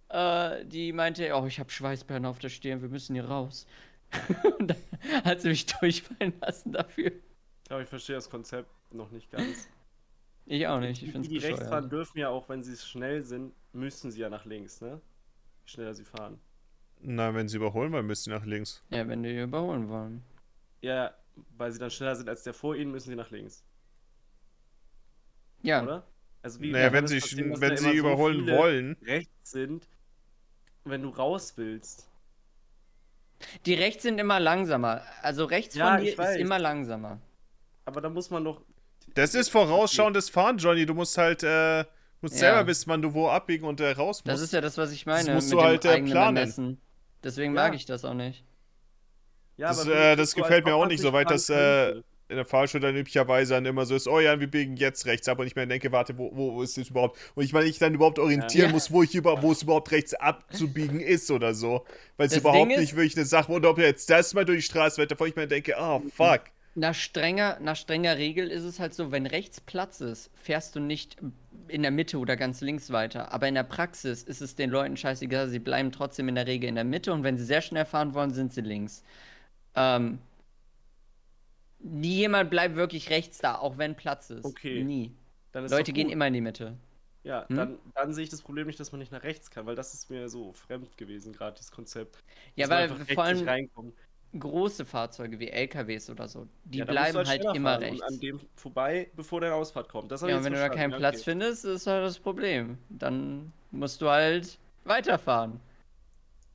Äh, die meinte, oh, ich habe Schweißperlen auf der Stirn, wir müssen hier raus. und dann hat sie mich durchfallen lassen dafür. Ich glaube, ich verstehe das Konzept noch nicht ganz. Ich auch nicht, ich die, die rechts fahren dürfen ja auch, wenn sie schnell sind, müssen sie ja nach links, ne? Wie schneller sie fahren. Na, wenn sie überholen wollen, müssen sie nach links. Ja, wenn die überholen wollen. Ja, weil sie dann schneller sind als der vor ihnen, müssen sie nach links, Ja, oder? Also wie Naja, wenn sie, passieren, dass wenn sie so überholen viele wollen. rechts sind, wenn du raus willst. die rechts sind immer langsamer. Also rechts Ja, von dir ist immer langsamer. Aber da muss man doch. Das ist vorausschauendes Fahren, Johnny. Du musst halt, äh, musst Ja. selber wissen, wann du wo abbiegen und äh, raus musst. Das ist ja das, was ich meine. musst mit du dem halt, äh, planen. Ermessen. Deswegen Ja. mag ich das auch nicht. Ja, Das, aber äh, das gefällt mir auch nicht nicht so weit, fahren dass, äh, in der Fahrschule dann üblicherweise dann immer so ist, oh ja, wir biegen jetzt rechts ab und ich mir denke, warte, wo, wo ist es überhaupt? Und ich meine, ich dann überhaupt orientieren Ja. muss, wo ich über, wo es überhaupt rechts abzubiegen ist oder so. Weil es Das überhaupt Ding ist- nicht wirklich eine Sache, und ob jetzt das mal durch die Straße wird, davon ich mir denke, oh fuck. Nach strenger, nach strenger Regel ist es halt so, wenn rechts Platz ist, fährst du nicht in der Mitte oder ganz links weiter. Aber in der Praxis ist es den Leuten scheißegal, sie bleiben trotzdem in der Regel in der Mitte und wenn sie sehr schnell fahren wollen, sind sie links. Ähm, nie jemand bleibt wirklich rechts da, auch wenn Platz ist. Okay. Nie. Dann ist Leute gehen immer in die Mitte. Ja, Hm? dann, dann sehe ich das Problem nicht, dass man nicht nach rechts kann, weil das ist mir so fremd gewesen, gerade dieses Konzept. Ja, weil vor nicht allem reinkommt. Große Fahrzeuge wie LKWs oder so, die Ja, bleiben halt schneller immer rechts. Und an dem vorbei, bevor deine Ausfahrt kommt. Ja, und wenn du da keinen Ja, Platz okay. findest, ist halt das Problem. Dann musst du halt weiterfahren.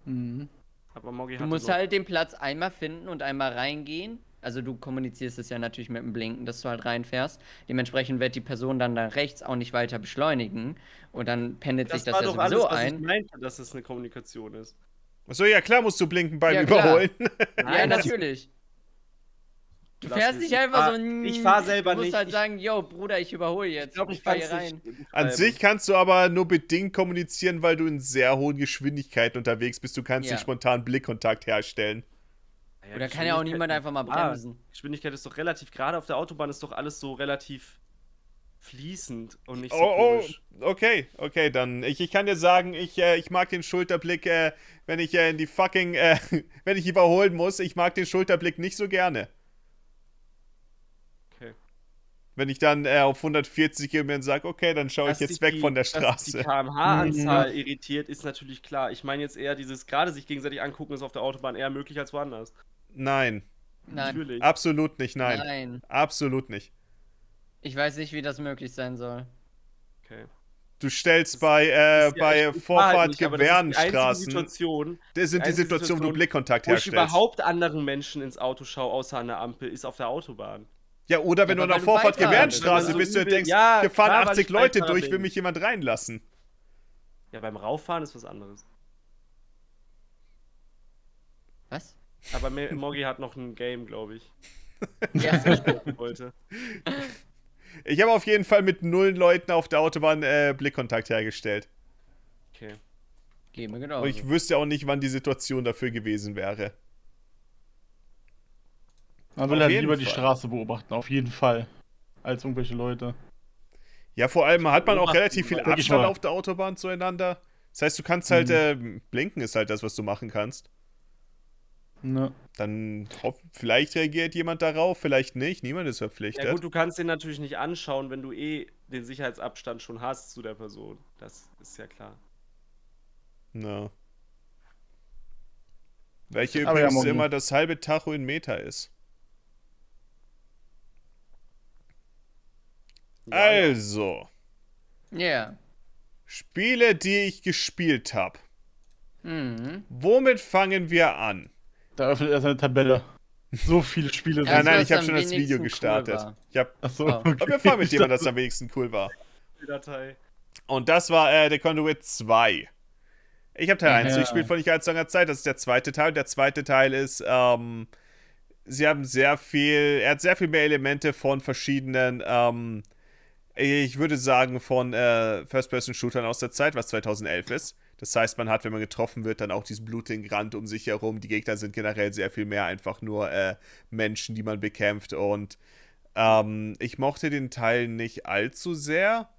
Mhm. Aber Moggi Du musst halt den Platz einmal finden und einmal reingehen. Also du kommunizierst es ja natürlich mit dem Blinken, dass du halt reinfährst. Dementsprechend wird die Person dann da rechts auch nicht weiter beschleunigen. Und dann pendelt Das sich das ja sowieso alles, was ich ein. meinte, dass es eine Kommunikation ist. Achso, ja klar musst du blinken beim Ja. Überholen. Ja, natürlich. Du fährst nicht ich einfach so. ich fahr selber Du musst nicht. halt Ich- sagen, yo, Bruder, ich überhole jetzt. Ich glaube, ich fahr hier rein. nicht An sich kannst du aber nur bedingt kommunizieren, weil du in sehr hohen Geschwindigkeiten unterwegs bist. Du kannst Ja. nicht spontan Blickkontakt herstellen. Ja, Oder kann ja auch niemand einfach mal Ah, bremsen. Geschwindigkeit ist doch relativ, gerade auf der Autobahn ist doch alles so relativ fließend und nicht so Oh, oh, okay, okay, dann. Ich, ich kann dir sagen, ich, äh, ich mag den Schulterblick, äh, wenn ich äh, in die fucking, äh, wenn ich überholen muss, ich mag den Schulterblick nicht so gerne. Okay. Wenn ich dann äh, auf 140 gehe und sage, okay, dann schaue ich jetzt weg die- von der Dass die Straße. kmh-Anzahl irritiert, ist natürlich klar. Ich meine jetzt eher dieses, gerade sich gegenseitig angucken, ist auf der Autobahn eher möglich als woanders. Nein, Nein. Natürlich. absolut nicht, nein. Nein. Absolut nicht. Ich weiß nicht, wie das möglich sein soll. Okay. Du stellst Das- bei, äh, bei Vorfahrt nicht, aber das die Situation, sind die einzige Situationen, wo du Blickkontakt wo ich herstellst. überhaupt anderen Menschen ins Auto schaue, außer an der Ampel, ist auf der Autobahn. Ja, oder wenn Ja, du an der Vorfahrt bist, Gewährenstraße wenn du bist und denkst, Ja, hier fahren klar, weil 80 ich Leute durch, will mich jemand reinlassen. Ja, beim Rauffahren ist was anderes. Was? Aber Moggi hat noch ein Game, glaube ich. Ja. Ich wollte. Ich habe auf jeden Fall mit null Leuten auf der Autobahn äh, Blickkontakt hergestellt. Okay. Geh mir genau. Und ich wüsste auch nicht, wann die Situation dafür gewesen wäre. Man will halt lieber die Fall. Straße beobachten, auf jeden Fall. Als irgendwelche Leute. Ja, vor allem hat man auch relativ viel Abstand auf der Autobahn zueinander. Das heißt, du kannst halt, Mhm. äh, blinken ist halt das, was du machen kannst. Ne. Dann vielleicht reagiert jemand darauf, vielleicht nicht. Niemand ist verpflichtet. Ja gut, du kannst den natürlich nicht anschauen, wenn du eh den Sicherheitsabstand schon hast zu der Person. Das ist ja klar. Na. Welche Aber ja, übrigens Moggi. immer das halbe Tacho in Meter ist. Ja, ja. Also, Ja. Spiele, die ich gespielt habe. Mhm. Womit fangen wir an? Da öffnet er seine Tabelle. So viele Spiele Ja, nein, ich habe schon das Video cool gestartet. war. ich hab, Achso, Oh. aber wir fahren mit dem, das am wenigsten cool war. Die Datei. Und das war äh, The Conduit 2. Ich habe Teil 1 Ja. durchgespielt vor nicht allzu langer Zeit. Das ist der zweite Teil. Der zweite Teil ist, ähm, sie haben sehr viel, er hat sehr viel mehr Elemente von verschiedenen, ähm, ich würde sagen, von äh, First-Person-Shootern aus der Zeit, was 2011 ist. Das heißt, man hat, wenn man getroffen wird, dann auch diesen blutigen Rand um sich herum. Die Gegner sind generell sehr viel mehr einfach nur äh, Menschen, die man bekämpft. Und ähm, ich mochte den Teil nicht allzu sehr.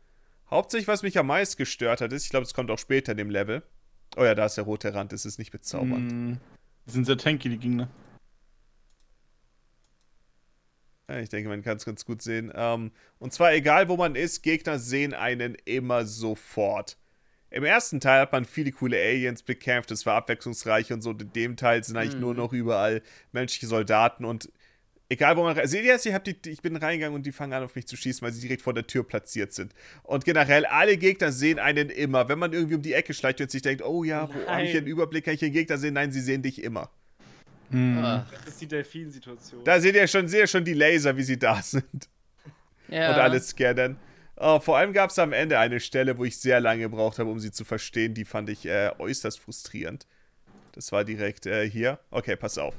Hauptsächlich, was mich am meisten gestört hat, ist, ich glaube, es kommt auch später in dem Level. Oh ja, da ist der rote Rand, das ist nicht bezaubernd. Mm, Die sind sehr tanky, die Gegner. Ja, ich denke, man kann es ganz gut sehen. Ähm, und zwar, egal wo man ist, Gegner sehen einen immer sofort. Im ersten Teil hat man viele coole Aliens bekämpft, es war abwechslungsreich und so. In dem Teil sind eigentlich Mhm. nur noch überall menschliche Soldaten und egal wo man rein. Seht ihr das? Ich, hab die, ich bin reingegangen und die fangen an auf mich zu schießen, weil sie direkt vor der Tür platziert sind. Und generell, alle Gegner sehen einen immer. Wenn man irgendwie um die Ecke schleicht und sich denkt, oh ja, wo habe ich einen Überblick, kann ich den Gegner sehen? Nein, sie sehen dich immer. Mm. Ach, Das ist die Delfin-Situation. Da seht ihr schon, seht ihr schon die Laser, wie sie da sind. ja. und alles scannen. Oh, vor allem gab es am Ende eine Stelle, wo ich sehr lange gebraucht habe, um sie zu verstehen. Die fand ich äh, äußerst frustrierend. Das war direkt äh, hier. Okay, pass auf.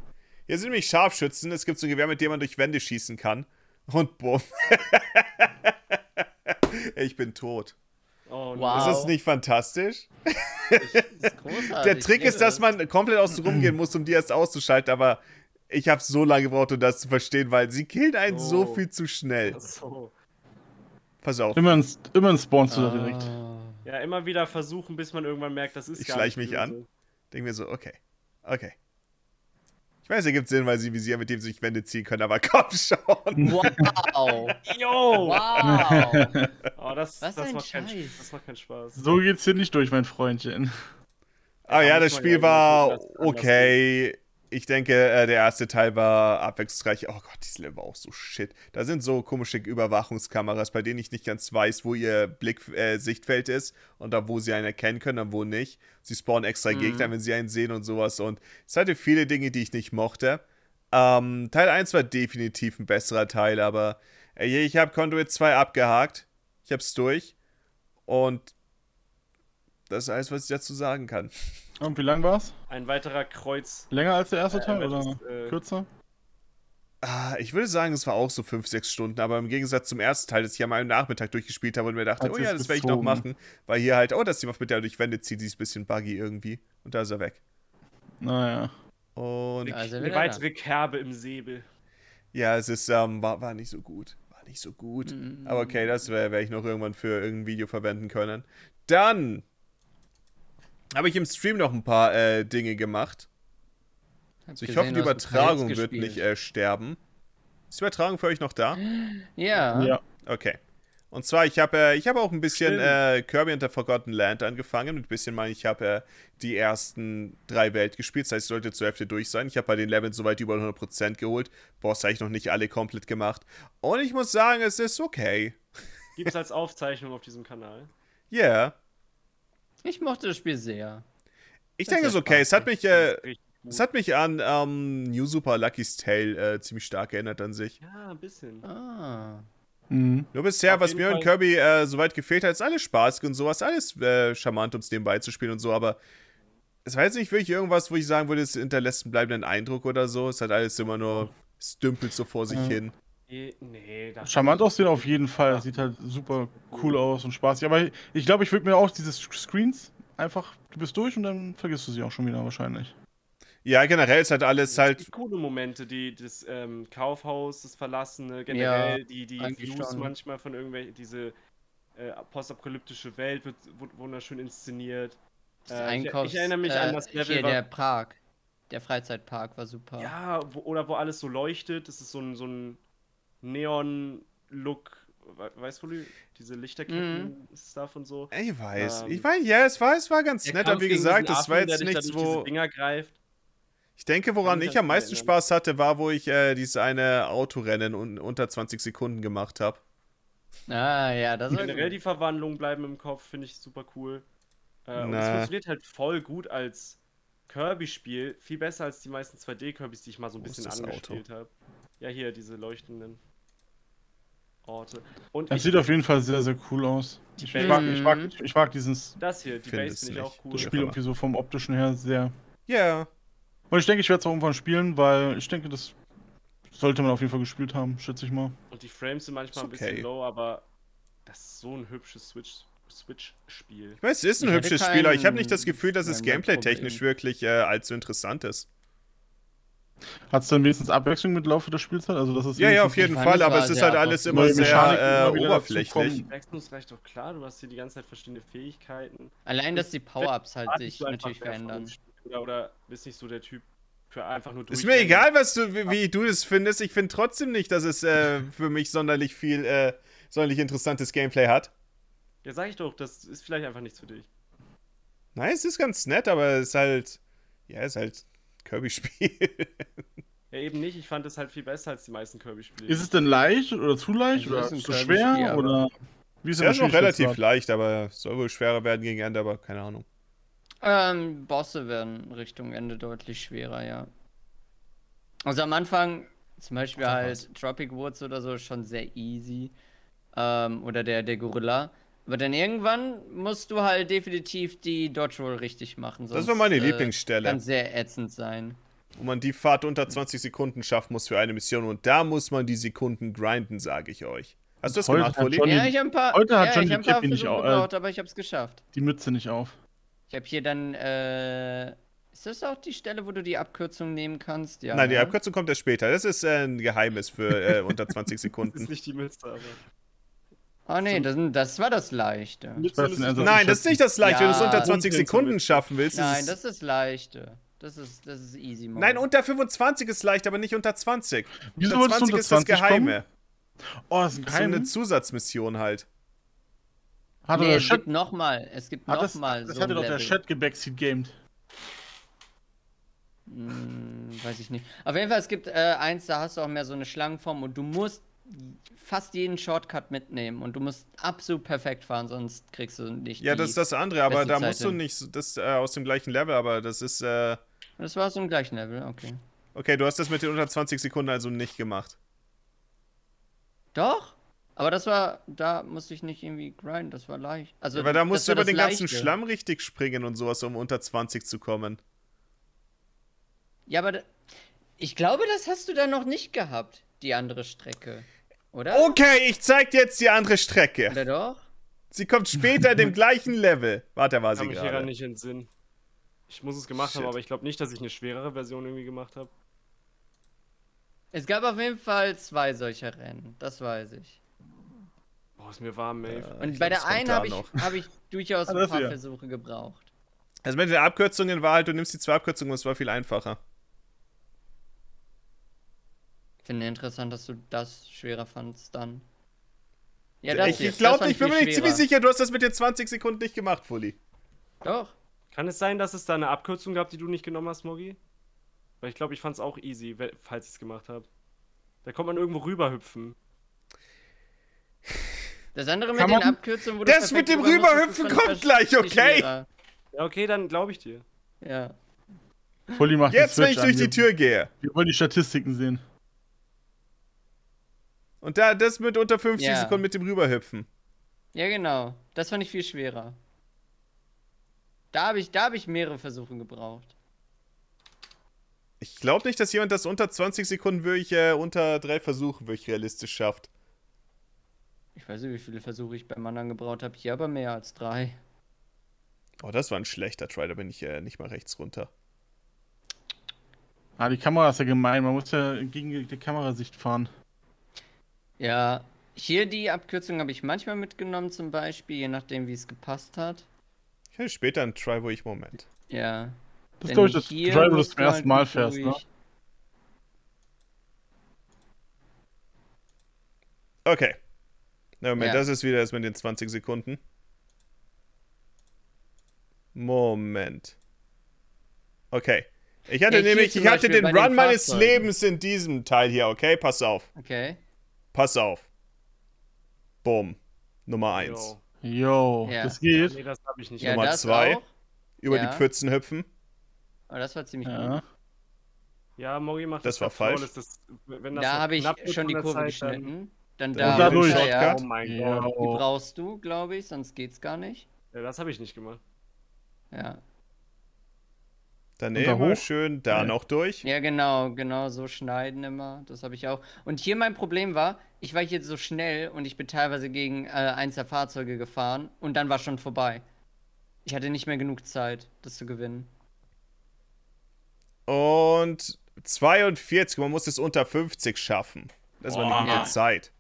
Hier sind nämlich Scharfschützen. Es gibt so ein Gewehr, mit dem man durch Wände schießen kann. Und bumm. ich bin tot. Oh, Wow. Ist das nicht fantastisch? Das ist großartig. Der Trick ist, dass man komplett außen rumgehen muss, um die erst auszuschalten, aber ich habe so lange gebraucht, um das zu verstehen, weil sie killen einen so Oh. viel zu schnell. Ach so. Pass auf. Immerhin, immerhin spawnst du da direkt. Ah. Ja, immer wieder versuchen, bis man irgendwann merkt, das ist Ich gar schleich mich an. böse. Denke mir so, okay. Okay. Ich weiß, ergibt Sinn, weil sie Visier, mit dem sie sich Wände ziehen können, aber komm schon. Wow. Yo! Wow. Oh, das, Was das, ein macht keinen, Scheiß. das macht keinen Spaß. So geht's hier nicht durch, mein Freundchen. Aber ja, Ja, das Spiel war okay. Ich denke, äh, der erste Teil war abwechslungsreich. Oh Gott, dieses Level war auch so shit. Da sind so komische Überwachungskameras, bei denen ich nicht ganz weiß, wo ihr Blick, äh, Sichtfeld ist und da, wo sie einen erkennen können und wo nicht. Sie spawnen extra Mhm. Gegner, wenn sie einen sehen und sowas. Und es hatte viele Dinge, die ich nicht mochte. Ähm, Teil 1 war definitiv ein besserer Teil, aber äh, ich habe Conduit 2 abgehakt. Ich hab's durch. Und das ist alles, was ich dazu sagen kann. Und wie lang war's? Ein weiterer Kreuz. Länger als der erste Äh, Teil das oder ist, äh, kürzer? Ah, ich würde sagen, es war auch so 5, 6 Stunden, aber im Gegensatz zum ersten Teil, das ich am einen Nachmittag durchgespielt habe und mir dachte, Hat oh ja, das werde ich noch machen, weil hier halt, oh, das ist die Waffe, mit der er durch Wände zieht, die ist ein bisschen buggy irgendwie. Und da ist er weg. Naja. Und Also Eine weitere Kerbe im Säbel. ja, es ist, ähm, war, war nicht so gut. War nicht so gut. Mhm. Aber okay, das werde werd ich noch irgendwann für irgendein Video verwenden können. Dann habe ich im Stream noch ein paar äh, Dinge gemacht. Also ich gesehen, hoffe, die Übertragung wird gespielt. nicht äh, sterben. Ist die Übertragung für euch noch da? Ja. Ja. Okay. Und zwar, ich habe äh, ich hab auch ein bisschen äh, Kirby and the Forgotten Land angefangen. Mit ein bisschen meine ich, habe äh, die ersten drei Welt gespielt. Das heißt, ich sollte zur Hälfte durch sein. Ich habe bei den Leveln soweit über 100% geholt. Boss habe ich noch nicht alle komplett gemacht. Und ich muss sagen, es ist okay. Gibt es als Aufzeichnung auf diesem Kanal. Yeah. Ich mochte das Spiel sehr. Ich Das denke, es ist okay. Es hat mich, äh, es hat mich an ähm, New Super Lucky's Tale äh, ziemlich stark erinnert an sich. Ja, ein bisschen. Ah. Mhm. Nur bisher, Auf was mir und. Kirby äh, soweit gefehlt hat, ist alles spaßig und sowas, alles äh, charmant, um es nebenbei zu spielen und so, aber es war jetzt nicht wirklich irgendwas, wo ich sagen würde, es hinterlässt einen bleibenden Eindruck oder so. Es hat alles immer nur, es dümpelt so vor sich Ja. hin. Nee, Charmant aussehen auf jeden Fall. Sieht halt super cool aus und spaßig. Aber ich glaube, ich würde mir auch diese Screens einfach, du bist durch und dann vergisst du sie auch schon wieder wahrscheinlich. Ja, generell ist halt alles Es halt, gibt coole Momente, die das ähm, Kaufhaus, das Verlassene, generell die, die eigentlich Views manchmal von irgendwelchen, diese äh, postapokalyptische Welt wird wu- wunderschön inszeniert. Das Äh, ich- Einkaufs- ich erinnere mich äh, an das Level, Hier, der Park. Der Freizeitpark war super. Ja, wo, oder wo alles so leuchtet. Das ist so ein, so ein Neon-Look. We- Weißt du, diese Lichterketten Stuff und so. ich weiß, Ähm, ich weiß, ja, es war, es war ganz nett, aber wie gesagt, das war jetzt nichts, wo, Dinger greift. ich denke, woran ich am meisten erinnern. Spaß hatte, war, wo ich äh, dieses eine Autorennen un unter 20 Sekunden gemacht habe. Ah, ja, das war Generell die Verwandlungen bleiben im Kopf, finde ich super cool. Äh, und es funktioniert halt voll gut als Kirby-Spiel. Viel besser als die meisten 2D-Kirbys, die ich mal so ein Wo ist bisschen angespielt habe. Ja, hier, diese leuchtenden Orte. Und Das ich, sieht auf jeden Fall sehr, sehr cool aus. Die Ich, mag, ich, mag, ich mag dieses das hier, die Base finde ich auch cool. das Spiel irgendwie so vom optischen her sehr. Ja, Und ich denke, ich werde es auch irgendwann spielen, weil ich denke, das sollte man auf jeden Fall gespielt haben, schätze ich mal. Und die Frames sind manchmal Ist ein bisschen okay. low, aber das ist so ein hübsches Switch- Switch-Spiel. ich weiß, es ist ein Ich hübsches Spiel, aber ich habe nicht das Gefühl, dass es gameplay-technisch wirklich äh, allzu interessant ist. Hat es dann wenigstens Abwechslung mit Laufe der Spielzeit? Also das ist Ja, ja, auf jeden Fall, aber es ist halt alles immer sehr äh, oberflächlich. dazukommen. Wechselungsrecht doch klar, du hast hier die ganze Zeit verschiedene Fähigkeiten. Allein, dass die Power-Ups halt sich natürlich verändern. Oder, oder bist nicht so der Typ für einfach nur Ist mir egal, was du, wie, wie du es findest. Ich finde trotzdem nicht, dass es äh, für mich sonderlich viel, äh, sonderlich interessantes Gameplay hat. Ja, sag ich doch, das ist vielleicht einfach nichts für dich. Nein, es ist ganz nett, aber es ist halt, ja, es ist halt Kirby-Spiel. Ja, eben nicht. Ich fand es halt viel besser als die meisten Kirby-Spiele. Ist es denn leicht oder zu leicht Also oder es zu schwer? Oder wie ist Ja, ist noch relativ leicht, aber soll wohl schwerer werden gegen Ende, aber keine Ahnung. Ähm, Bosse werden Richtung Ende deutlich schwerer, ja. Also am Anfang, zum Beispiel halt Tropic Woods oder so, schon sehr easy. Ähm, oder der, der Gorilla. Aber dann irgendwann musst du halt definitiv die Dodge Roll richtig machen. Das sonst, war meine äh, Lieblingsstelle. Kann sehr ätzend sein. Wo man die Fahrt unter 20 Sekunden schaffen muss für eine Mission und da muss man die Sekunden grinden, sage ich euch. Hast du das Heute gemacht? Johnny- ja, ich habe ein paar, heute hat ja, Johnny ich ein paar Cappy nicht Versuche au- äh, gebraucht, aber ich habe es geschafft. Die Mütze nicht auf. Ich habe hier dann, äh, ist das auch die Stelle, wo du die Abkürzung nehmen kannst? Ja. Nein, die ne? Abkürzung kommt erst später. Das ist äh, ein Geheimnis für äh, unter 20 Das ist Sekunden. nicht die Mütze, aber. Oh nee, das, das war das Leichte. Also Nein, das ist nicht das Leichte, wenn du es Ja. unter 20 Punkte Sekunden schaffen willst. Nein, ist das ist das Leichte. Das ist, das ist easy mode. Nein, unter 25 ist leicht, aber nicht unter 20. Wieso unter wolltest du 20 unter ist das 20 Geheime. Oh, das ist ein Das ist so eine Geheim. Zusatzmission halt. Hat nee, der es Chat, gibt nochmal. Es gibt hat das, nochmal das so hatte doch der. Chat gebackseat gamed. Hm, weiß ich nicht. Auf jeden Fall, es gibt äh, eins, da hast du auch mehr so eine Schlangenform und du musst fast jeden Shortcut mitnehmen und du musst absolut perfekt fahren, sonst kriegst du nicht Ja, das ist das andere, aber da Zeit musst du hin. nicht so- das äh, aus dem gleichen Level, aber das ist äh, Das war so im gleichen Level, okay. okay, du hast das mit den unter 20 Sekunden also nicht gemacht. Doch, aber das war, da musste ich nicht irgendwie grinden, das war leicht. Also, Aber da musst du über den ganzen Leichte. Schlamm richtig springen und sowas, um unter 20 zu kommen. Ja, aber ich glaube, das hast du da noch nicht gehabt, die andere Strecke. Oder? Okay, ich zeig dir jetzt die andere Strecke. Oder doch? Sie kommt später in dem gleichen Level. Warte, war Ich kann sie mich hier gar gerade. nicht entsinnen. Ich muss es gemacht Shit. haben, aber ich glaube nicht, dass ich eine schwerere Version irgendwie gemacht habe. Es gab auf jeden Fall zwei solcher Rennen, das weiß ich. Boah, ist mir warm, ey. Äh, Und ich bei glaub, der einen habe ich, hab ich durchaus ein paar. Versuche gebraucht. Also mit den Abkürzungen war halt, du nimmst die zwei Abkürzungen und es war viel einfacher. Finde interessant, dass du das schwerer fandst dann. Ja, das ich glaube ich bin mir nicht ziemlich sicher, du hast das mit den 20 Sekunden nicht gemacht, Fully. Doch. Kann es sein, dass es da eine Abkürzung gab, die du nicht genommen hast, Mogi? Weil ich glaube, ich fand es auch easy, falls ich es gemacht habe. Da kommt man irgendwo rüberhüpfen. Das andere mit Kann den Abkürzen, wo du Das mit dem Rüberhüpfen kommt gleich, okay? Ja, okay, dann glaube ich dir. Ja. Fully macht Jetzt, wenn ich durch die Tür gehe. Wir wollen die Statistiken sehen. Und da das mit unter 50 Ja. Sekunden mit dem rüberhüpfen. Ja, genau. Das fand ich viel schwerer. Da habe ich, da hab ich mehrere Versuche gebraucht. Ich glaube nicht, dass jemand das unter 20 Sekunden wirklich äh, unter drei Versuchen wirklich realistisch schafft. Ich weiß nicht, wie viele Versuche ich beim anderen gebraucht habe. Hier aber mehr als drei. Oh, das war ein schlechter Try, da bin ich äh, nicht mal rechts runter. Ah, die Kamera ist ja gemein. Man muss ja gegen die Kamerasicht fahren. Ja, hier die Abkürzung habe ich manchmal mitgenommen, zum Beispiel, je nachdem, wie es gepasst hat. Ich hätte später einen Try, wo ich Moment. Ja. Das ist, glaube ich, das Drive, wo du zum ersten Mal fährst, ne? Okay. Na, Moment, Ja. das ist wieder das mit den 20 Sekunden. Moment. Okay. Ich hatte nämlich, ich hatte den Run meines. Lebens in diesem Teil hier, okay? Pass auf. Okay. Pass auf. Boom. Nummer 1. Jo. Yo, Ja. das geht. Nee, das habe ich nicht Ja, Nummer das zwei. auch. Über Ja. die Pfützen hüpfen. Aber das war ziemlich gut. Ja. Ja, Mori macht Das war grad falsch. ist Das, wenn das Da habe ich schon die Kurve Zeit, dann- geschnitten. Dann Und da. dadurch. ja, ja. Oh mein Ja. Gott. Die brauchst du, glaube ich, sonst geht's gar nicht. Ja, das habe ich nicht gemacht. Ja. Dann immer hoch? schön da Ja. noch durch. Ja, genau, genau, so schneiden immer. Das habe ich auch. Und hier mein Problem war, ich war hier so schnell und ich bin teilweise gegen äh, eins der Fahrzeuge gefahren und dann war schon vorbei. Ich hatte nicht mehr genug Zeit, das zu gewinnen. Und 42. Man muss es unter 50 schaffen. Das war eine gute Ja. Zeit.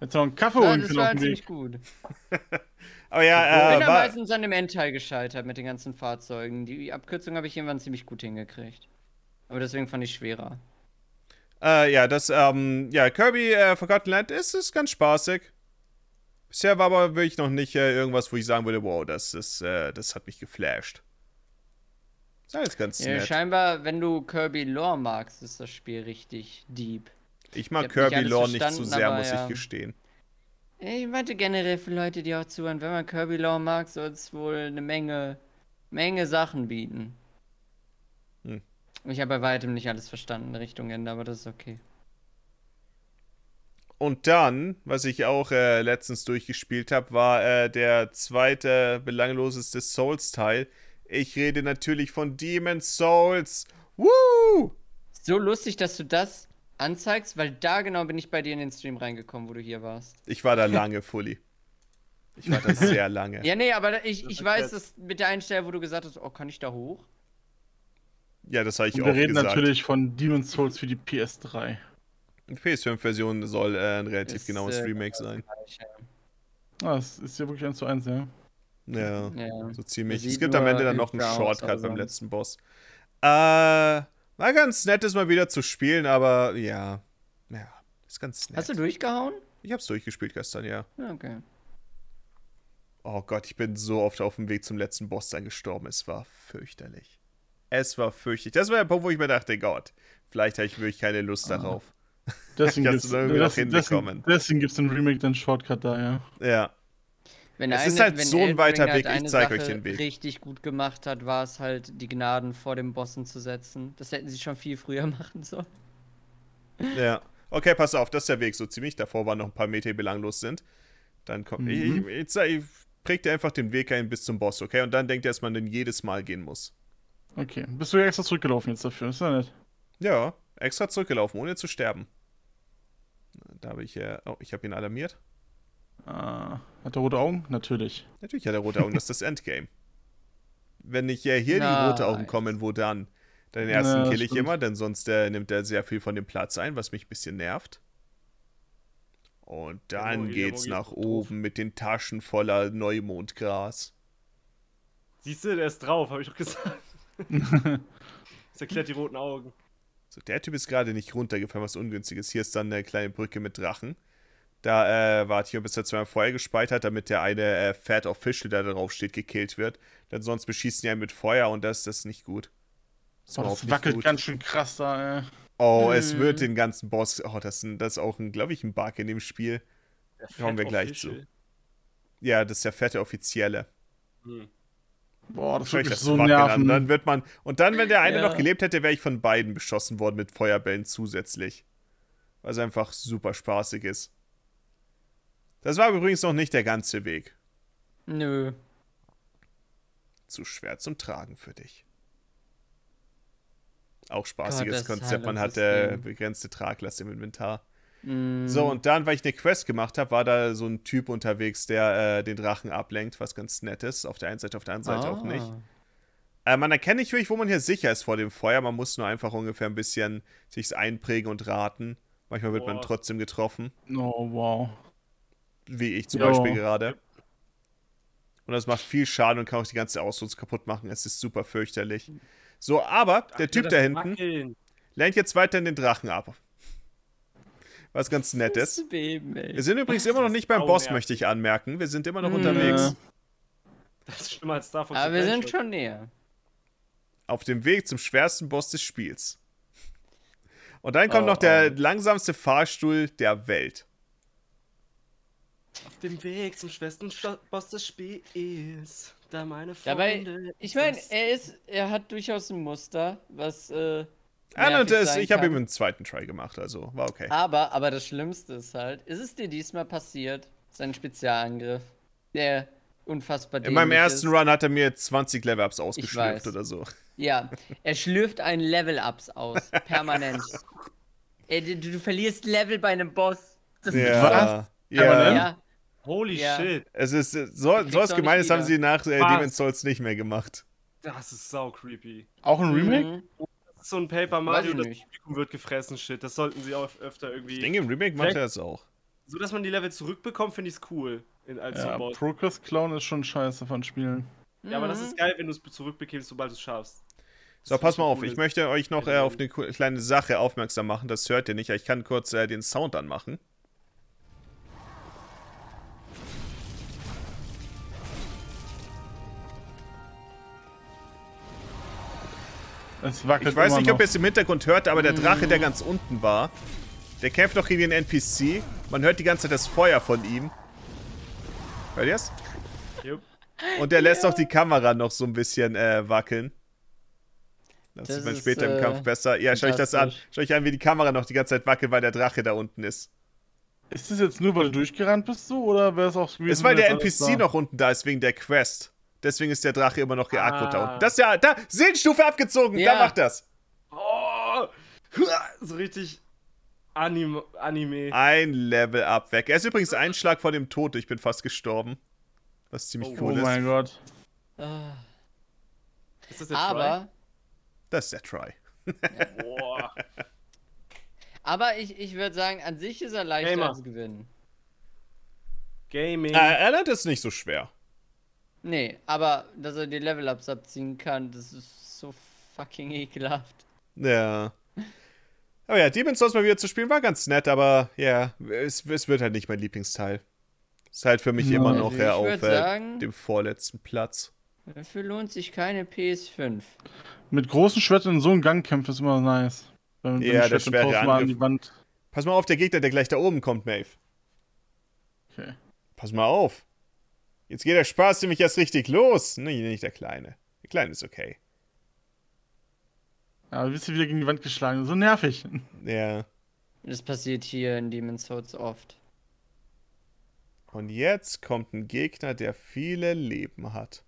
Jetzt noch einen Kaffee Ja, holen das war auf dem ziemlich Weg. gut. Aber Ich ja, bin äh, war, meistens an dem Endteil gescheitert mit den ganzen Fahrzeugen. Die Abkürzung habe ich irgendwann ziemlich gut hingekriegt. Aber deswegen fand ich schwerer. äh, ja, das, ähm, ja, Kirby äh, Forgotten Land ist, ist ganz spaßig. Bisher war aber wirklich noch nicht äh, irgendwas, wo ich sagen würde, wow, das ist, äh, das hat mich geflasht. Ist alles ganz Ja, nett. scheinbar, wenn du Kirby Lore magst, ist das Spiel richtig deep. Ich mag Ich Kirby Lore nicht zu verstanden, sehr, muss ja. ich gestehen. Ich meinte generell für Leute, die auch zuhören, wenn man Kirby Lore mag, soll es wohl eine Menge, Menge Sachen bieten. Hm. Ich habe bei weitem nicht alles verstanden Richtung Ende, aber das ist okay. Und dann, was ich auch äh, letztens durchgespielt habe, war äh, der zweite belangloseste Souls-Teil. Ich rede natürlich von Demon's Souls. Woo! So lustig, dass du das anzeigst, weil da genau bin ich bei dir in den Stream reingekommen, wo du hier warst. Ich war da lange, Fully. Ich war da sehr lange. Ja, nee, aber ich, ich weiß, dass mit der einen Stelle, wo du gesagt hast, oh, kann ich da hoch? Ja, das habe ich Und auch wir reden gesagt. natürlich von Demon's Souls für die PS3. Die PS5-Version soll äh, ein relativ Ist, genaues äh, Remake sein. Ah, das ist ja wirklich 1 zu 1, ja. Ja, Ja. so ziemlich. Es gibt am Ende dann noch einen Shortcut beim letzten Boss. Äh, war ganz nett, es mal wieder zu spielen, aber ja. Ja, ist ganz nett. Hast du durchgehauen? Ich hab's durchgespielt gestern, ja. Ja, okay. Oh Gott, ich bin so oft auf dem Weg zum letzten Boss dann gestorben. Es war fürchterlich. Es war fürchterlich. Das war der Punkt, wo ich mir dachte, Gott, vielleicht habe ich wirklich keine Lust Ah. darauf. Deswegen deswegen gibt's einen Remake, den Shortcut da, ja. Ja. Wenn Es eine, ist halt wenn so ein Elden weiter Ring halt Weg, ich eine zeig euch den Weg. richtig gut gemacht hat, war es halt, die Gnaden vor den Bossen zu setzen. Das hätten sie schon viel früher machen sollen. Ja. Okay, pass auf, das ist der Weg so ziemlich. Davor waren noch ein paar Meter, die belanglos sind. Dann kommt. Ich, Mhm. ich, ich, ich präg dir einfach den Weg ein bis zum Boss, okay? Und dann denkt ihr, dass man den jedes Mal gehen muss. Okay. Bist du ja extra zurückgelaufen jetzt dafür? Ist ja nett. Ja, extra zurückgelaufen, ohne zu sterben. Da habe ich, äh, oh, ich habe ihn alarmiert. Ah, hat er rote Augen? Natürlich. Natürlich hat er rote Augen, das ist das Endgame. Wenn nicht äh, hier die rote Augen kommen, wo dann? Den ersten Ja, kill ich stimmt. immer, denn sonst äh, nimmt er sehr viel von dem Platz ein, was mich ein bisschen nervt. Und dann Mogi- geht's nach doof. oben mit den Taschen voller Neumondgras. Siehst du, der ist drauf, habe ich doch gesagt. Das erklärt die roten Augen. So, der Typ ist gerade nicht runtergefallen, was ungünstiges. Hier ist dann eine kleine Brücke mit Drachen. Da äh, warte ich, bis er zweimal Feuer gespeit hat, damit der eine äh, Fat Official, der da drauf steht, gekillt wird. Denn sonst beschießen die einen mit Feuer und das, das ist nicht gut. Das überhaupt das nicht wackelt gut. ganz schön krass da, ey. Oh, es Hm. wird den ganzen Boss. Oh, das, das ist auch, ein, glaube ich, ein Bug in dem Spiel. Der Kommen wir gleich Official. zu. Ja, das ist der fette Offizielle. Hm. Boah, das ist das so Wackeln an. nerven. Dann wird man. Und dann, wenn der eine Ja. noch gelebt hätte, wäre ich von beiden beschossen worden mit Feuerbällen zusätzlich. Was einfach super spaßig ist. Das war übrigens noch nicht der ganze Weg. Nö. Zu schwer zum Tragen für dich. Auch spaßiges das Konzept. Man hat äh, begrenzte Traglast im Inventar. Mm, So, und dann, weil ich eine Quest gemacht habe, war da so ein Typ unterwegs, der äh, den Drachen ablenkt, was ganz nett ist. Auf der einen Seite, auf der anderen Seite auch nicht. ah. Äh, man erkennt nicht wirklich, wo man hier sicher ist vor dem Feuer. Man muss nur einfach ungefähr ein bisschen sich's einprägen und raten. Manchmal wird man Boah. trotzdem getroffen, Oh, wow. Wie ich zum Ja. Beispiel gerade. Und das macht viel Schaden und kann auch die ganze Ausrüstung kaputt machen. Es ist super fürchterlich. So, aber der Ach, Typ da hinten Wackeln. lenkt jetzt weiterhin den Drachen ab. Was ganz nett ist. Beben. Wir sind übrigens immer noch nicht beim Boss, nervig. möchte ich anmerken. Wir sind immer noch Mhm. unterwegs. Das ist schlimmer als Fox. Aber wir sind schon näher. Auf dem Weg zum schwersten Boss des Spiels. Und dann kommt Oh, noch der oh. langsamste Fahrstuhl der Welt. Auf dem Weg zum schwersten Sto- Boss des Spiels. Da meine Dabei, Freunde. ich meine, er ist, er hat durchaus ein Muster, was äh, Ah, und das, ich habe ihm einen zweiten Try gemacht, also war okay. Aber, aber das Schlimmste ist halt, ist es dir diesmal passiert, sein Spezialangriff, der unfassbar In meinem ersten ist. Run hat er mir 20 Level-Ups ausgeschlürft oder so. Ja, er schlürft einen Level-Ups aus, permanent. Du, du verlierst Level bei einem Boss. Das Ja. Ja. Permanent? Ja, Holy Ja. shit. Es ist äh, so, was Gemeines haben sie nach äh? Demon's Souls nicht mehr gemacht. Das ist sau creepy. Auch ein Remake? Mhm. Das ist so ein Paper Mario, das nicht. Publikum wird gefressen, shit. Das sollten sie auch öfter irgendwie. Ich denke, im Remake macht er das auch. So dass man die Level zurückbekommt, finde ich es cool. In, als Ja. Progress Clown ist schon scheiße von Spielen. Ja, aber das Mhm. ist geil, wenn du es zurückbekommst, sobald du es schaffst. So, pass mal auf, ich möchte euch noch äh, auf eine kleine Sache aufmerksam machen. Das hört ihr nicht. aber Ich kann kurz äh, den Sound anmachen. Es wackelt Ich weiß immer nicht, ob noch. ihr es im Hintergrund hört, aber der Drache, der ganz unten war, der kämpft doch gegen den NPC. Man hört die ganze Zeit das Feuer von ihm. Hört ihr es? Jupp. Und der lässt auch die Kamera noch so ein bisschen äh, wackeln. Das, Das sieht man ist, später im äh, Kampf besser. Ja, schau euch das an. Schau euch an, wie die Kamera noch die ganze Zeit wackelt, weil der Drache da unten ist. Ist das jetzt nur, weil du durchgerannt bist so, oder wäre es auch gewesen, Ist, weil der NPC noch unten da ist, wegen der Quest. Deswegen ist der Drache immer noch da Ah. unten. Das ist ja, da, Seelenstufe abgezogen, Ja. da macht das. Oh! So richtig Anim Anime. Ein Level up weg. Er ist übrigens ein Schlag vor dem Tod, ich bin fast gestorben. Was ziemlich Oh Oh cool ist. mein Gott. Ah. Ist das der Aber, Das ist der Try. Try? Boah. aber ich, ich würde sagen, an sich ist er leichter Gamer. als gewinnen. Gaming. Äh, Alert ist nicht so schwer. Nee, aber dass er die Level-Ups abziehen kann, das ist so fucking ekelhaft. Ja. Aber ja, Demon's Souls mal wieder zu spielen war ganz nett, aber ja, es, es wird halt nicht mein Lieblingsteil. Ist halt für mich Ja. immer Also noch ich eher auf äh, sagen- dem vorletzten Platz. Dafür lohnt sich keine PS5. Mit großen Schwertern in so einem Gang kämpfen ist immer nice. Wenn, Ja, der Schwert an die Wand. Pass mal auf, der Gegner, der gleich da oben kommt, Maeve. Okay. Pass mal auf. Jetzt geht der Spaß nämlich erst richtig los. Nee, nicht der Kleine. Der Kleine ist okay. Ja, du bist wieder gegen die Wand geschlagen. So nervig. Ja. Das passiert hier in Demon's Souls oft. Und jetzt kommt ein Gegner, der viele Leben hat.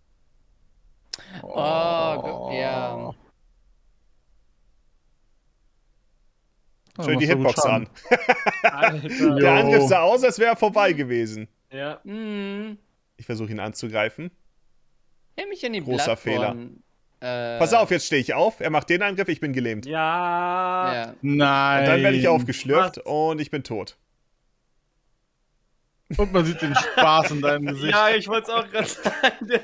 Oh, Gott, ja. Oh, Schau dir die Hitbox an. Der. Angriff sah aus, als wäre er vorbei gewesen. Ja. Hm. Ich versuche ihn anzugreifen. Häng mich an die Großer Plattform. Äh, Pass auf, jetzt stehe ich auf. Er macht den Angriff, ich bin gelähmt. Ja. Ja. Nein. Und dann werde ich aufgeschlürft und ich bin tot. Und man sieht den Spaß in deinem Gesicht. Ja, ich wollte es auch gerade sagen.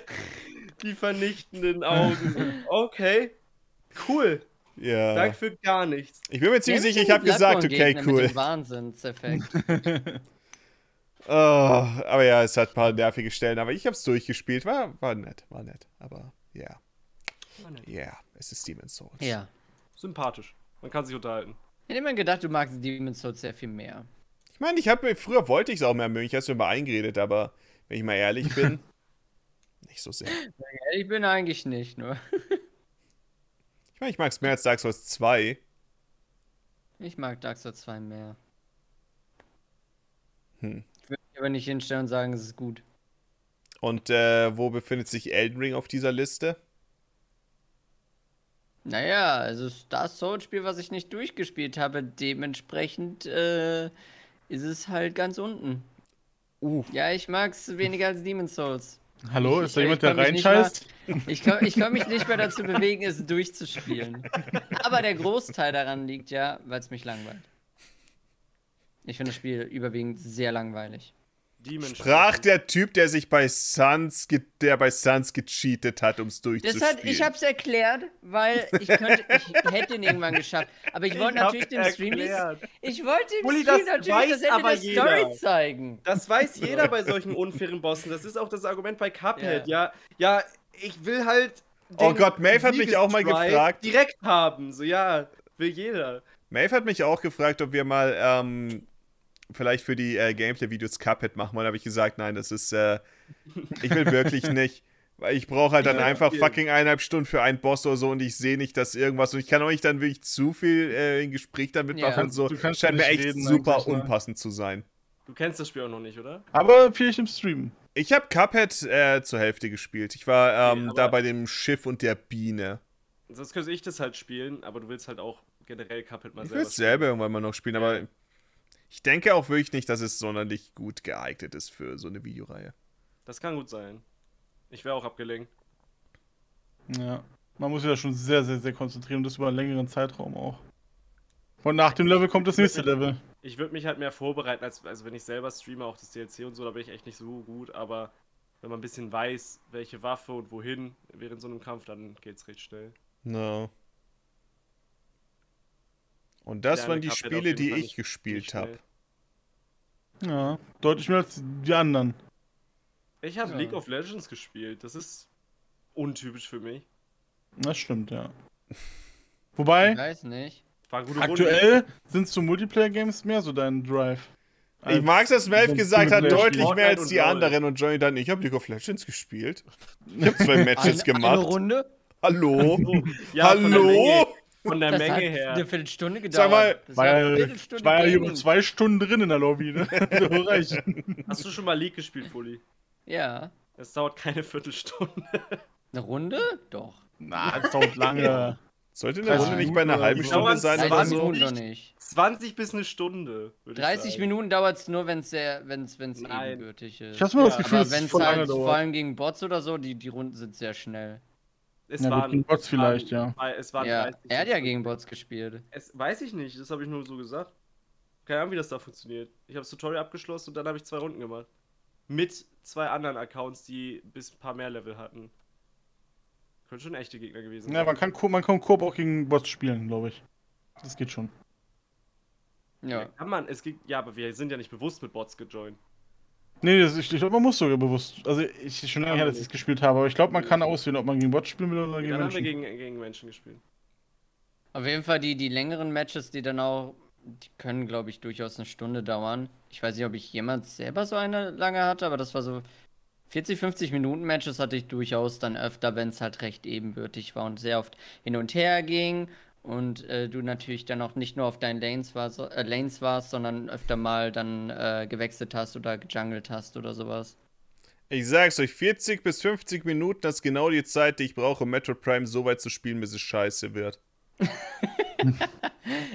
Die vernichtenden Augen. Okay. Cool. Ja. Danke für gar nichts. Ich bin mir ziemlich sicher, ich habe gesagt, okay, cool. dem Wahnsinnseffekt. Oh, aber ja, es hat ein paar nervige Stellen, aber ich habe es durchgespielt. War, war nett, war nett. Aber ja, ja, es ist Demon's Souls. ja. Sympathisch. Man kann sich unterhalten. Ich hätte immer gedacht, du magst Demon's Souls sehr viel mehr. Ich meine, ich habe früher wollte ich es auch mehr mögen. Ich habe es mir mal eingeredet, aber wenn ich mal ehrlich bin, nicht so sehr. Ich bin eigentlich nicht, nur. Ich meine, ich mag es mehr als Dark Souls 2. Ich mag Dark Souls 2 mehr. Hm. Ich würde mich aber nicht hinstellen und sagen, es ist gut. Und äh, wo befindet sich Elden Ring auf dieser Liste? Naja, also es ist das Soul-Spiel, was ich nicht durchgespielt habe. Dementsprechend äh, ist es halt ganz unten. Uh. Ja, ich mag es weniger als Demon's Souls. Hallo, Ich- ist da jemand, der reinscheißt? Ich kann, ich kann mich nicht mehr dazu bewegen, es durchzuspielen. Aber der Großteil daran liegt ja, weil es mich langweilt. Ich finde das Spiel überwiegend sehr langweilig. Demon Sprach Shadow. der Typ, der sich bei Suns, ge- der bei Suns gecheatet hat, um es Das durchzuspielen. hat, ich hab's erklärt, weil ich könnte, ich hätte ihn irgendwann geschafft. Aber ich wollte Ich natürlich dem Stream ich wollte dem Uli, Stream das natürlich weiß das Ende aber der jeder. Story zeigen. Das weiß jeder bei solchen unfairen Bossen. Das ist auch das Argument bei Cuphead. Ja, ja, ich will halt. Oh Gott, Maeve hat mich auch mal gefragt. Direkt haben. So, ja, will jeder. Maeve hat mich auch gefragt, ob wir mal ähm, vielleicht für die äh, Gameplay-Videos Cuphead machen wollen. Da habe ich gesagt, nein, das ist, äh, ich will wirklich nicht. Weil ich brauche halt dann will einfach spielen. fucking eineinhalb Stunden für einen Boss oder so und ich sehe nicht, dass irgendwas und ich kann auch nicht dann wirklich zu viel äh, in Gespräch dann mitmachen Ja. und so. Du kannst Scheint mir echt reden super ne? unpassend zu sein. Du kennst das Spiel auch noch nicht, oder? Aber vielleicht im Stream. Ich habe Cuphead äh, zur Hälfte gespielt. Ich war ähm, Okay, da bei dem Schiff und der Biene. Sonst könnte ich das halt spielen, aber du willst halt auch generell Cuphead mal Ich will selber es selber irgendwann mal noch spielen, aber ich denke auch wirklich nicht, dass es sonderlich gut geeignet ist für so eine Videoreihe. Das kann gut sein. Ich wäre auch abgelenkt. Ja. Man muss sich da schon sehr, sehr, sehr konzentrieren und das über einen längeren Zeitraum auch. Und nach dem Level kommt das nächste Level. Ich würde mich halt mehr vorbereiten, als also wenn ich selber streame, auch das DLC und so, da bin ich echt nicht so gut, aber wenn man ein bisschen weiß, welche Waffe und wohin während so einem Kampf, dann geht's recht schnell. No. Und das waren die Spiele, die ich gespielt habe. Ja, deutlich mehr als die anderen. Ich habe Ja. League of Legends gespielt. Das ist untypisch für mich. Das stimmt, ja. Wobei, Ich weiß nicht. War eine gute Runde. aktuell sind so Multiplayer-Games mehr so dein Drive. Ich mag es, dass Melv gesagt hat, deutlich mehr als die und anderen und Johnny dann, ich habe League of Legends gespielt. Ich habe zwei Matches Eine, eine gemacht. Runde? Hallo? Ja, von der Menge, Hallo? Von der Das Menge hat her. eine Viertelstunde gedauert. Sag mal, Das War ja, war ja hier Gaming. über zwei Stunden drin in der Lobby, ne? Hast du schon mal League gespielt, Fully? Ja. Es dauert keine Viertelstunde. Eine Runde? Doch. Na, das dauert lange. Sollte eine 30 Runde nicht bei einer halben. Stunde Dauert sein 30 oder 20 so? Minuten noch nicht. 20 bis eine Stunde. würde ich 30 sagen. Minuten dauert es nur, wenn es wenn's, wenn's Nein. ebenbürtig ist. Ich hab's mal das Ja, Gefühl, Aber dass wenn es es voll lange halt vor dauert. allem gegen Bots oder so, die, die Runden sind sehr schnell. Es Ja, waren, gegen Bots vielleicht, ja. waren- Es waren Ja, 30 er hat ja gegen Bots gespielt. Es, weiß ich nicht, das habe ich nur so gesagt. Keine Ahnung, wie das da funktioniert. Ich habe das Tutorial abgeschlossen und dann habe ich zwei Runden gemacht. Mit zwei anderen Accounts, die bis ein paar mehr Level hatten. Können schon echte Gegner gewesen Ja, man kann, man kann Koop auch gegen Bots spielen, glaube ich. Das geht schon. Ja. Kann man, es gibt, ja, aber wir sind ja nicht bewusst mit Bots gejoint. Nee, das, ich, ich glaube, man muss sogar bewusst. Also, ich schon lange her, dass ich es gespielt habe, aber ich glaube, man kann auswählen, ob man gegen Bots spielen will oder gegen Dann haben wir Menschen. gegen, gegen Menschen gespielt. Auf jeden Fall die, die längeren Matches, die dann auch, die können, glaube ich, durchaus eine Stunde dauern. Ich weiß nicht, ob ich jemals selber so eine lange hatte, aber das war so 40, 50 Minuten Matches hatte ich durchaus dann öfter, wenn es halt recht ebenbürtig war und sehr oft hin und her ging und äh, du natürlich dann auch nicht nur auf deinen Lanes, war, äh, Lanes warst, sondern öfter mal dann äh, gewechselt hast oder gejungelt hast oder sowas. Ich sag's euch, 40 bis 50 Minuten, das ist genau die Zeit, die ich brauche, um Metroid Prime so weit zu spielen, bis es scheiße wird.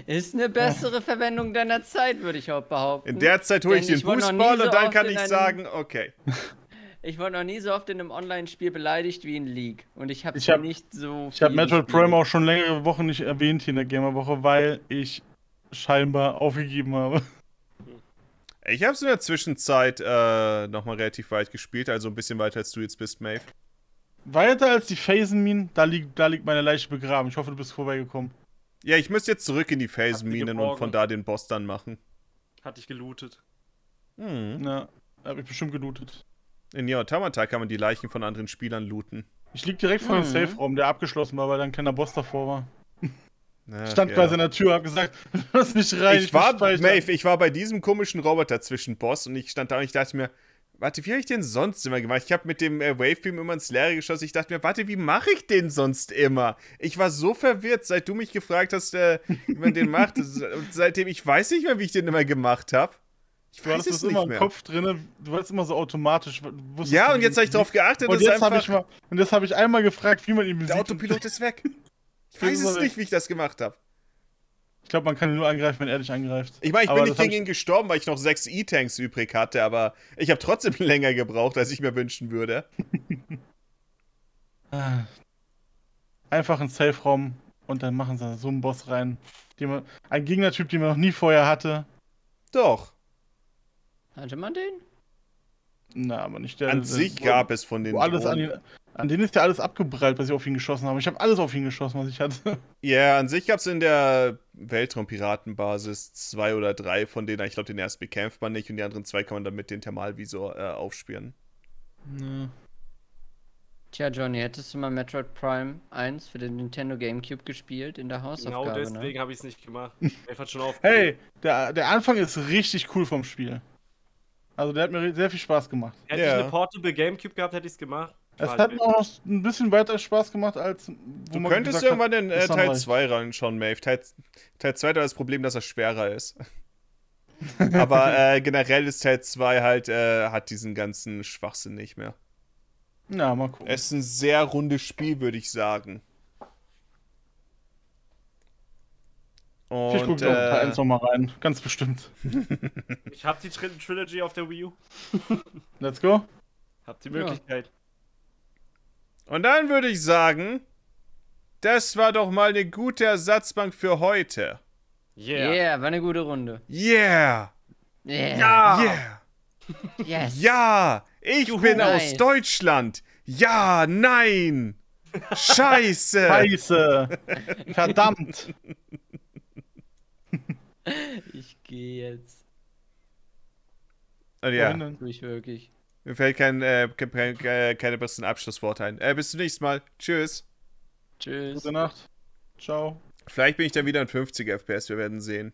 Ist eine bessere Verwendung deiner Zeit, würde ich auch behaupten. In der Zeit hole ich den Boostball so und dann kann ich sagen, okay. Ich wurde noch nie so oft in einem Online-Spiel beleidigt wie in League. Und ich habe hab- nicht so. Ich habe Metroid. Prime auch schon längere Wochen nicht erwähnt hier in der Gamerwoche, weil ich scheinbar aufgegeben habe. Ich habe es in der Zwischenzeit äh, nochmal relativ weit gespielt, also ein bisschen weiter als du jetzt bist, Maeve. Weiter als die Phasenminen, da liegt, da liegt meine Leiche begraben. Ich hoffe, du bist vorbeigekommen. Ja, ich müsste jetzt zurück in die Phasenminen und von da den Boss dann machen. Hatte ich gelootet. Hm. Ja, habe ich bestimmt gelootet. In Yaotamata kann man die Leichen von anderen Spielern looten. Ich lieg direkt vor dem Mhm. Safe-Raum, der abgeschlossen war, weil da ein kleiner Boss davor war. Ach, Ich stand ja. quasi an der Tür, hab gesagt, lass mich rein. ich war, will speichern. Maeve, ich war bei diesem komischen Roboter zwischen Boss und ich stand da und ich dachte mir, warte, wie habe ich den sonst immer gemacht? Ich habe mit dem äh, Wavebeam immer ins Leere geschossen. Ich dachte mir, warte, wie mache ich den sonst immer? Ich war so verwirrt, seit du mich gefragt hast, äh, wie man den macht. Und seitdem, ich weiß nicht mehr, wie ich den immer gemacht habe. Ich Du weiß hattest es das immer nicht im mehr. Kopf drin, du warst immer so automatisch. Ja, und jetzt habe ich darauf geachtet, Und dass jetzt habe einfach ich mal, und jetzt habe ich einmal gefragt, wie man ihn der besiegt. Autopilot ist weg. Ich Das weiß es nicht, wie ich das gemacht habe. Ich glaube, man kann ihn nur angreifen, wenn er dich angreift. Ich meine, ich Aber bin das nicht gegen ihn gestorben, weil ich noch sechs E-Tanks übrig hatte, aber ich habe trotzdem länger gebraucht, als ich mir wünschen würde. Ah. Einfach einen Safe-Raum und dann machen sie so einen Boss rein. Den man, ein Gegnertyp, den man noch nie vorher hatte. Doch. Hatte man den? Na, aber nicht der. An der, sich wo- gab es von den alles an, ihn, an denen ist ja alles abgeprallt, was ich auf ihn geschossen habe. Ich habe alles auf ihn geschossen, was ich hatte. Ja, an sich gab es in der Weltraumpiratenbasis zwei oder drei von denen. Ich glaube, den ersten bekämpft man nicht und die anderen zwei kann man dann mit dem Thermalvisor äh, aufspüren. Nee. Tja, Johnny, hättest du mal Metroid Prime 1 für den Nintendo GameCube gespielt in der Genau Hausaufgabe, deswegen ne? habe ich es nicht gemacht. Hat schon auf. Hey, der, der Anfang ist richtig cool vom Spiel. Also der hat mir sehr viel Spaß gemacht. Hätte Ja. ich eine Portable Gamecube gehabt, hätte ich es gemacht. Es hat mir auch noch ein bisschen weiter Spaß gemacht, als wo Du man könntest irgendwann in äh, Teil reicht. 2 reinschauen, Maeve. Teil, Teil 2 hat das Problem, dass er schwerer ist. Aber äh, generell ist Teil 2 halt, äh, hat diesen ganzen Schwachsinn nicht mehr. Ja, mal gucken. Es ist ein sehr rundes Spiel, würde ich sagen. Ich gucke Und noch Teil äh, 1 nochmal rein. Ganz bestimmt. Ich habe die Tri Trilogy auf der Wii U. Let's go. Hab die Ja. Möglichkeit. und dann würde ich sagen, das war doch mal eine gute Ersatzbank für heute. Yeah. Yeah. war eine gute Runde. Yeah! Yeah. Ja. Yeah! Yes. Ja! Ich Juhu, bin nice. aus Deutschland! Ja, nein! Scheiße! Scheiße. Verdammt. Ich gehe jetzt. Und ja, ich wirklich. mir fällt kein, äh, kein, kein, keine besseren Abschlussworte ein. Äh, bis zum nächsten Mal. Tschüss. Tschüss. Gute Nacht. Ciao. Vielleicht bin ich dann wieder in 50 FPS, wir werden sehen.